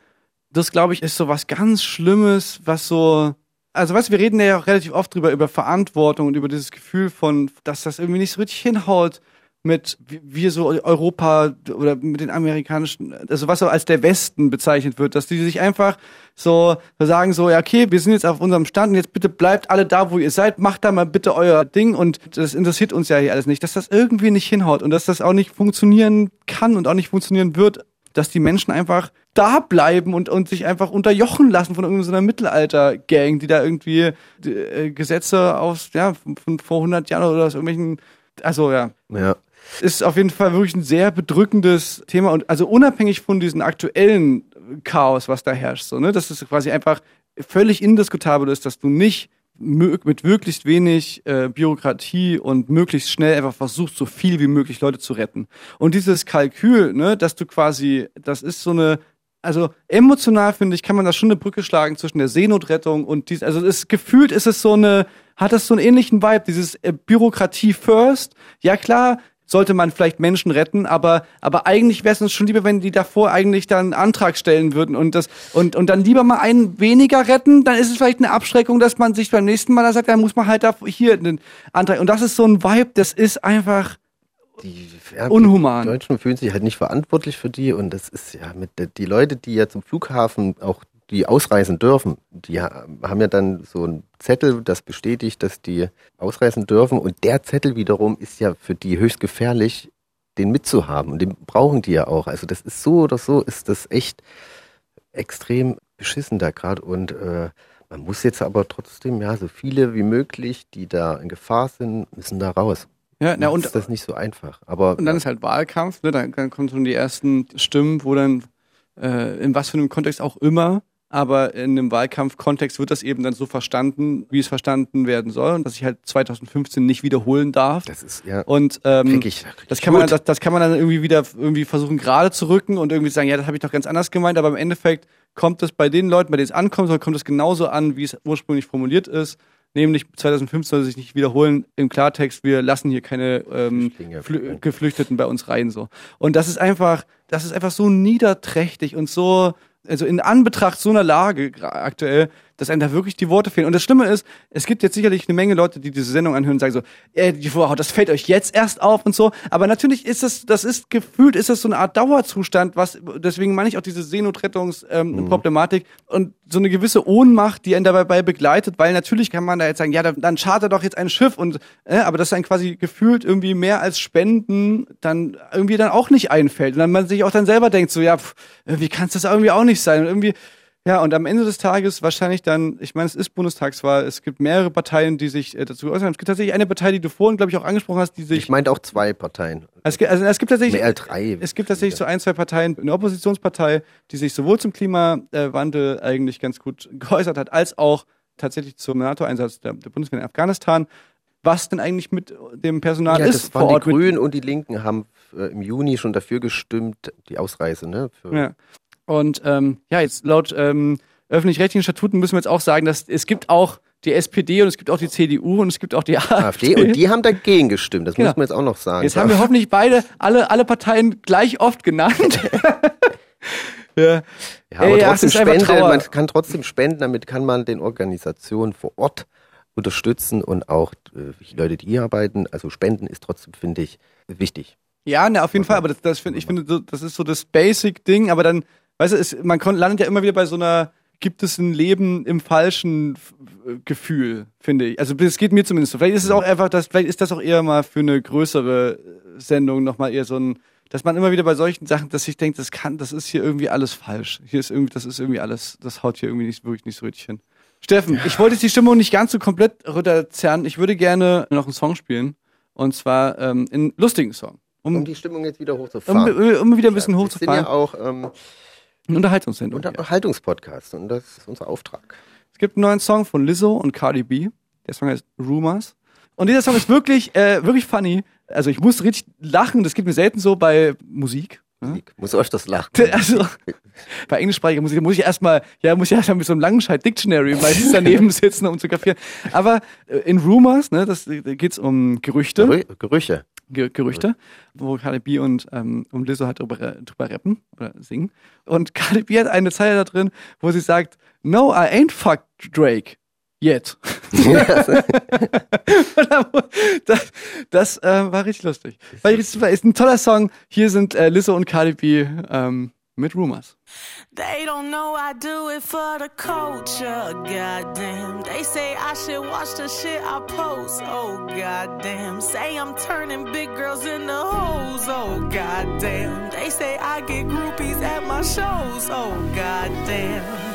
S3: das glaube ich, ist so was ganz Schlimmes, was so, also weißt du, wir reden ja auch relativ oft drüber, über Verantwortung und über dieses Gefühl von, dass das irgendwie nicht so richtig hinhaut mit, wie wie so Europa oder mit den amerikanischen, also was so als der Westen bezeichnet wird, dass die sich einfach so sagen so, ja okay, wir sind jetzt auf unserem Stand und jetzt bitte bleibt alle da, wo ihr seid, macht da mal bitte euer Ding und das interessiert uns ja hier alles nicht, dass das irgendwie nicht hinhaut und dass das auch nicht funktionieren kann und auch nicht funktionieren wird, dass die Menschen einfach da bleiben und, und sich einfach unterjochen lassen von irgendeiner Mittelalter-Gang, die da irgendwie äh, Gesetze aus, ja, von, von vor 100 Jahren oder aus irgendwelchen, also ja,
S4: Ja.
S3: Ist auf jeden Fall wirklich ein sehr bedrückendes Thema und also unabhängig von diesem aktuellen Chaos, was da herrscht, so, ne, dass es quasi einfach völlig indiskutabel ist, dass du nicht mit möglichst wenig äh, Bürokratie und möglichst schnell einfach versuchst, so viel wie möglich Leute zu retten. Und dieses Kalkül, ne, dass du quasi, das ist so eine, also emotional finde ich, kann man da schon eine Brücke schlagen zwischen der Seenotrettung und dies, also es gefühlt ist es so eine, hat das so einen ähnlichen Vibe, dieses äh, Bürokratie first. Ja klar, sollte man vielleicht Menschen retten, aber aber eigentlich wäre es uns schon lieber, wenn die davor eigentlich dann einen Antrag stellen würden und das und und dann lieber mal einen weniger retten, dann ist es vielleicht eine Abschreckung, dass man sich beim nächsten Mal da sagt, dann muss man halt da hier einen Antrag und das ist so ein Vibe, das ist einfach
S4: Ja,
S3: Unhuman.
S4: Die Deutschen fühlen sich halt nicht verantwortlich für die und das ist ja mit die Leute, die ja zum Flughafen auch die ausreisen dürfen, die ha- haben ja dann so einen Zettel, das bestätigt, dass die ausreisen dürfen und der Zettel wiederum ist ja für die höchst gefährlich, den mitzuhaben und den brauchen die ja auch. Also das ist so oder so, ist das echt extrem beschissen da gerade und äh, man muss jetzt aber trotzdem, ja, so viele wie möglich, die da in Gefahr sind, müssen da raus.
S3: Ja, na, und-
S4: ist das nicht so einfach. Aber
S3: Und dann ist halt Wahlkampf, ne? dann, dann kommen schon die ersten Stimmen, wo dann, äh, in was für einem Kontext auch immer, aber in einem Wahlkampfkontext wird das eben dann so verstanden, wie es verstanden werden soll und dass ich halt 2015 nicht wiederholen darf.
S4: Das ist ja.
S3: Und ähm,
S4: Krieg ich- krieg
S3: das
S4: ich
S3: kann man
S4: gut.
S3: das, das kann man dann irgendwie wieder irgendwie versuchen gerade zu rücken und irgendwie sagen, ja, das habe ich doch ganz anders gemeint, aber im Endeffekt kommt es bei den Leuten, bei denen es ankommt, soll- kommt es genauso an, wie es ursprünglich formuliert ist. Nämlich 2015 soll sich nicht wiederholen im Klartext, wir lassen hier keine ähm, Flü Geflüchteten bei uns rein so. Und das ist einfach, das ist einfach so niederträchtig und so, also in Anbetracht so einer Lage aktuell, dass einem da wirklich die Worte fehlen. Und das Schlimme ist, es gibt jetzt sicherlich eine Menge Leute, die diese Sendung anhören und sagen so, äh, die- wow, das fällt euch jetzt erst auf und so. Aber natürlich ist das, das ist gefühlt, ist das so eine Art Dauerzustand, was, deswegen meine ich auch diese Seenotrettungs-Problematik und so eine gewisse Ohnmacht, die einen dabei begleitet, weil natürlich kann man da jetzt sagen, ja, dann, dann charter doch jetzt ein Schiff und, äh, aber das dann quasi gefühlt irgendwie mehr als Spenden dann irgendwie dann auch nicht einfällt. Und dann man sich auch dann selber denkt, so, ja, pff, wie kann es das irgendwie auch nicht sein? Und irgendwie, ja, und am Ende des Tages wahrscheinlich dann, ich meine, es ist Bundestagswahl, es gibt mehrere Parteien, die sich äh, dazu äußern. Es gibt tatsächlich eine Partei, die du vorhin, glaube ich, auch angesprochen hast, die sich.
S4: Ich meinte auch zwei Parteien.
S3: Es gibt, also es gibt tatsächlich.
S4: Mehr drei.
S3: Es gibt tatsächlich so ein, zwei Parteien, eine Oppositionspartei, die sich sowohl zum Klimawandel eigentlich ganz gut geäußert hat, als auch tatsächlich zum NATO-Einsatz der, der Bundeswehr in Afghanistan. Was denn eigentlich mit dem Personal
S4: Ja,
S3: ist
S4: das waren
S3: vor Ort?
S4: die Grünen und die Linken haben äh, im Juni schon dafür gestimmt, die Ausreise, ne? Für,
S3: Ja. Und ähm, ja, jetzt laut ähm, öffentlich-rechtlichen Statuten müssen wir jetzt auch sagen, dass es gibt auch die SPD und es gibt auch die CDU und es gibt auch die AfD.
S4: AfD und die haben dagegen gestimmt, das
S3: Genau.
S4: muss man jetzt auch noch sagen.
S3: Jetzt haben wir hoffentlich beide, alle, alle Parteien gleich oft genannt. ja.
S4: Ja, aber
S3: Ey,
S4: trotzdem spenden, man kann trotzdem spenden, damit kann man den Organisationen vor Ort unterstützen und auch äh, die Leute, die hier arbeiten. Also Spenden ist trotzdem, finde ich, wichtig.
S3: Ja, ne, auf jeden Fall, aber das, das find, ich finde, das ist so das Basic-Ding, aber dann, weißt du, es, man kon, landet ja immer wieder bei so einer, gibt es ein Leben im falschen Gefühl, finde ich. Also es geht mir zumindest so. Vielleicht ist es auch einfach, das, vielleicht ist das auch eher mal für eine größere Sendung nochmal eher so ein, dass man immer wieder bei solchen Sachen, dass ich denke, das kann, das ist hier irgendwie alles falsch. Hier ist irgendwie, das ist irgendwie alles, das haut hier irgendwie nicht, wirklich nicht so richtig hin. Steffen, ich wollte jetzt die Stimmung nicht ganz so komplett runterzerren. Ich würde gerne noch einen Song spielen. Und zwar ähm, einen lustigen Song.
S4: Um, die Stimmung jetzt wieder
S3: Um,
S4: hochzufahren.
S3: um wieder ein bisschen
S4: Wir
S3: hochzufahren.
S4: sind ja auch ähm,
S3: Ein Unterhaltungssendung.
S4: Unterhaltungspodcast und das ist unser Auftrag.
S3: Es gibt einen neuen Song von Lizzo und Cardi B. Der Song heißt Rumors. Und dieser Song ist wirklich, äh, wirklich funny. Also ich muss richtig lachen. Das geht mir selten so bei Musik.
S4: Musik. Muss öfters lachen.
S3: Also bei englischsprachiger Musik muss ich erstmal, ja, muss ich erstmal mit so einem Langenscheid Dictionary meistens daneben sitzen, um zu kapieren. Aber äh, in Rumors, ne, das da geht's um Gerüchte.
S4: Gerü Gerüche.
S3: Ge Gerüchte, wo Cardi B und, ähm, und Lizzo halt drüber, drüber rappen oder singen. Und Cardi B hat eine Zeile da drin, wo sie sagt, No, I ain't fucked Drake. Yet. das das äh, war richtig lustig. Super. Ist ein toller Song. Hier sind äh, Lizzo und Cardi B ähm, mit Rumors.
S14: They don't know I do it for the culture, goddamn. They say I should watch the shit I post, oh goddamn. Say I'm turning big girls into hoes, oh goddamn. They say I get groupies at my shows, oh goddamn.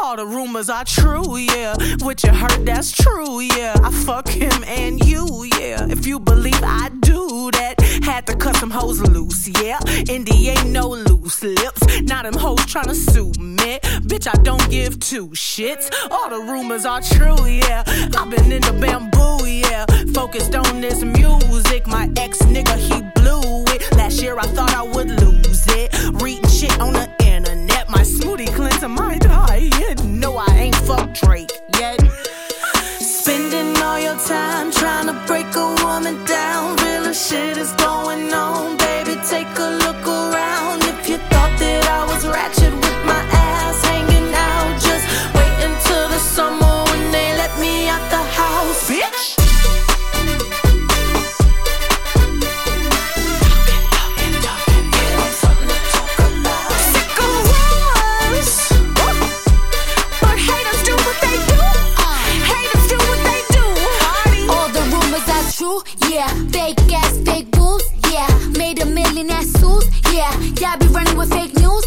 S14: All the rumors are true, yeah. What you heard, that's true, yeah. I fuck him and you, yeah. If you believe I do that, had to cut some hoes loose, yeah. Indy ain't no loose lips. Now them hoes tryna sue me. Bitch, I don't give two shits. All the rumors are true, yeah. I've been in the bamboo, yeah. Focused on this music. My ex nigga, he blew it. Last year I thought I would lose it. Reading shit on the. My smoothie cleanser might die. Yeah, no, I ain't fucked Drake yet. Spending all your time trying to break a woman down. Real shit is
S15: suits, yeah. Y'all be running with fake news,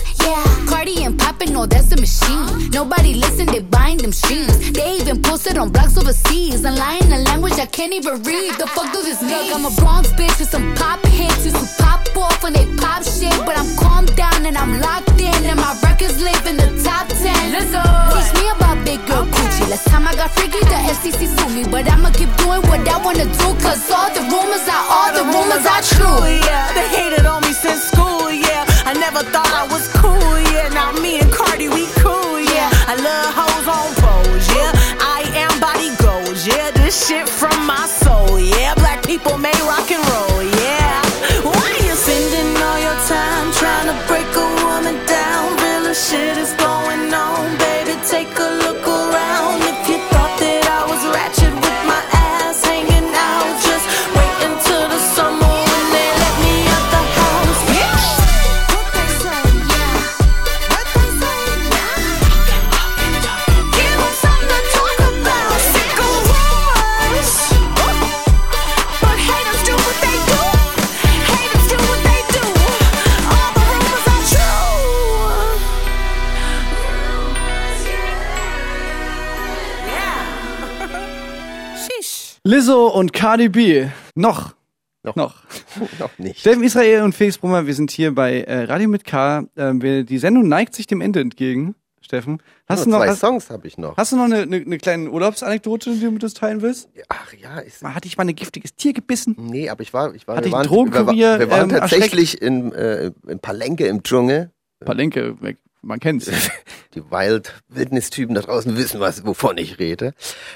S15: Cardi and poppin', no, that's a machine. Nobody listen, they buying them streams. They even posted on blogs overseas and lying in a language I can't even read. The fuck do this mean? Look, I'm a Bronx bitch with some pop hits. Used to pop off when they pop shit, but I'm calmed down and I'm locked in, and my records live in the top ten. Let's go. Teach me about big girl coochie. Last time I got freaky, the FCC sued me, but I'ma keep doing what I wanna do, cause all the rumors are all the rumors are true.
S14: Yeah, they hated on me shit from my soul. Yeah, black people may
S3: Lizzo und Cardi B. Noch.
S4: Noch.
S3: Noch.
S4: Noch nicht.
S3: Steffen Israel und Felix Brummer, wir sind hier bei äh, Radio mit K. Ähm, wir, die Sendung neigt sich dem Ende entgegen. Steffen, hast du noch
S4: zwei
S3: hast,
S4: Songs habe ich noch.
S3: hast du noch eine, eine, eine kleine Urlaubsanekdote, die du mit uns teilen willst?
S4: Ach ja, ich,
S3: Mal, Hatte ich mal ein giftiges Tier gebissen?
S4: Nee, aber ich war, ich war,
S3: Hat
S4: wir waren, wir, wir waren
S3: ähm,
S4: tatsächlich in, äh, in Palenque im Dschungel.
S3: Palenque, man kennt's.
S4: Die Wild Wildnis-Typen da draußen wissen, was, wovon ich rede.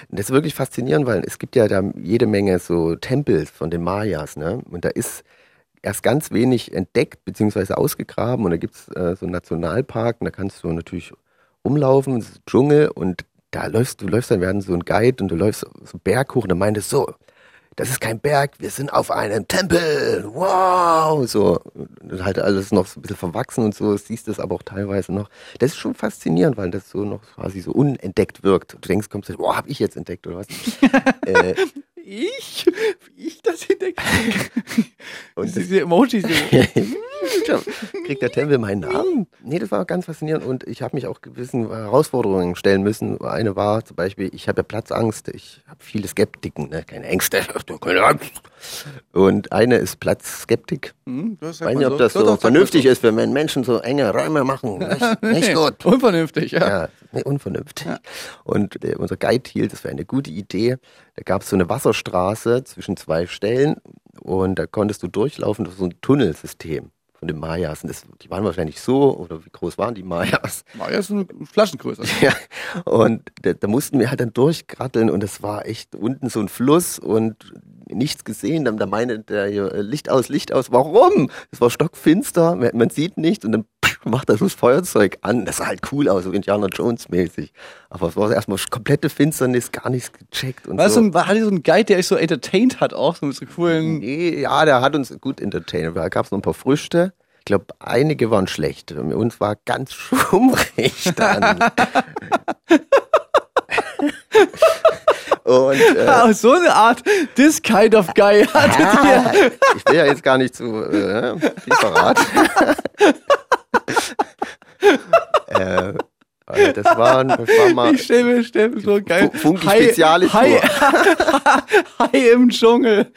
S4: Und das ist wirklich faszinierend, weil es gibt ja da jede Menge so Tempel von den Mayas, ne? Und da ist erst ganz wenig entdeckt beziehungsweise ausgegraben und da gibt's äh, so einen Nationalpark und da kannst du natürlich rumlaufen, Dschungel und da läufst du läufst dann werden so ein Guide und du läufst so Berg hoch und dann meintest so, das ist kein Berg, wir sind auf einem Tempel, wow, so halt alles noch so ein bisschen verwachsen und so, siehst das aber auch teilweise noch. Das ist schon faszinierend, weil das so noch quasi so unentdeckt wirkt. Du denkst, kommst du, boah, hab ich jetzt entdeckt oder was? äh,
S3: Ich? Ich das entdeckt? und diese Emojis.
S4: kriegt der Tempel meinen Namen? Nee, das war ganz faszinierend und ich habe mich auch gewissen Herausforderungen stellen müssen. Eine war zum Beispiel, ich habe ja Platzangst, ich habe viele Skeptiken, ne? keine Ängste, keine Angst. Und eine ist Platzskeptik.
S3: Hm,
S4: Ich weiß nicht, ob
S3: so.
S4: das so
S3: man
S4: vernünftig
S3: so.
S4: ist, wenn Menschen so enge Räume machen. Nicht, nicht gut.
S3: Unvernünftig, ja.
S4: Ja, nee, unvernünftig. Und äh, unser Guide hielt, das wäre eine gute Idee. Da gab es so eine Wasserstraße zwischen zwei Stellen und da konntest du durchlaufen durch so ein Tunnelsystem von den Mayas. Und das, die waren wahrscheinlich so, oder wie groß waren die Mayas?
S3: Maya ist eine Flaschengröße.
S4: Ja, und da, da mussten wir halt dann durchkratteln und es war echt unten so ein Fluss und nichts gesehen. Dann da meinte der äh, Licht aus, Licht aus. Warum? Es war stockfinster, man, man sieht nichts und dann macht er so das Feuerzeug an. Das sah halt cool aus, so Indiana Jones mäßig. Aber es war erstmal komplette Finsternis, gar nichts gecheckt und
S3: Weißt
S4: so.
S3: du, war so ein Guide, der euch so entertained hat auch, so mit so coolen.
S4: Nee, ja, der hat uns gut entertained. Da gab es noch ein paar Früchte. Ich glaube, einige waren schlecht. Uns war ganz schummrig dann. Und, äh,
S3: Ah, so eine Art, this kind of guy hattet
S4: Ah,
S3: ihr.
S4: ich will ja jetzt gar nicht zu äh, viel verraten. äh, also das war, das war mal
S3: Ich stell mir, stell mir so geil.
S4: Fu- Funky
S3: Hai-
S4: Speziale
S3: Hai, Hai im Dschungel.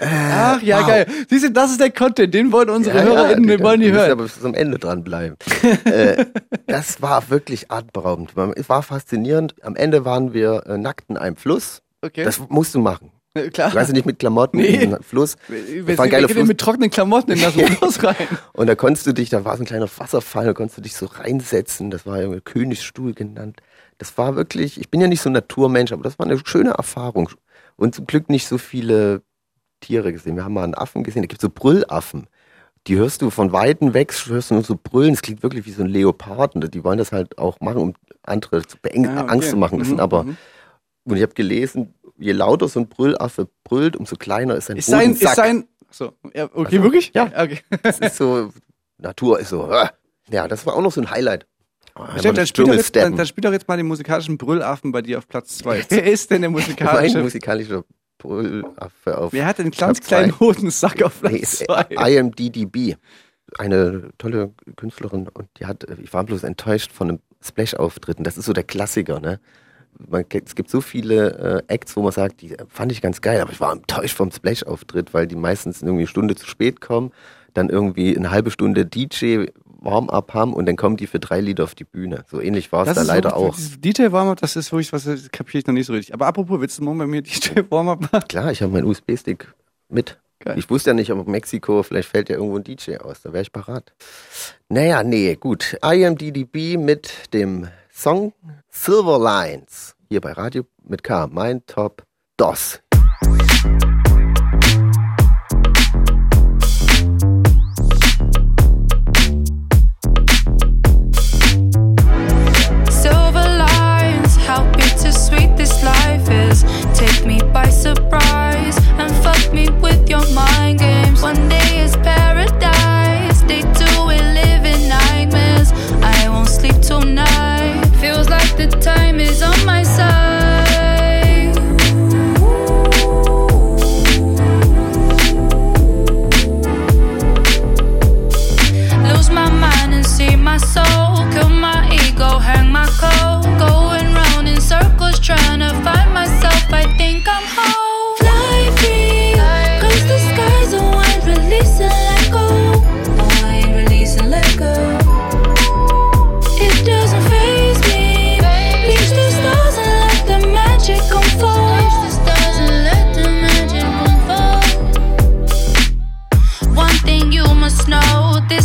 S3: Ach ja,
S4: wow.
S3: geil. Siehst du, das ist der Content, den wollen unsere
S4: Ja, ja,
S3: HörerInnen, wir
S4: die-
S3: wollen die hören.
S4: aber bis zum Ende dranbleiben. äh, das war wirklich atemberaubend. Es war faszinierend. Am Ende waren wir äh, nackt in einem Fluss.
S3: Okay.
S4: Das musst du machen.
S3: Ja, klar.
S4: Ich weiß nicht, mit Klamotten
S3: Nee.
S4: in den Fluss.
S3: Wer,
S4: Das war ein
S3: wer
S4: geiler
S3: geht denn
S4: Fluss.
S3: mit trockenen Klamotten in das Fluss rein?
S4: Und da konntest du dich, da war so ein kleiner Wasserfall, da konntest du dich so reinsetzen. Das war irgendwie Königsstuhl genannt. Das war wirklich, ich bin ja nicht so ein Naturmensch, aber das war eine schöne Erfahrung. Und zum Glück nicht so viele Tiere gesehen. Wir haben mal einen Affen gesehen, da gibt es so Brüllaffen. Die hörst du von Weitem weg, hörst du nur so brüllen. Es klingt wirklich wie so ein Leopard. Und die wollen das halt auch machen, um andere zu beeng
S3: Ah, okay.
S4: Angst zu machen. Das
S3: Mhm,
S4: sind aber,
S3: mhm.
S4: und ich habe gelesen, je lauter so ein Brüllaffe brüllt, umso kleiner ist sein
S3: Ist sein, ist sein, so, ja, okay,
S4: Also,
S3: wirklich?
S4: Ja.
S3: Okay.
S4: Das ist so, Natur ist so. äh. Ja, das war auch noch so ein Highlight. Oh,
S3: Steff,
S4: einmal
S3: dann, spiel jetzt, dann, dann spiel doch jetzt mal den musikalischen Brüllaffen bei dir auf Platz 2. Wer ist denn der
S4: Mein
S3: musikalische?
S4: musikalischer Brüllaffe auf
S3: Wer hat den ganz kleinen Hodensack auf Platz
S4: ist
S3: 2?
S4: IMDDB. Eine tolle Künstlerin und die hat, ich war bloß enttäuscht von einem Splash-Auftritten. Das ist so der Klassiker, ne? man, es gibt so viele äh, Acts, wo man sagt, die fand ich ganz geil, aber ich war enttäuscht vom Splash-Auftritt, weil die meistens irgendwie eine Stunde zu spät kommen, dann irgendwie eine halbe Stunde DJ Warm-up haben und dann kommen die für drei Lieder auf die Bühne. So ähnlich war es da leider auch.
S3: DJ Warm-Up, das ist wirklich was, das kapiere ich noch nicht so richtig. Aber apropos, willst du morgen bei mir DJ Warm-Up machen?
S4: Klar, ich habe meinen USB-Stick mit. Ich wusste ja nicht, ob Mexiko, vielleicht fällt ja irgendwo ein DJ aus, da wäre ich parat. Naja, nee, gut. IMDDB mit dem Song Silver Lines. Hier bei Radio mit K. Mein Top DOS.
S16: By surprise and fuck me with your mind games. One day is paradise, day two we're living nightmares. I won't sleep tonight. Feels like the time is on my side. Lose my mind and see my soul. Kill my ego, hang my coat. Going round in circles, trying to find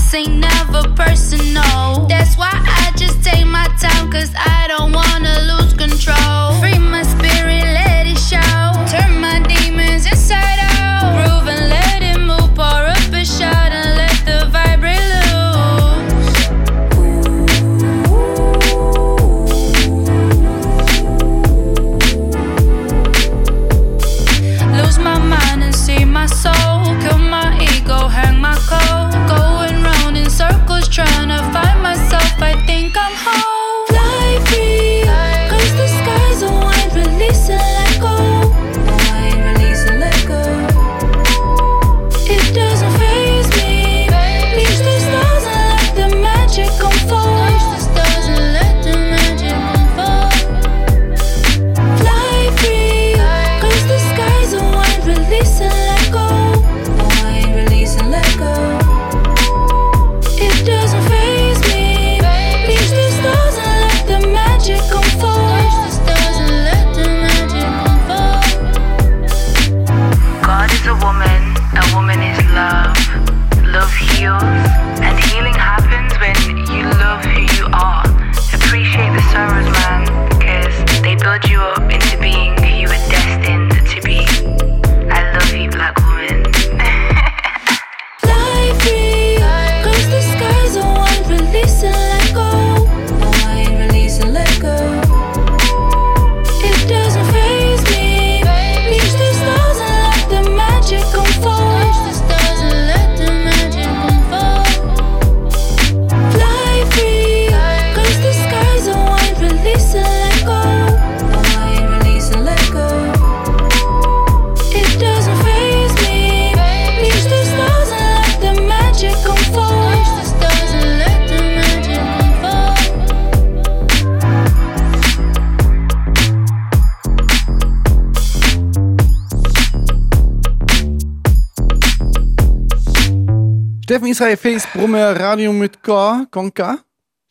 S16: this ain't never personal. That's why I just take my time, cause I don't wanna lose control. Free my spirit,
S3: Radio mit K, Conca.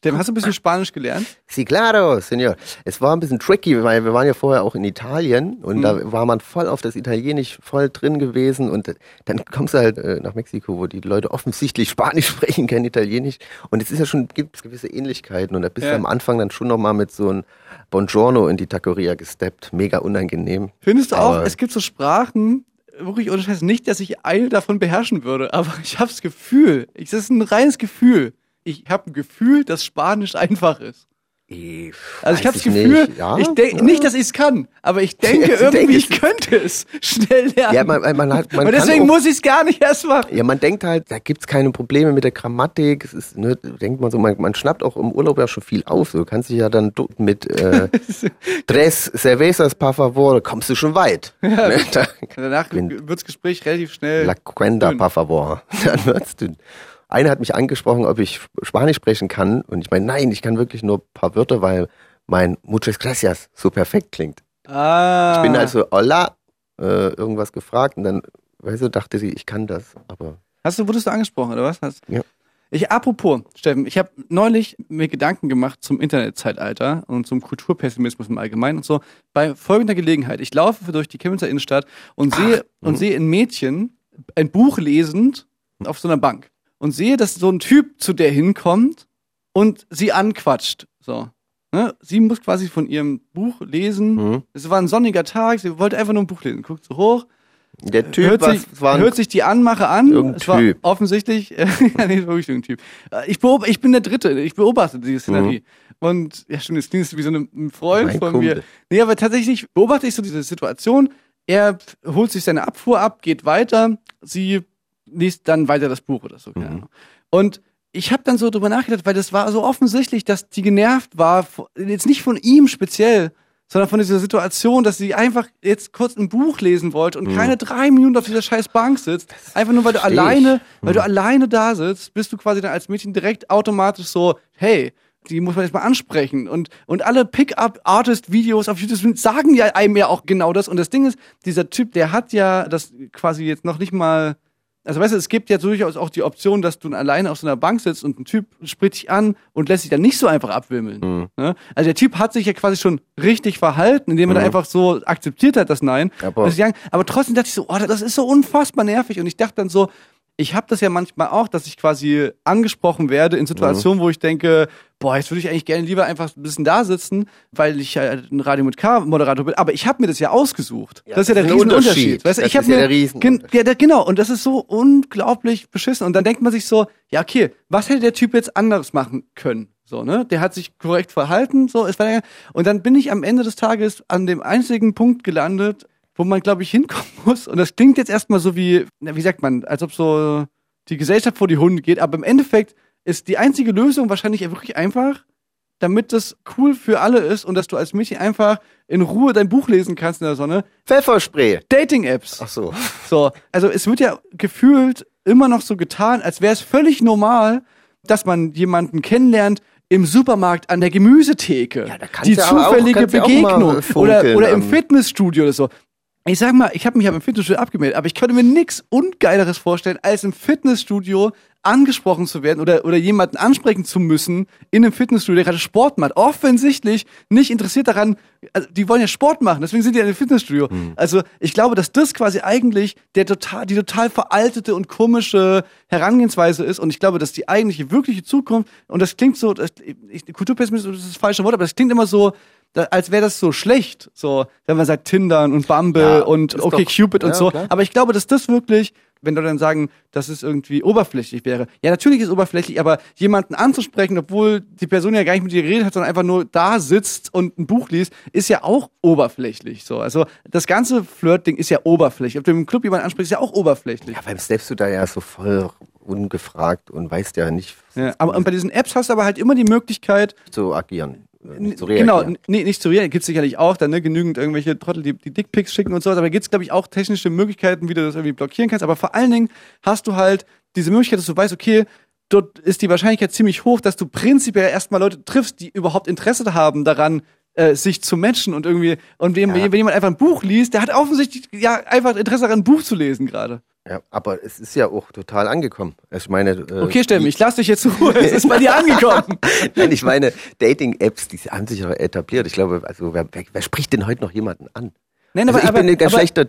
S3: Steffen, hast du ein bisschen Spanisch gelernt?
S4: Sí, claro, Senor. Es war ein bisschen tricky, weil wir waren ja vorher auch in Italien und
S3: Mhm.
S4: da war man voll auf das Italienisch voll drin gewesen und dann kommst du halt äh, nach Mexiko, wo die Leute offensichtlich Spanisch sprechen, kein Italienisch und es ist ja schon, gibt es gewisse Ähnlichkeiten und da bist
S3: Ja.
S4: du am Anfang dann schon nochmal mit so einem Buongiorno in die Taqueria gesteppt. Mega unangenehm.
S3: Findest du auch,
S4: Aber-
S3: es gibt so Sprachen, wirklich ohne Scheiß, nicht, dass ich eine davon beherrschen würde, aber ich habe das Gefühl, das ist ein reines Gefühl. Ich habe ein Gefühl, dass Spanisch einfach ist. Also ich habe das
S4: ich
S3: Gefühl,
S4: nicht. Ja,
S3: ich denke
S4: ja.
S3: nicht, dass ich es kann, aber ich denke irgendwie, ich könnte es schnell lernen.
S4: Ja, man, man hat, man
S3: Und deswegen
S4: auch-
S3: muss ich es gar nicht erst machen.
S4: Ja, man denkt halt, da gibt's keine Probleme mit der Grammatik. Es ist, ne, denkt man so, man, man schnappt auch im Urlaub ja schon viel auf. Du kannst dich ja dann mit äh, Tres Cervezas, por favor, kommst du schon weit.
S3: Ja,
S4: Ne? Da,
S3: danach wird das Gespräch relativ schnell.
S4: La cuenta, por favor. Dann wird's dünn. Einer hat mich angesprochen, ob ich Spanisch sprechen kann. Und ich meine, nein, ich kann wirklich nur ein paar Wörter, weil mein Muchas Gracias so perfekt klingt.
S3: Ah.
S4: Ich bin also Hola äh, irgendwas gefragt und dann, weißt du, dachte sie, ich kann das, aber
S3: Hast du, wurdest du angesprochen, oder was? Hast,
S4: Ja.
S3: Ich, apropos, Steffen, ich habe neulich mir Gedanken gemacht zum Internetzeitalter und zum Kulturpessimismus im Allgemeinen und so. Bei folgender Gelegenheit. Ich laufe durch die Chemnitzer Innenstadt und sehe, und
S4: mhm.
S3: sehe ein Mädchen ein Buch lesend auf so einer Bank. Und sehe, dass so ein Typ zu der hinkommt und sie anquatscht. So. Ne? Sie muss quasi von ihrem Buch lesen.
S4: Mhm.
S3: Es war ein sonniger Tag, sie wollte einfach nur ein Buch lesen. Guckt so hoch,
S4: der Typ
S3: hört, sich,
S4: war
S3: hört sich die Anmache an.
S4: Irgendein
S3: es war
S4: Typ.
S3: offensichtlich, ja, nee, wirklich irgendein Typ. Äh, Ich, beob, ich bin der Dritte, ich beobachte diese Szenerie. Und ja, stimmt, jetzt klingt wie so ein Freund
S4: Mhm. Mein
S3: von
S4: Kumpel.
S3: mir. Nee, aber tatsächlich beobachte ich so diese Situation. Er holt sich seine Abfuhr ab, geht weiter, sie liest dann weiter das Buch oder so.
S4: Mhm.
S3: Und ich habe dann so drüber nachgedacht, weil das war so offensichtlich, dass die genervt war, jetzt nicht von ihm speziell, sondern von dieser Situation, dass sie einfach jetzt kurz ein Buch lesen wollte und
S4: Mhm.
S3: keine drei Minuten auf dieser scheiß Bank sitzt. Einfach nur, weil du
S4: Versteh ich.
S3: alleine, weil du
S4: Mhm.
S3: alleine da sitzt, bist du quasi dann als Mädchen direkt automatisch so, hey, die muss man jetzt mal ansprechen. Und, und alle Pick-up-Artist-Videos auf YouTube sagen ja einem ja auch genau das. Und das Ding ist, dieser Typ, der hat ja das quasi jetzt noch nicht mal also weißt du, es gibt ja durchaus auch die Option, dass du alleine auf so einer Bank sitzt und ein Typ spricht dich an und lässt sich dann nicht so einfach abwimmeln.
S4: Mhm.
S3: Ne? Also der Typ hat sich ja quasi schon richtig verhalten, indem er
S4: Mhm.
S3: einfach so akzeptiert hat, das Nein.
S4: Aber-
S3: aber trotzdem dachte ich so, oh, das ist so unfassbar nervig. Und ich dachte dann so, ich habe das ja manchmal auch, dass ich quasi angesprochen werde in Situationen, wo ich denke, boah, jetzt würde ich eigentlich gerne lieber einfach ein bisschen da sitzen, weil ich halt ein Radio mit K-Moderator bin. Aber ich habe mir das ja ausgesucht.
S4: Ja,
S3: das ist ja der Riesenunterschied. Weißt
S4: Das
S3: ich habe
S4: ist ja
S3: mir
S4: der Riesen-
S3: gen- ja, der, genau. Und das ist so unglaublich beschissen. Und dann denkt man sich so, ja, okay, was hätte der Typ jetzt anderes machen können? So, ne? Der hat sich korrekt verhalten, so, es war ja, und dann bin ich am Ende des Tages an dem einzigen Punkt gelandet, wo man, glaube ich, hinkommen muss. Und das klingt jetzt erstmal so wie, na, wie sagt man, als ob so die Gesellschaft vor die Hunde geht, aber im Endeffekt ist die einzige Lösung wahrscheinlich wirklich einfach, damit das cool für alle ist und dass du als Mädchen einfach in Ruhe dein Buch lesen kannst in der Sonne.
S4: Pfefferspray.
S3: Dating-Apps.
S4: Ach so.
S3: So, also es wird ja gefühlt immer noch so getan, als wäre es völlig normal, dass man jemanden kennenlernt im Supermarkt an der Gemüsetheke. die
S4: du aber auch-
S3: zufällige
S4: auch
S3: Begegnung oder, oder im Fitnessstudio oder so. Ich sag mal, ich habe mich aber im Fitnessstudio abgemeldet, aber ich könnte mir nichts Ungeileres vorstellen, als im Fitnessstudio angesprochen zu werden oder, oder jemanden ansprechen zu müssen in einem Fitnessstudio, der gerade Sport macht. Offensichtlich nicht interessiert daran, also die wollen ja Sport machen, deswegen sind die in einem Fitnessstudio. Also ich glaube, dass das quasi eigentlich der total, die total veraltete und komische Herangehensweise ist und ich glaube, dass die eigentliche, wirkliche Zukunft, und das klingt so, das, ich, Kulturpessimismus ist das falsche Wort, aber das klingt immer so, da, als wäre das so schlecht, so, wenn man sagt Tindern und Bumble
S4: Ja,
S3: und okay
S4: doch-
S3: Cupid und
S4: ja,
S3: so.
S4: klar.
S3: Aber ich glaube, dass das wirklich, wenn Leute dann sagen, dass es irgendwie oberflächlich wäre. Ja, natürlich ist es oberflächlich, aber jemanden anzusprechen, obwohl die Person ja gar nicht mit dir geredet hat, sondern einfach nur da sitzt und ein Buch liest, ist ja auch oberflächlich. So, also das ganze Flirt-Ding ist ja oberflächlich. Ob du im Club jemanden ansprichst, ist ja auch oberflächlich.
S4: Ja, beim steppst du da ja so voll ungefragt und weißt ja nicht
S3: Ja, aber bei diesen Apps hast du aber halt immer die Möglichkeit,
S4: zu agieren, nicht zu
S3: Genau,
S4: reagieren.
S3: n- nee, nicht zu reagieren. Gibt es sicherlich auch dann, ne, genügend irgendwelche Trottel, die, die Dickpics schicken und sowas. Aber gibt es, glaube ich, auch technische Möglichkeiten, wie du das irgendwie blockieren kannst. Aber vor allen Dingen hast du halt diese Möglichkeit, dass du weißt, okay, dort ist die Wahrscheinlichkeit ziemlich hoch, dass du prinzipiell erstmal Leute triffst, die überhaupt Interesse haben daran, äh, sich zu matchen und irgendwie, und wenn, wenn jemand einfach ein Buch liest, der hat offensichtlich ja einfach Interesse daran, ein Buch zu lesen gerade.
S4: Ja, aber es ist ja auch total angekommen. Ich meine, äh,
S3: Okay, Steffen, ich lass dich jetzt zur Ruhe. Es ist bei dir angekommen.
S4: Nein, ich meine, Dating-Apps, die haben sich ja etabliert. Ich glaube, also wer, wer, wer spricht denn heute noch jemanden an?
S3: Nein,
S4: also
S3: aber-
S4: ich
S3: aber-
S4: bin ein ganz schlechter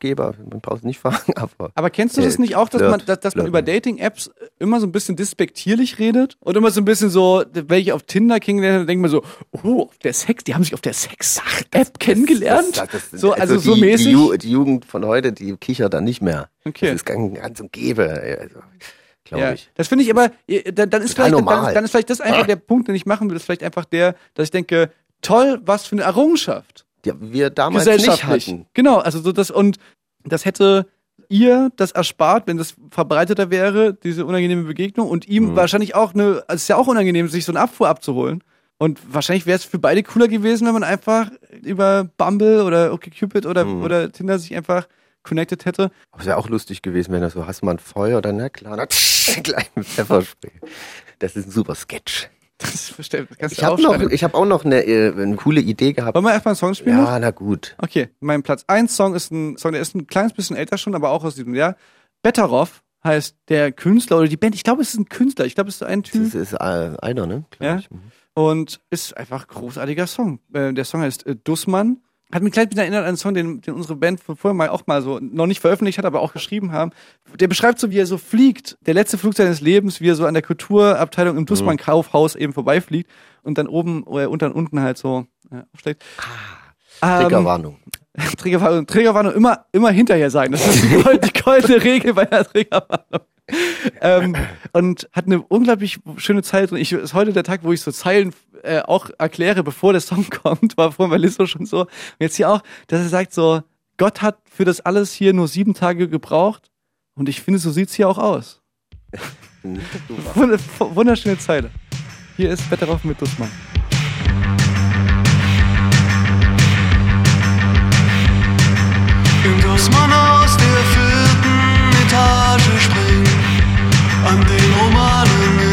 S4: Date-Tippgeber. Man braucht es nicht fragen, aber.
S3: Aber kennst du das nicht auch, dass
S4: Flirt,
S3: man, dass, dass man über Dating-Apps immer so ein bisschen despektierlich redet und immer so ein bisschen so, welche auf Tinder kennengelernt, denkt man so, oh, der Sex, die haben sich auf der Sex-App kennengelernt.
S4: Das- das- das-
S3: so, also, so
S4: die,
S3: mäßig.
S4: Die, Ju die Jugend von heute, die kichert da nicht mehr.
S3: Okay.
S4: Das ist ganz, und gäbe. Also, glaube
S3: ja,
S4: ich.
S3: das finde ich aber, äh, dann, dann, ist vielleicht, dann, dann ist vielleicht das einfach der Punkt, den ich machen will, ist vielleicht einfach der, dass ich denke, toll, was für eine Errungenschaft.
S4: Ja, wir damals nicht hatten.
S3: Genau, also so das und das hätte ihr das erspart, wenn das verbreiteter wäre, diese unangenehme Begegnung und ihm
S4: Mhm.
S3: wahrscheinlich auch eine, also es ist ja auch unangenehm, sich so eine Abfuhr abzuholen. Und wahrscheinlich wäre es für beide cooler gewesen, wenn man einfach über Bumble oder OkCupid oder,
S4: Mhm.
S3: oder Tinder sich einfach connected hätte.
S4: Aber es wäre auch lustig gewesen, wenn er so, hast du mal ein Feuer oder na klar, na, gleich mit Pfefferspray. Das ist ein super Sketch.
S3: Das verstehe kannst
S4: Ich noch,
S3: aufschreiben.
S4: ich habe auch noch eine, äh, eine coole Idee gehabt.
S3: Wollen wir erstmal einen Song spielen?
S4: Ja,
S3: noch?
S4: na gut.
S3: Okay, mein Platz 1 Song ist ein Song, der ist ein kleines bisschen älter schon, aber auch aus diesem Jahr. Betteroff heißt der Künstler oder die Band. Ich glaube, es ist ein Künstler. Ich glaube, es ist ein Typ.
S4: Das ist äh, einer, ne? Glaub
S3: Ja.
S4: ich.
S3: Und ist einfach ein großartiger Song. Äh, der Song heißt Dussmann. Hat mich gleich bisschen erinnert an einen Song, den, den unsere Band von vorher mal auch mal so noch nicht veröffentlicht hat, aber auch geschrieben haben. Der beschreibt so, wie er so fliegt. Der letzte Flug seines Lebens, wie er so an der Kulturabteilung im Dussmann-Kaufhaus eben vorbeifliegt und dann oben äh, und dann unten halt so äh, aufschlägt. Ähm,
S4: Triggerwarnung.
S3: Triggerwarnung, Triggerwarnung immer, immer hinterher sein. Das ist die goldene Regel bei der Triggerwarnung. Ähm, und hat eine unglaublich schöne Zeit. Und ich ist heute der Tag, wo ich so Zeilen äh, auch erkläre, bevor der Song kommt. War vorhin bei Lisso schon so. Und jetzt hier auch, dass er sagt so, Gott hat für das alles hier nur sieben Tage gebraucht. Und ich finde, so sieht's hier auch aus. Wund- Wunderschöne Zeile. Hier ist Wetterhoff mit Dussmann.
S7: Im dass man aus der vierten Etage springt, an den Romanen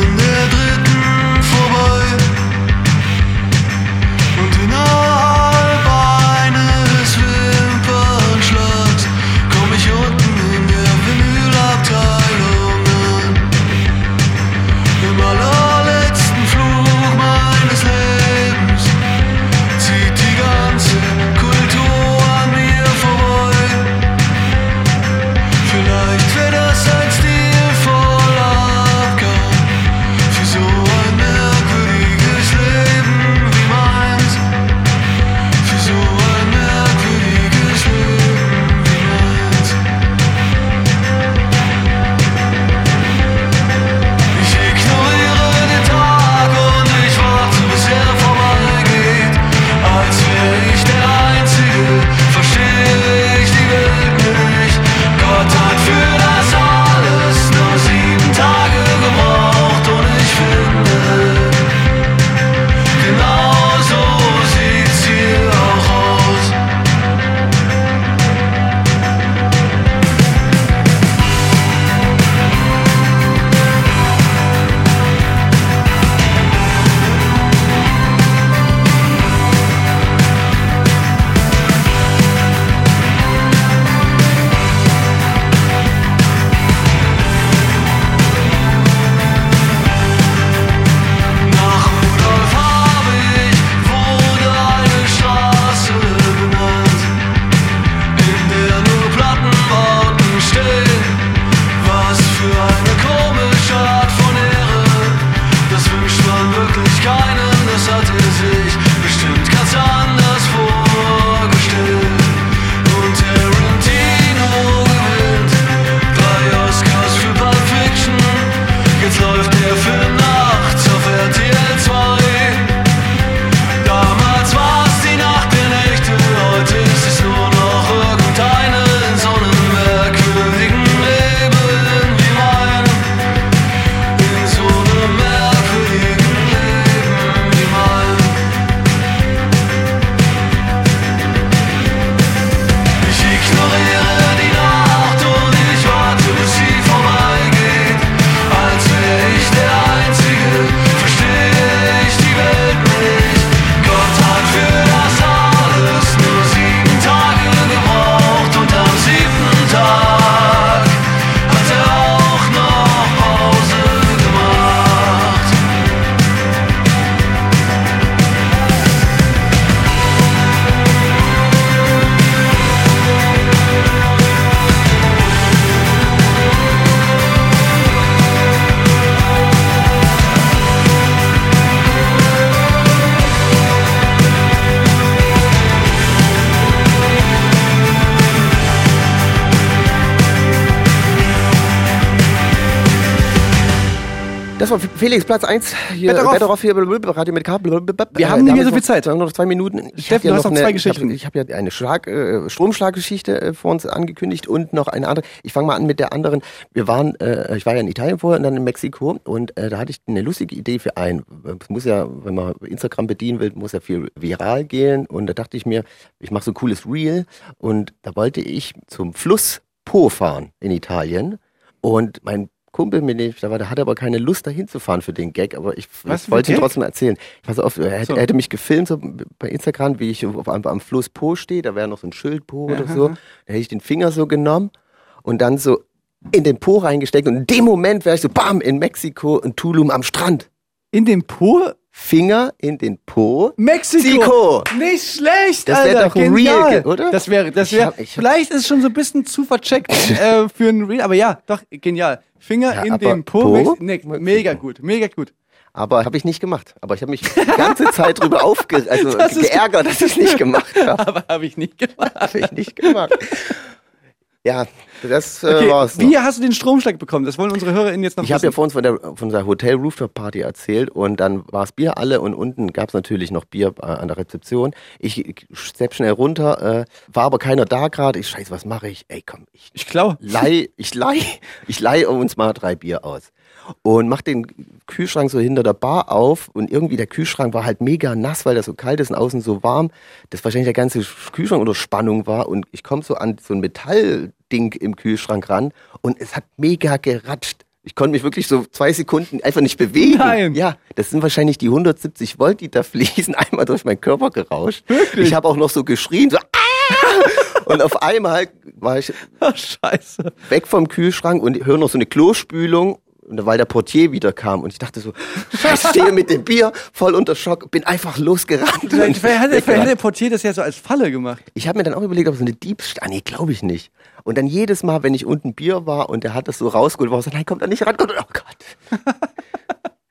S4: Felix, Platz 1. Hier,
S3: Betteroff.
S4: Betteroff hier, blablabla, Radio mit K. blablabla.
S3: Wir
S4: Äh,
S3: haben nicht mehr so viel Zeit.
S4: Wir haben noch zwei Minuten. Ich
S3: Steffen, du hast noch zwei Geschichten.
S4: Ich habe hab ja eine Schlag, äh, Stromschlaggeschichte äh, vor uns angekündigt und noch eine andere. Ich fange mal an mit der anderen. Wir waren, äh, ich war ja in Italien vorher und dann in Mexiko und äh, da hatte ich eine lustige Idee für einen. Es muss ja, wenn man Instagram bedienen will, muss ja viel viral gehen und da dachte ich mir, ich mache so ein cooles Reel und da wollte ich zum Fluss Po fahren in Italien und mein Kumpel, mit dem ich da war, der hatte aber keine Lust, da hinzufahren für den Gag, aber ich, ich wollte ihn trotzdem erzählen. Pass auf, er, hätte-
S3: So.
S4: er hätte mich gefilmt so bei Instagram, wie ich auf, am, am Fluss Po stehe, da wäre noch so ein Schild Po oder so. Da hätte ich den Finger so genommen und dann so in den Po reingesteckt und in dem Moment wäre ich so, bam, in Mexiko, in Tulum am Strand.
S3: In den Po?
S4: Finger in den Po.
S3: Mexiko! Nicht schlecht,
S4: Das wär
S3: Alter.
S4: doch ein
S3: genial.
S4: Real, oder?
S3: Das wäre, das
S4: Ich
S3: wäre,
S4: hab- ich hab-
S3: vielleicht ist es schon so ein bisschen zu vercheckt äh, für ein Real, aber ja, doch, genial. Finger
S4: Ja,
S3: in
S4: aber
S3: den Po.
S4: Po?
S3: Mex nee, mega gut, mega gut.
S4: Aber habe ich nicht gemacht. Aber ich habe mich die ganze Zeit drüber aufge also
S3: Das ist-
S4: geärgert, dass ich es nicht gemacht habe.
S3: Aber habe ich nicht gemacht.
S4: Habe ich nicht gemacht. Ja, das äh,
S3: Okay,
S4: war's. noch.
S3: wie hast du den Stromschlag bekommen? Das wollen unsere HörerInnen jetzt noch
S4: Ich habe ja
S3: wissen.
S4: vor uns von, der, von unserer Hotel-Rooftop-Party erzählt und dann war es Bier alle und unten gab es natürlich noch Bier äh, an der Rezeption. Ich, ich stepp schnell runter, äh, war aber keiner da gerade. Ich scheiße, was mache ich? Ey, komm, ich,
S3: ich klau.
S4: Leih, ich leih, ich leih uns mal drei Bier aus. Und mach den Kühlschrank so hinter der Bar auf und irgendwie der Kühlschrank war halt mega nass, weil das so kalt ist und außen so warm, dass wahrscheinlich der ganze Kühlschrank unter Spannung war und ich komme so an so ein Metallding im Kühlschrank ran und es hat mega geratscht. Ich konnte mich wirklich so zwei Sekunden einfach nicht bewegen.
S3: Nein.
S4: Ja, das sind wahrscheinlich die 170 Volt, die da fließen, einmal durch meinen Körper gerauscht.
S3: Wirklich?
S4: Ich habe auch noch so geschrien, so ah! Und auf einmal war ich
S3: Scheiße.
S4: weg vom Kühlschrank und höre noch so eine Klospülung, und weil der Portier wieder kam. Und ich dachte so, scheiße, stehe mit dem Bier, voll unter Schock, bin einfach losgerannt. Und
S3: vielleicht, hat, vielleicht hat der Portier das ja so als Falle gemacht.
S4: Ich habe mir dann auch überlegt, ob so eine Diebstahl, ah, nee, glaube ich nicht. Und dann jedes Mal, wenn ich unten Bier war und er hat das so rausgeholt, war ich so, nein, kommt da nicht ran, kommt, oh Gott.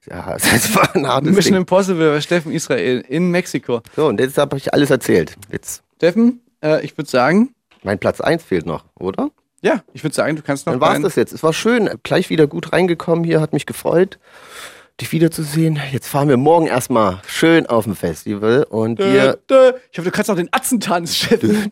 S4: ja, das war ein hartes
S3: Mission
S4: Ding.
S3: Impossible bei Steffen Israel in Mexiko.
S4: So, und jetzt habe ich alles erzählt. Jetzt,
S3: Steffen, äh, ich würde sagen,
S4: mein Platz eins fehlt noch, oder?
S3: Ja, ich würde sagen, du kannst noch
S4: Dann war's
S3: deinen-
S4: das jetzt. Es war schön, gleich wieder gut reingekommen hier, hat mich gefreut, dich wiederzusehen. Jetzt fahren wir morgen erstmal schön auf dem Festival und
S3: Dö,
S4: wir,
S3: dö. Ich hoffe, du kannst noch den Atzentanz, Steffen.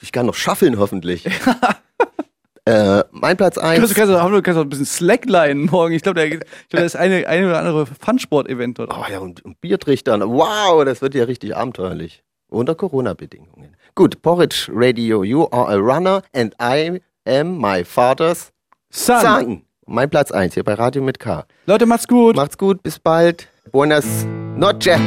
S4: ich kann noch schaffeln hoffentlich. äh, mein Platz
S3: Du kannst,
S4: eins.
S3: du kannst, auch, du kannst auch ein bisschen Slackline morgen. Ich glaube, da, glaub, da ist eine, eine oder andere Funsport-Event dort.
S4: Oh ja, und, und Biertrichtern. Wow, das wird ja richtig abenteuerlich. Unter Corona-Bedingungen. Gut, Porridge Radio, you are a runner and I am my father's
S3: Son.
S4: son. Mein Platz eins hier bei Radio mit K.
S3: Leute, macht's gut.
S4: Macht's gut, bis bald. Buenas noches.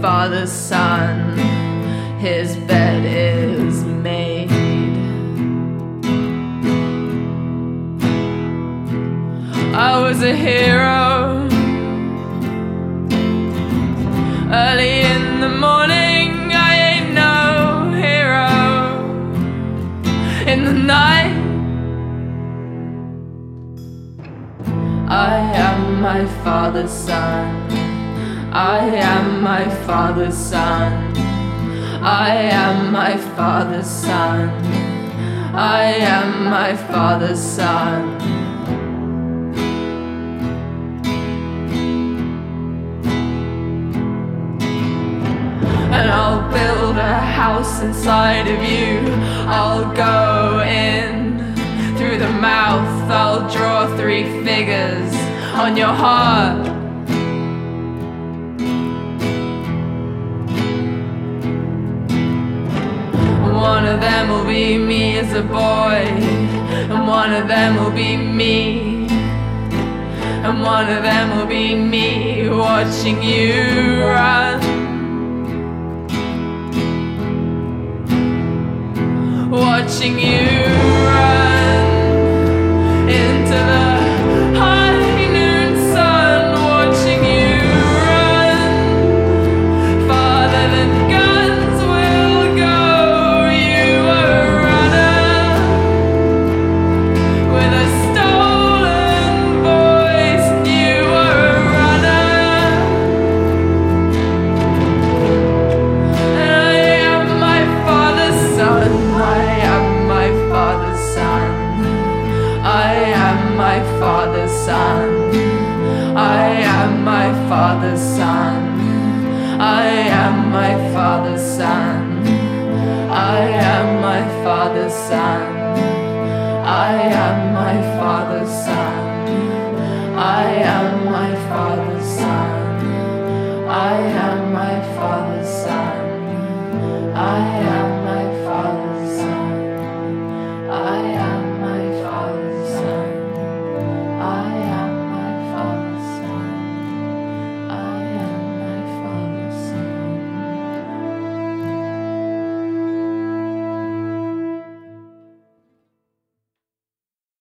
S17: Father's son. His bed is made. I was a hero. Early in the morning, I ain't no hero. In the night, I am my father's son. I am my father's son. I am my father's son. I am my father's son. and I'll build a house inside of you. I'll go in through the mouth, I'll draw three figures on your heart. One of them will be me as a boy, and one of them will be me. And one of them will be me watching you run. watching you run